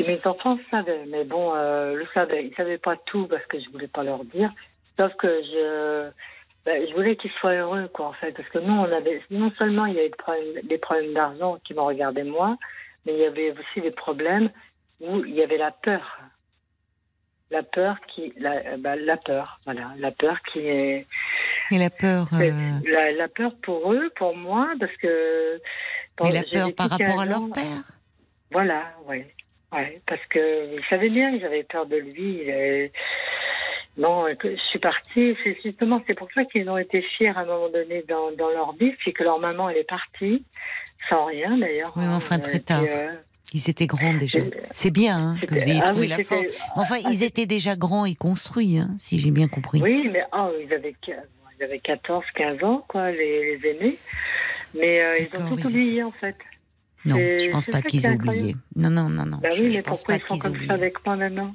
Mes enfants savaient, mais bon, euh, le savaient. Ils ne savaient pas tout parce que je ne voulais pas leur dire. Sauf que je, ben, je voulais qu'ils soient heureux, quoi, en fait. Parce que nous, on avait, non seulement il y avait des problèmes, d'argent qui m'ont regardé moi, mais il y avait aussi des problèmes où il y avait la peur. La peur qui, la, ben, la peur, voilà, la peur qui est. Et la peur. Euh, la, la, peur pour eux, pour moi, parce que. Mais la peur par rapport à leur père? Voilà, oui. Ouais, parce que ils savaient bien, ils avaient peur de lui. Non, je suis partie. C'est justement, c'est pour ça qu'ils ont été fiers à un moment donné dans, dans leur vie, puis que leur maman elle est partie sans rien d'ailleurs. Oui, mais enfin très tard. Euh, ils étaient grands déjà. C'est bien hein, que vous ayez ah trouvé la force. Enfin, ils étaient déjà grands et construits, hein, si j'ai bien compris. Oui, mais oh, ils, avaient, ils avaient 14, 15 ans, quoi, les, aînés. Mais euh, ils ont tout oublié, en fait. Non, je pense pas qu'ils aient oublié. Non, non, non, non. Bah oui, je, mais pense pas qu'ils oublient. avec moi maintenant?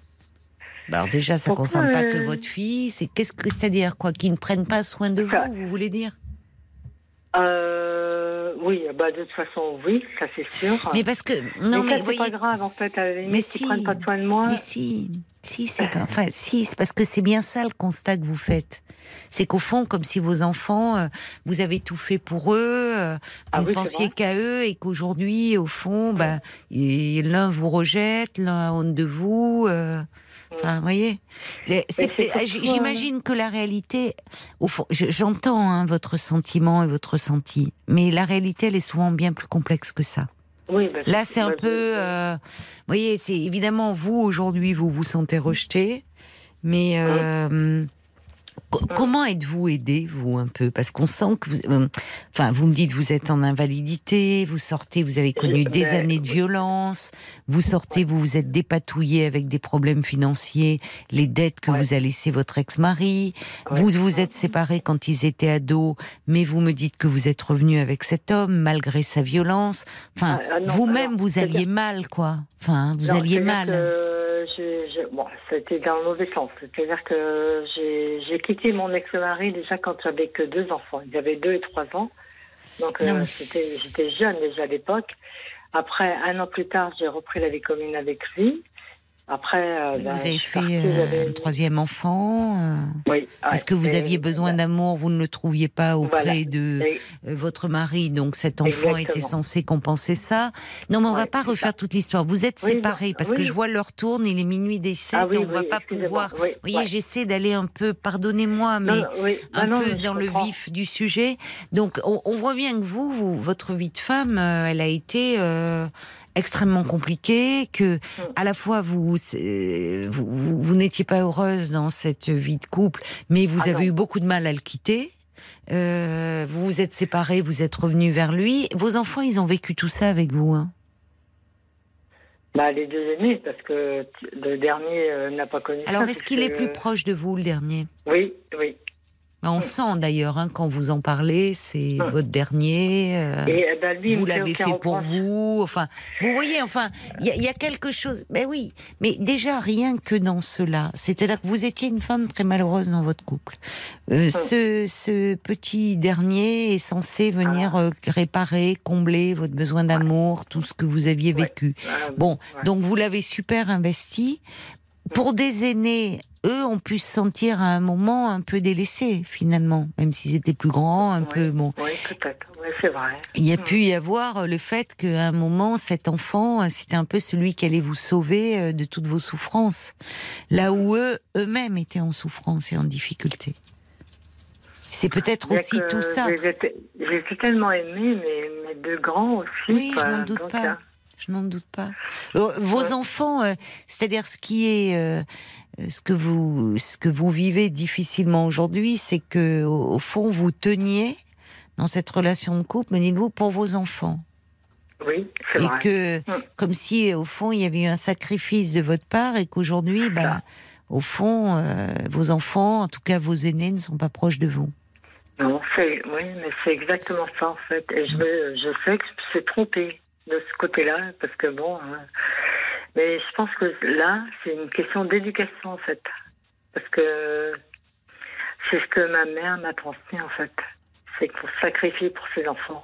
Bah, alors déjà, ça ne concerne pas que euh, votre fille. C'est qu'est-ce que c'est-à-dire quoi Qu'ils ne prennent pas soin de vous, vous voulez dire? euh, oui, bah de toute façon, oui, ça c'est sûr. Mais parce que non, mais, c'est pas grave en fait. mais si, prennent pas soin de moi. Mais si, si c'est enfin si, c'est parce que c'est bien ça le constat que vous faites. C'est qu'au fond, comme si vos enfants, euh, vous avez tout fait pour eux, euh, vous ne ah pensiez qu'à eux, et qu'aujourd'hui, au fond, bah, l'un vous rejette, l'un honte de vous. Euh, Enfin, vous voyez, j'imagine que la réalité, au fond, j'entends hein, votre sentiment et votre ressenti, mais la réalité, elle est souvent bien plus complexe que ça. Oui, Là, c'est un peu, euh, vous voyez, c'est évidemment vous aujourd'hui, vous vous sentez rejeté, mais euh, Comment êtes-vous aidé, vous, un peu? Parce qu'on sent que vous. Euh, enfin, vous me dites, vous êtes en invalidité, vous sortez, vous avez connu des années de violence, vous sortez, vous vous êtes dépatouillé avec des problèmes financiers, les dettes que vous a laissées votre ex-mari, vous vous êtes séparés quand ils étaient ados, mais vous me dites que vous êtes revenu avec cet homme, malgré sa violence. Enfin, ah, vous-même, vous alliez mal, quoi. Enfin, vous alliez mal bon, c'était dans le mauvais sens. C'est-à-dire que j'ai quitté mon ex-mari déjà quand j'avais que deux enfants. Il avait deux et trois ans. Donc euh, j'étais jeune déjà à l'époque. Après, un an plus tard, j'ai repris la vie commune avec lui. Après, euh, vous ben, avez fait euh, un troisième enfant. Euh, oui. Parce que vous aviez besoin d'amour, vous ne le trouviez pas auprès de votre mari, donc cet enfant était censé compenser ça. Non, mais on ne va pas refaire toute l'histoire. Vous êtes séparés parce que je vois l'heure tourne, il est minuit des 7, ah on ne va pas pouvoir. Vous voyez, j'essaie d'aller un peu, pardonnez-moi, mais un peu dans le vif du sujet. Donc, on, on, voit bien que vous, vous, votre vie de femme, elle a été extrêmement compliqué, que mm. à la fois vous vous, vous, n'étiez pas heureuse dans cette vie de couple, mais vous ah avez eu beaucoup de mal à le quitter. Euh, vous vous êtes séparés, vous êtes revenus vers lui. Vos enfants, ils ont vécu tout ça avec vous hein? Bah, les deux aînés, parce que le dernier euh, n'a pas connu Alors, est-ce qu'il est plus proche de vous, le dernier? Oui, oui. On sent d'ailleurs, hein, quand vous en parlez, c'est votre dernier. Euh, eh ben, vous l'avez fait pour vous. Enfin, vous voyez, enfin, il y, a quelque chose. Mais ben oui, mais déjà rien que dans cela, c'était là que vous étiez une femme très malheureuse dans votre couple. Euh, ce, ce, petit dernier est censé venir ah. euh, réparer, combler votre besoin d'amour, tout ce que vous aviez vécu. Ah, bon, donc vous l'avez super investi. Pour des aînés eux ont pu se sentir à un moment un peu délaissés finalement, même s'ils étaient plus grands, un peu bon. Oui, peut-être. c'est vrai. Il y a mm. pu y avoir le fait qu'à un moment, cet enfant, c'était un peu celui qui allait vous sauver euh, de toutes vos souffrances, là où eux, eux-mêmes étaient en souffrance et en difficulté. C'est peut-être aussi tout ça. J'ai tellement aimé mes, deux grands aussi. Oui, je n'en doute pas. Euh, je n'en doute pas. Euh, vos enfants, c'est-à-dire ce qui est euh, ce que vous ce que vous vivez difficilement aujourd'hui, c'est que au, fond vous teniez dans cette relation de couple, mais dites-vous pour vos enfants. Oui, c'est vrai. Et que mm. comme si au fond il y avait eu un sacrifice de votre part et qu'aujourd'hui, bah, au fond, euh, vos enfants, en tout cas vos aînés, ne sont pas proches de vous. Non, c'est oui, mais c'est exactement ça en fait. Et je, je sais que c'est trompé de ce côté-là parce que bon. Hein, mais je pense que là, c'est une question d'éducation, en fait. Parce que c'est ce que ma mère m'a transmis, en fait. C'est qu'on sacrifie pour ses enfants.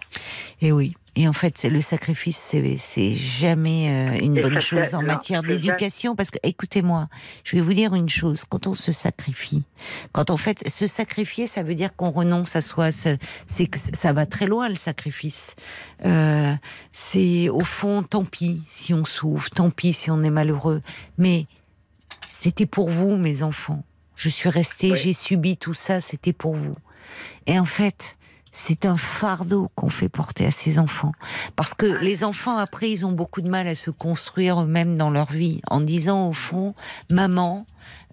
Et oui. Et en fait, le sacrifice, c'est jamais euh, une bonne chose en matière d'éducation. Parce que, écoutez-moi, je vais vous dire une chose. Quand on se sacrifie, quand on fait se sacrifier, ça veut dire qu'on renonce à soi. C'est que ça va très loin le sacrifice. Euh, c'est au fond, tant pis si on souffre, tant pis si on est malheureux. Mais c'était pour vous, mes enfants. Je suis restée, j'ai subi tout ça, c'était pour vous. Et en fait, c'est un fardeau qu'on fait porter à ses enfants. Parce que les enfants, après, ils ont beaucoup de mal à se construire eux-mêmes dans leur vie, en disant au fond, maman,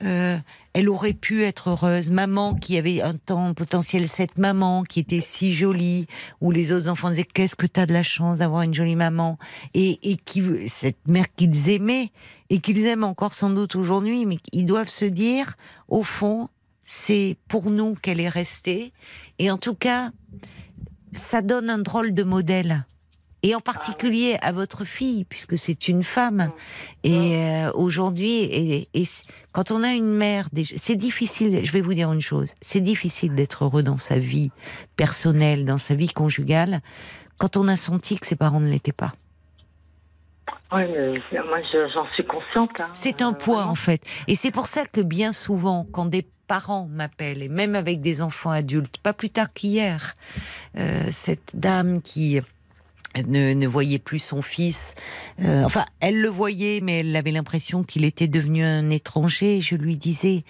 euh, elle aurait pu être heureuse. Maman qui avait un temps potentiel, cette maman qui était si jolie, où les autres enfants disaient qu'est-ce que tu as de la chance d'avoir une jolie maman, et, et qui cette mère qu'ils aimaient et qu'ils aiment encore sans doute aujourd'hui, mais ils doivent se dire au fond, c'est pour nous qu'elle est restée. Et en tout cas, ça donne un drôle de modèle. Et en particulier à votre fille, puisque c'est une femme. Et euh, aujourd'hui, et, quand on a une mère, c'est difficile. Je vais vous dire une chose c'est difficile d'être heureux dans sa vie personnelle, dans sa vie conjugale, quand on a senti que ses parents ne l'étaient pas. Oui, moi j'en suis consciente. Hein. C'est un poids en fait. Et c'est pour ça que bien souvent, quand des parents m'appellent, et même avec des enfants adultes, pas plus tard qu'hier, euh, cette dame qui ne, voyait plus son fils. Euh, enfin, elle le voyait, mais elle avait l'impression qu'il était devenu un étranger. Je lui disais,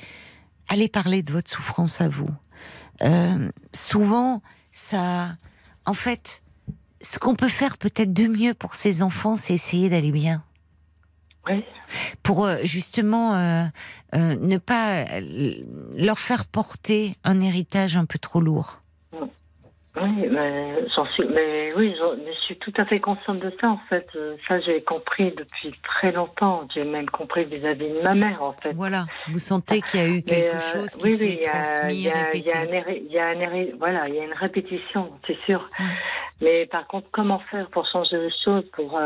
allez parler de votre souffrance à vous. Euh, souvent, ça, en fait, ce qu'on peut faire peut-être de mieux pour ses enfants, c'est essayer d'aller bien. Pour euh, justement euh, euh, ne pas leur faire porter un héritage un peu trop lourd. Oui, mais suis, mais oui, je suis tout à fait consciente de ça en fait. Ça, j'ai compris depuis très longtemps. J'ai même compris vis-à-vis de ma mère en fait. Voilà, vous sentez qu'il y a eu quelque chose qui s'est transmis, répété. Il y a, voilà, il y a une répétition, c'est sûr. Mais par contre, comment faire pour changer les choses, pour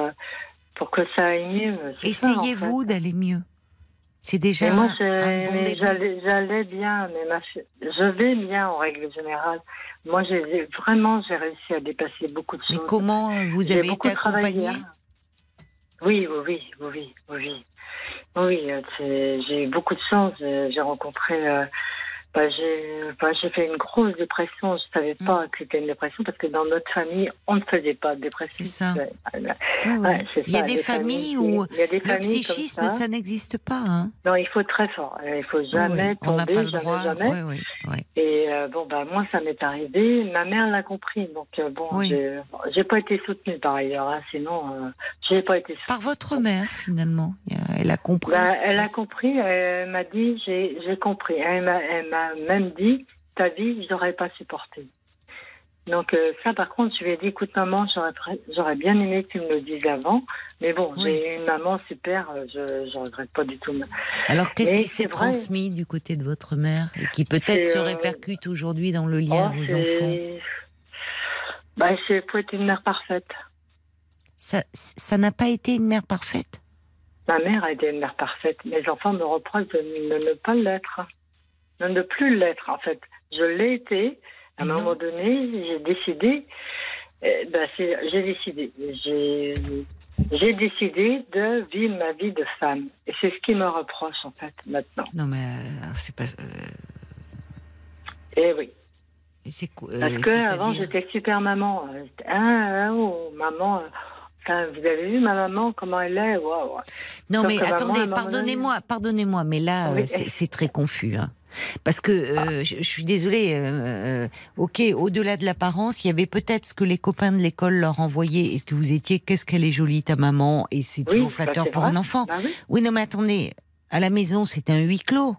pour que ça aille mieux. Essayez-vous d'aller mieux. C'est déjà moi, un bon J'allais bien, mais ma, je vais bien en règle générale. Moi, j'ai vraiment, j'ai réussi à dépasser beaucoup de choses. Mais comment vous avez été accompagnée hein. oui, oui, oui, oui, oui. Oui, euh, j'ai eu beaucoup de chance. J'ai rencontré euh, bah, bah, j'ai fait une grosse dépression. Je ne savais pas mm. que c'était une dépression parce que dans notre famille, on ne faisait pas de dépression. C'est ça. il y a des, familles, où le psychisme, ça, n'existe pas. Hein. Non, il faut très fort. Il faut jamais tomber, on n'a pas le droit. jamais. Et euh, bon, bah, moi, ça m'est arrivé. Ma mère l'a compris. Donc, euh, bon, j'ai pas été soutenue par ailleurs. Hein. sinon, euh, j'ai pas été soutenue. Par votre mère, finalement. Elle a compris. Bah, elle a compris. Elle m'a dit j'ai compris. Elle m'a même dit ta vie, je n'aurais pas supporté. Donc euh, ça, par contre, je lui ai dit, écoute maman, j'aurais bien aimé que tu me le dises avant, mais bon, j'ai une maman super, euh, je ne regrette pas du tout. Alors qu'est-ce qui s'est transmis du côté de votre mère et qui peut-être se euh, répercute aujourd'hui dans le lien oh, aux enfants? Bah, C'est pour être une mère parfaite. Ça n'a pas été une mère parfaite? Ma mère a été une mère parfaite. Mes enfants me reprochent de ne pas l'être. De ne plus l'être, en fait. Je l'ai été, à un moment donné, j'ai décidé, euh, ben j'ai décidé, j'ai décidé de vivre ma vie de femme. Et c'est ce qui me reproche, en fait, maintenant. Non, mais euh, c'est pas. Euh... Eh oui. euh, Parce que avant j'étais super maman. Ah, oh, maman. Vous avez vu ma maman, comment elle est? Non, mais attendez, pardonnez-moi, pardonnez-moi, mais là, c'est très confus. Hein. Parce que euh, je, suis désolée, euh, euh, ok, au-delà de l'apparence, il y avait peut-être ce que les copains de l'école leur envoyaient. Est-ce que vous étiez, qu'est-ce qu'elle est jolie ta maman? Et c'est toujours bah, flatteur pour un enfant. Bah oui. non mais attendez, à la maison c'était un huis clos.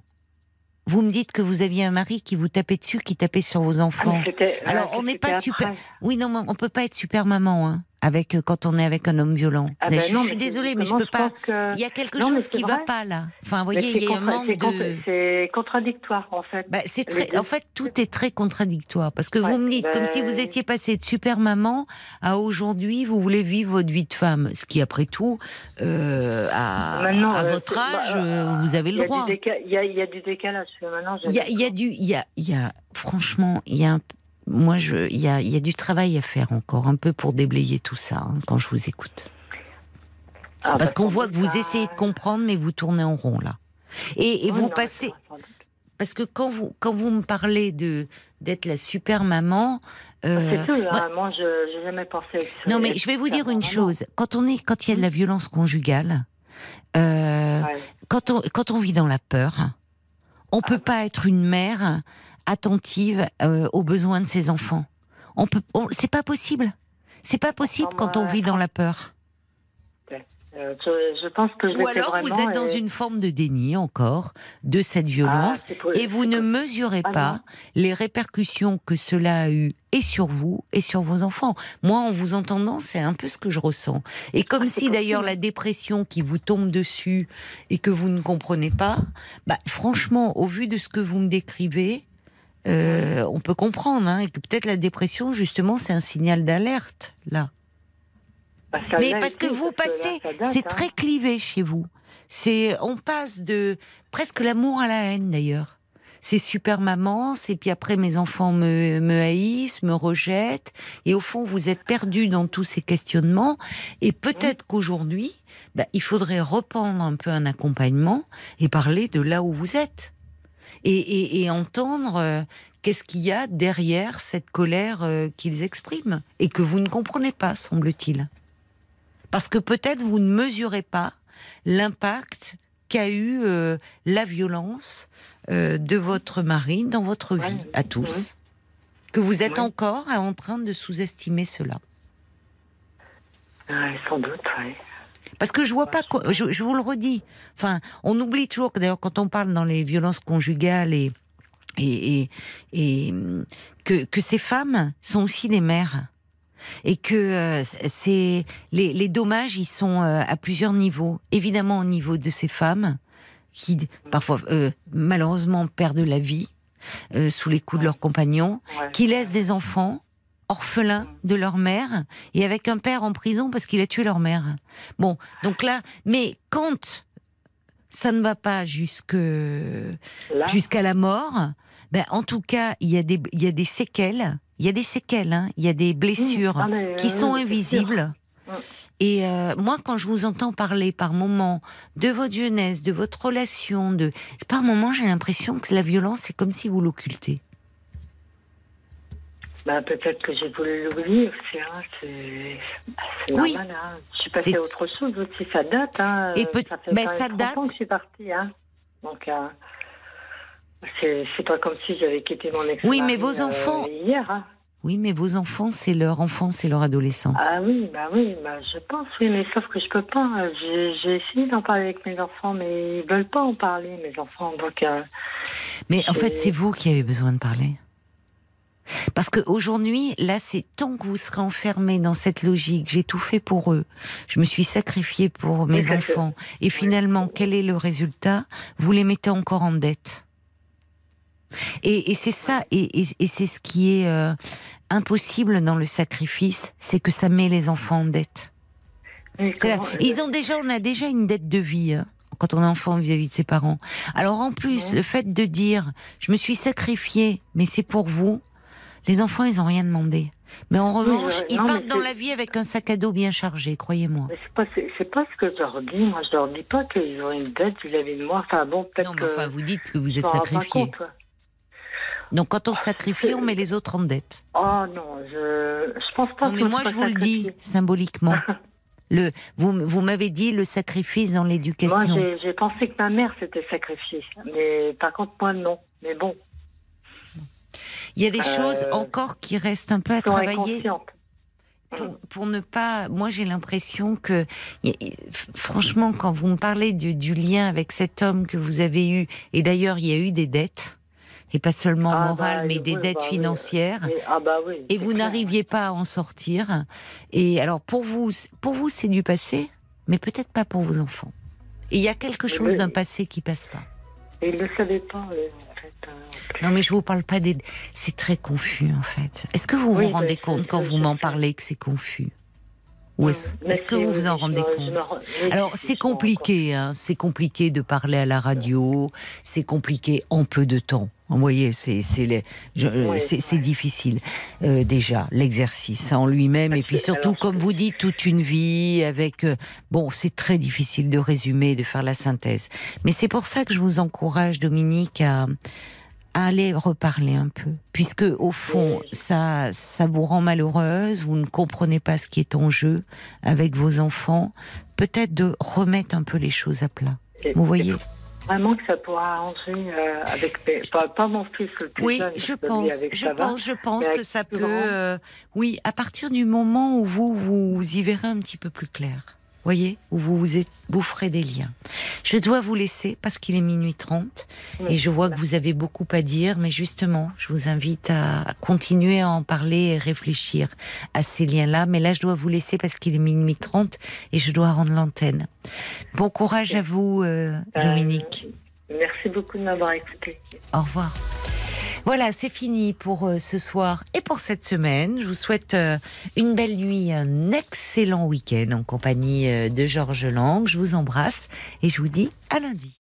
Vous me dites que vous aviez un mari qui vous tapait dessus, qui tapait sur vos enfants. Ah, Alors on n'est pas super. Oui non, on peut pas être super maman. Hein avec euh, quand on est avec un homme violent. Ah ben je, suis désolée, mais je peux pas. Il y a quelque chose qui ne va pas là. Enfin, vous voyez, il y a un manque de. C'est contradictoire en fait. Bah, c'est très. En fait, tout est très contradictoire parce que vous me dites comme si vous ben étiez passé de super maman à aujourd'hui, vous voulez vivre votre vie de femme, ce qui après tout, euh, à, à, euh, votre âge, bah, vous avez le droit. Il y, a du décalage. Il y, y a du, il y a, y a franchement, il y a un moi, il y a, du travail à faire encore, un peu pour déblayer tout ça, hein, quand je vous écoute. Ah, parce qu'on voit que vous essayez de comprendre, mais vous tournez en rond, là. Et, vous passez... Parce que quand vous, quand vous me parlez de d'être la super maman... Euh, c'est tout, hein. moi, je n'ai jamais pensé... non, mais je vais vous dire une chose. Quand on est, quand il y a de la violence conjugale, euh, quand, on, quand on vit dans la peur, on peut pas être une mère attentive euh, aux besoins de ses enfants. On peut, c'est pas possible. C'est pas possible quand on vit dans la peur. Euh, je, pense que Ou alors vous êtes dans une forme de déni encore de cette violence ah, et vous ne mesurez ah, pas les répercussions que cela a eu et sur vous et sur vos enfants. Moi, en vous entendant, c'est un peu ce que je ressens. Et comme ah, si d'ailleurs la dépression qui vous tombe dessus et que vous ne comprenez pas, bah, franchement, au vu de ce que vous me décrivez, euh, on peut comprendre hein, que peut-être la dépression, justement, c'est un signal d'alerte, là. Bah, Mais parce que vous passez, c'est hein. très clivé chez vous. C'est, on passe de presque l'amour à la haine, d'ailleurs. C'est super maman, c'est puis après mes enfants me, haïssent, me rejettent, et au fond vous êtes perdu dans tous ces questionnements. Et peut-être qu'aujourd'hui, bah, il faudrait reprendre un peu un accompagnement et parler de là où vous êtes et, entendre euh, qu'est-ce qu'il y a derrière cette colère euh, qu'ils expriment et que vous ne comprenez pas, semble-t-il. Parce que peut-être vous ne mesurez pas l'impact qu'a eu euh, la violence de votre mari dans votre vie, à tous. Que vous êtes encore en train de sous-estimer cela. sans doute, oui. Parce que je vois pas, je, je, vous le redis. Enfin, on oublie toujours que d'ailleurs quand on parle dans les violences conjugales et et, et, que, que ces femmes sont aussi des mères et que euh, c'est les, les, dommages ils sont euh, à plusieurs niveaux. Évidemment au niveau de ces femmes qui parfois euh, malheureusement perdent la vie sous les coups de leurs compagnons, qui laissent des enfants orphelins de leur mère et avec un père en prison parce qu'il a tué leur mère. Bon, donc là, mais quand ça ne va pas jusque jusqu'à la mort, ben en tout cas, il y a des il y a des séquelles, il y a des séquelles, hein, il y a des blessures ah, qui sont invisibles. Et euh, moi, quand je vous entends parler par moments de votre jeunesse, de votre relation, de par moments, j'ai l'impression que la violence, c'est comme si vous l'occultez. Bah, peut-être que j'ai voulu l'oublier aussi. Hein. C'est oui. normal. Hein. Je suis passée à autre chose aussi. Ça date. Hein. Et peut... Ça fait ben, ça date. que je suis partie. Hein. Donc, euh, c'est pas comme si j'avais quitté mon ex Oui, mais vos euh, enfants. hier. Hein. Oui, mais vos enfants, c'est leur enfance et leur adolescence. Ah oui, bah oui, bah je pense, oui, mais sauf que je peux pas. J'ai essayé d'en parler avec mes enfants, mais ils veulent pas en parler, mes enfants. Donc, euh, mais en fait, c'est vous qui avez besoin de parler. Parce qu'aujourd'hui, là, c'est tant que vous serez enfermé dans cette logique, j'ai tout fait pour eux, je me suis sacrifié pour mes enfants, et finalement, quel est le résultat? Vous les mettez encore en dette. Et, c'est ça, et, c'est ce qui est euh, impossible dans le sacrifice, c'est que ça met les enfants en dette. Ils ont déjà, on a déjà une dette de vie. Hein, quand on est enfant vis-à-vis de ses parents. Alors en plus, le fait de dire je me suis sacrifié, mais c'est pour vous, les enfants, ils n'ont rien demandé. Mais en revanche, ils partent dans la vie avec un sac à dos bien chargé, croyez-moi. C'est pas, pas ce que je leur dis. Moi, je leur dis pas qu'ils ont une dette vis-à-vis de moi. Enfin, bon, peut-être Non, enfin, vous dites que vous êtes sacrifié. Donc, quand on se sacrifie, on met les autres en dette. Oh non, je, je pense pas. Non, mais moi, je vous le dis symboliquement. Le, vous, vous m'avez dit le sacrifice dans l'éducation. Moi, j'ai pensé que ma mère s'était sacrifiée. Mais par contre, moi, non. Mais bon, il y a des euh, choses encore qui restent un peu à travailler. Pour, pour, ne pas. Moi, j'ai l'impression que, franchement, quand vous me parlez du, du, lien avec cet homme que vous avez eu, et d'ailleurs, il y a eu des dettes, et pas seulement ah, morales, bah, mais des dettes bah, financières, ah, bah, et vous n'arriviez pas à en sortir. Et alors, pour vous, pour vous, c'est du passé, mais peut-être pas pour vos enfants. Et il y a quelque chose d'un passé qui passe pas. Et ils ne le savaient pas. Non, mais je vous parle pas des. C'est très confus en fait. Est-ce que vous vous rendez compte quand vous m'en parlez que c'est confus ou est-ce que vous vous en rendez compte Alors c'est compliqué, hein, c'est compliqué de parler à la radio, c'est compliqué en peu de temps. Vous voyez, c'est c'est difficile euh, déjà l'exercice en lui-même. Et puis surtout comme vous dites toute une vie avec euh, bon c'est très difficile de résumer, de faire la synthèse. Mais c'est pour ça que je vous encourage Dominique à aller reparler un peu, puisque au fond, ça, ça vous rend malheureuse, vous ne comprenez pas ce qui est en jeu avec vos enfants, peut-être de remettre un peu les choses à plat. vous voyez Vraiment que ça pourra arranger euh, avec pas, mon fils le plus oui, je pense, je pense, je pense que ça peut. Euh, oui, à partir du moment où vous vous y verrez un petit peu plus clair voyez, où vous, vous, ferez des liens. Je dois vous laisser parce qu'il est minuit 30 et je vois que vous avez beaucoup à dire, mais justement, je vous invite à continuer à en parler et réfléchir à ces liens-là. Mais là, je dois vous laisser parce qu'il est minuit 30 et je dois rendre l'antenne. Bon courage à vous, euh, euh, Dominique. merci beaucoup de m'avoir écouté. Au revoir. Voilà, c'est fini pour euh, ce soir et pour cette semaine. Je vous souhaite euh, une belle nuit, un excellent week-end en compagnie euh, de Georges Lang. Je vous embrasse et je vous dis à lundi.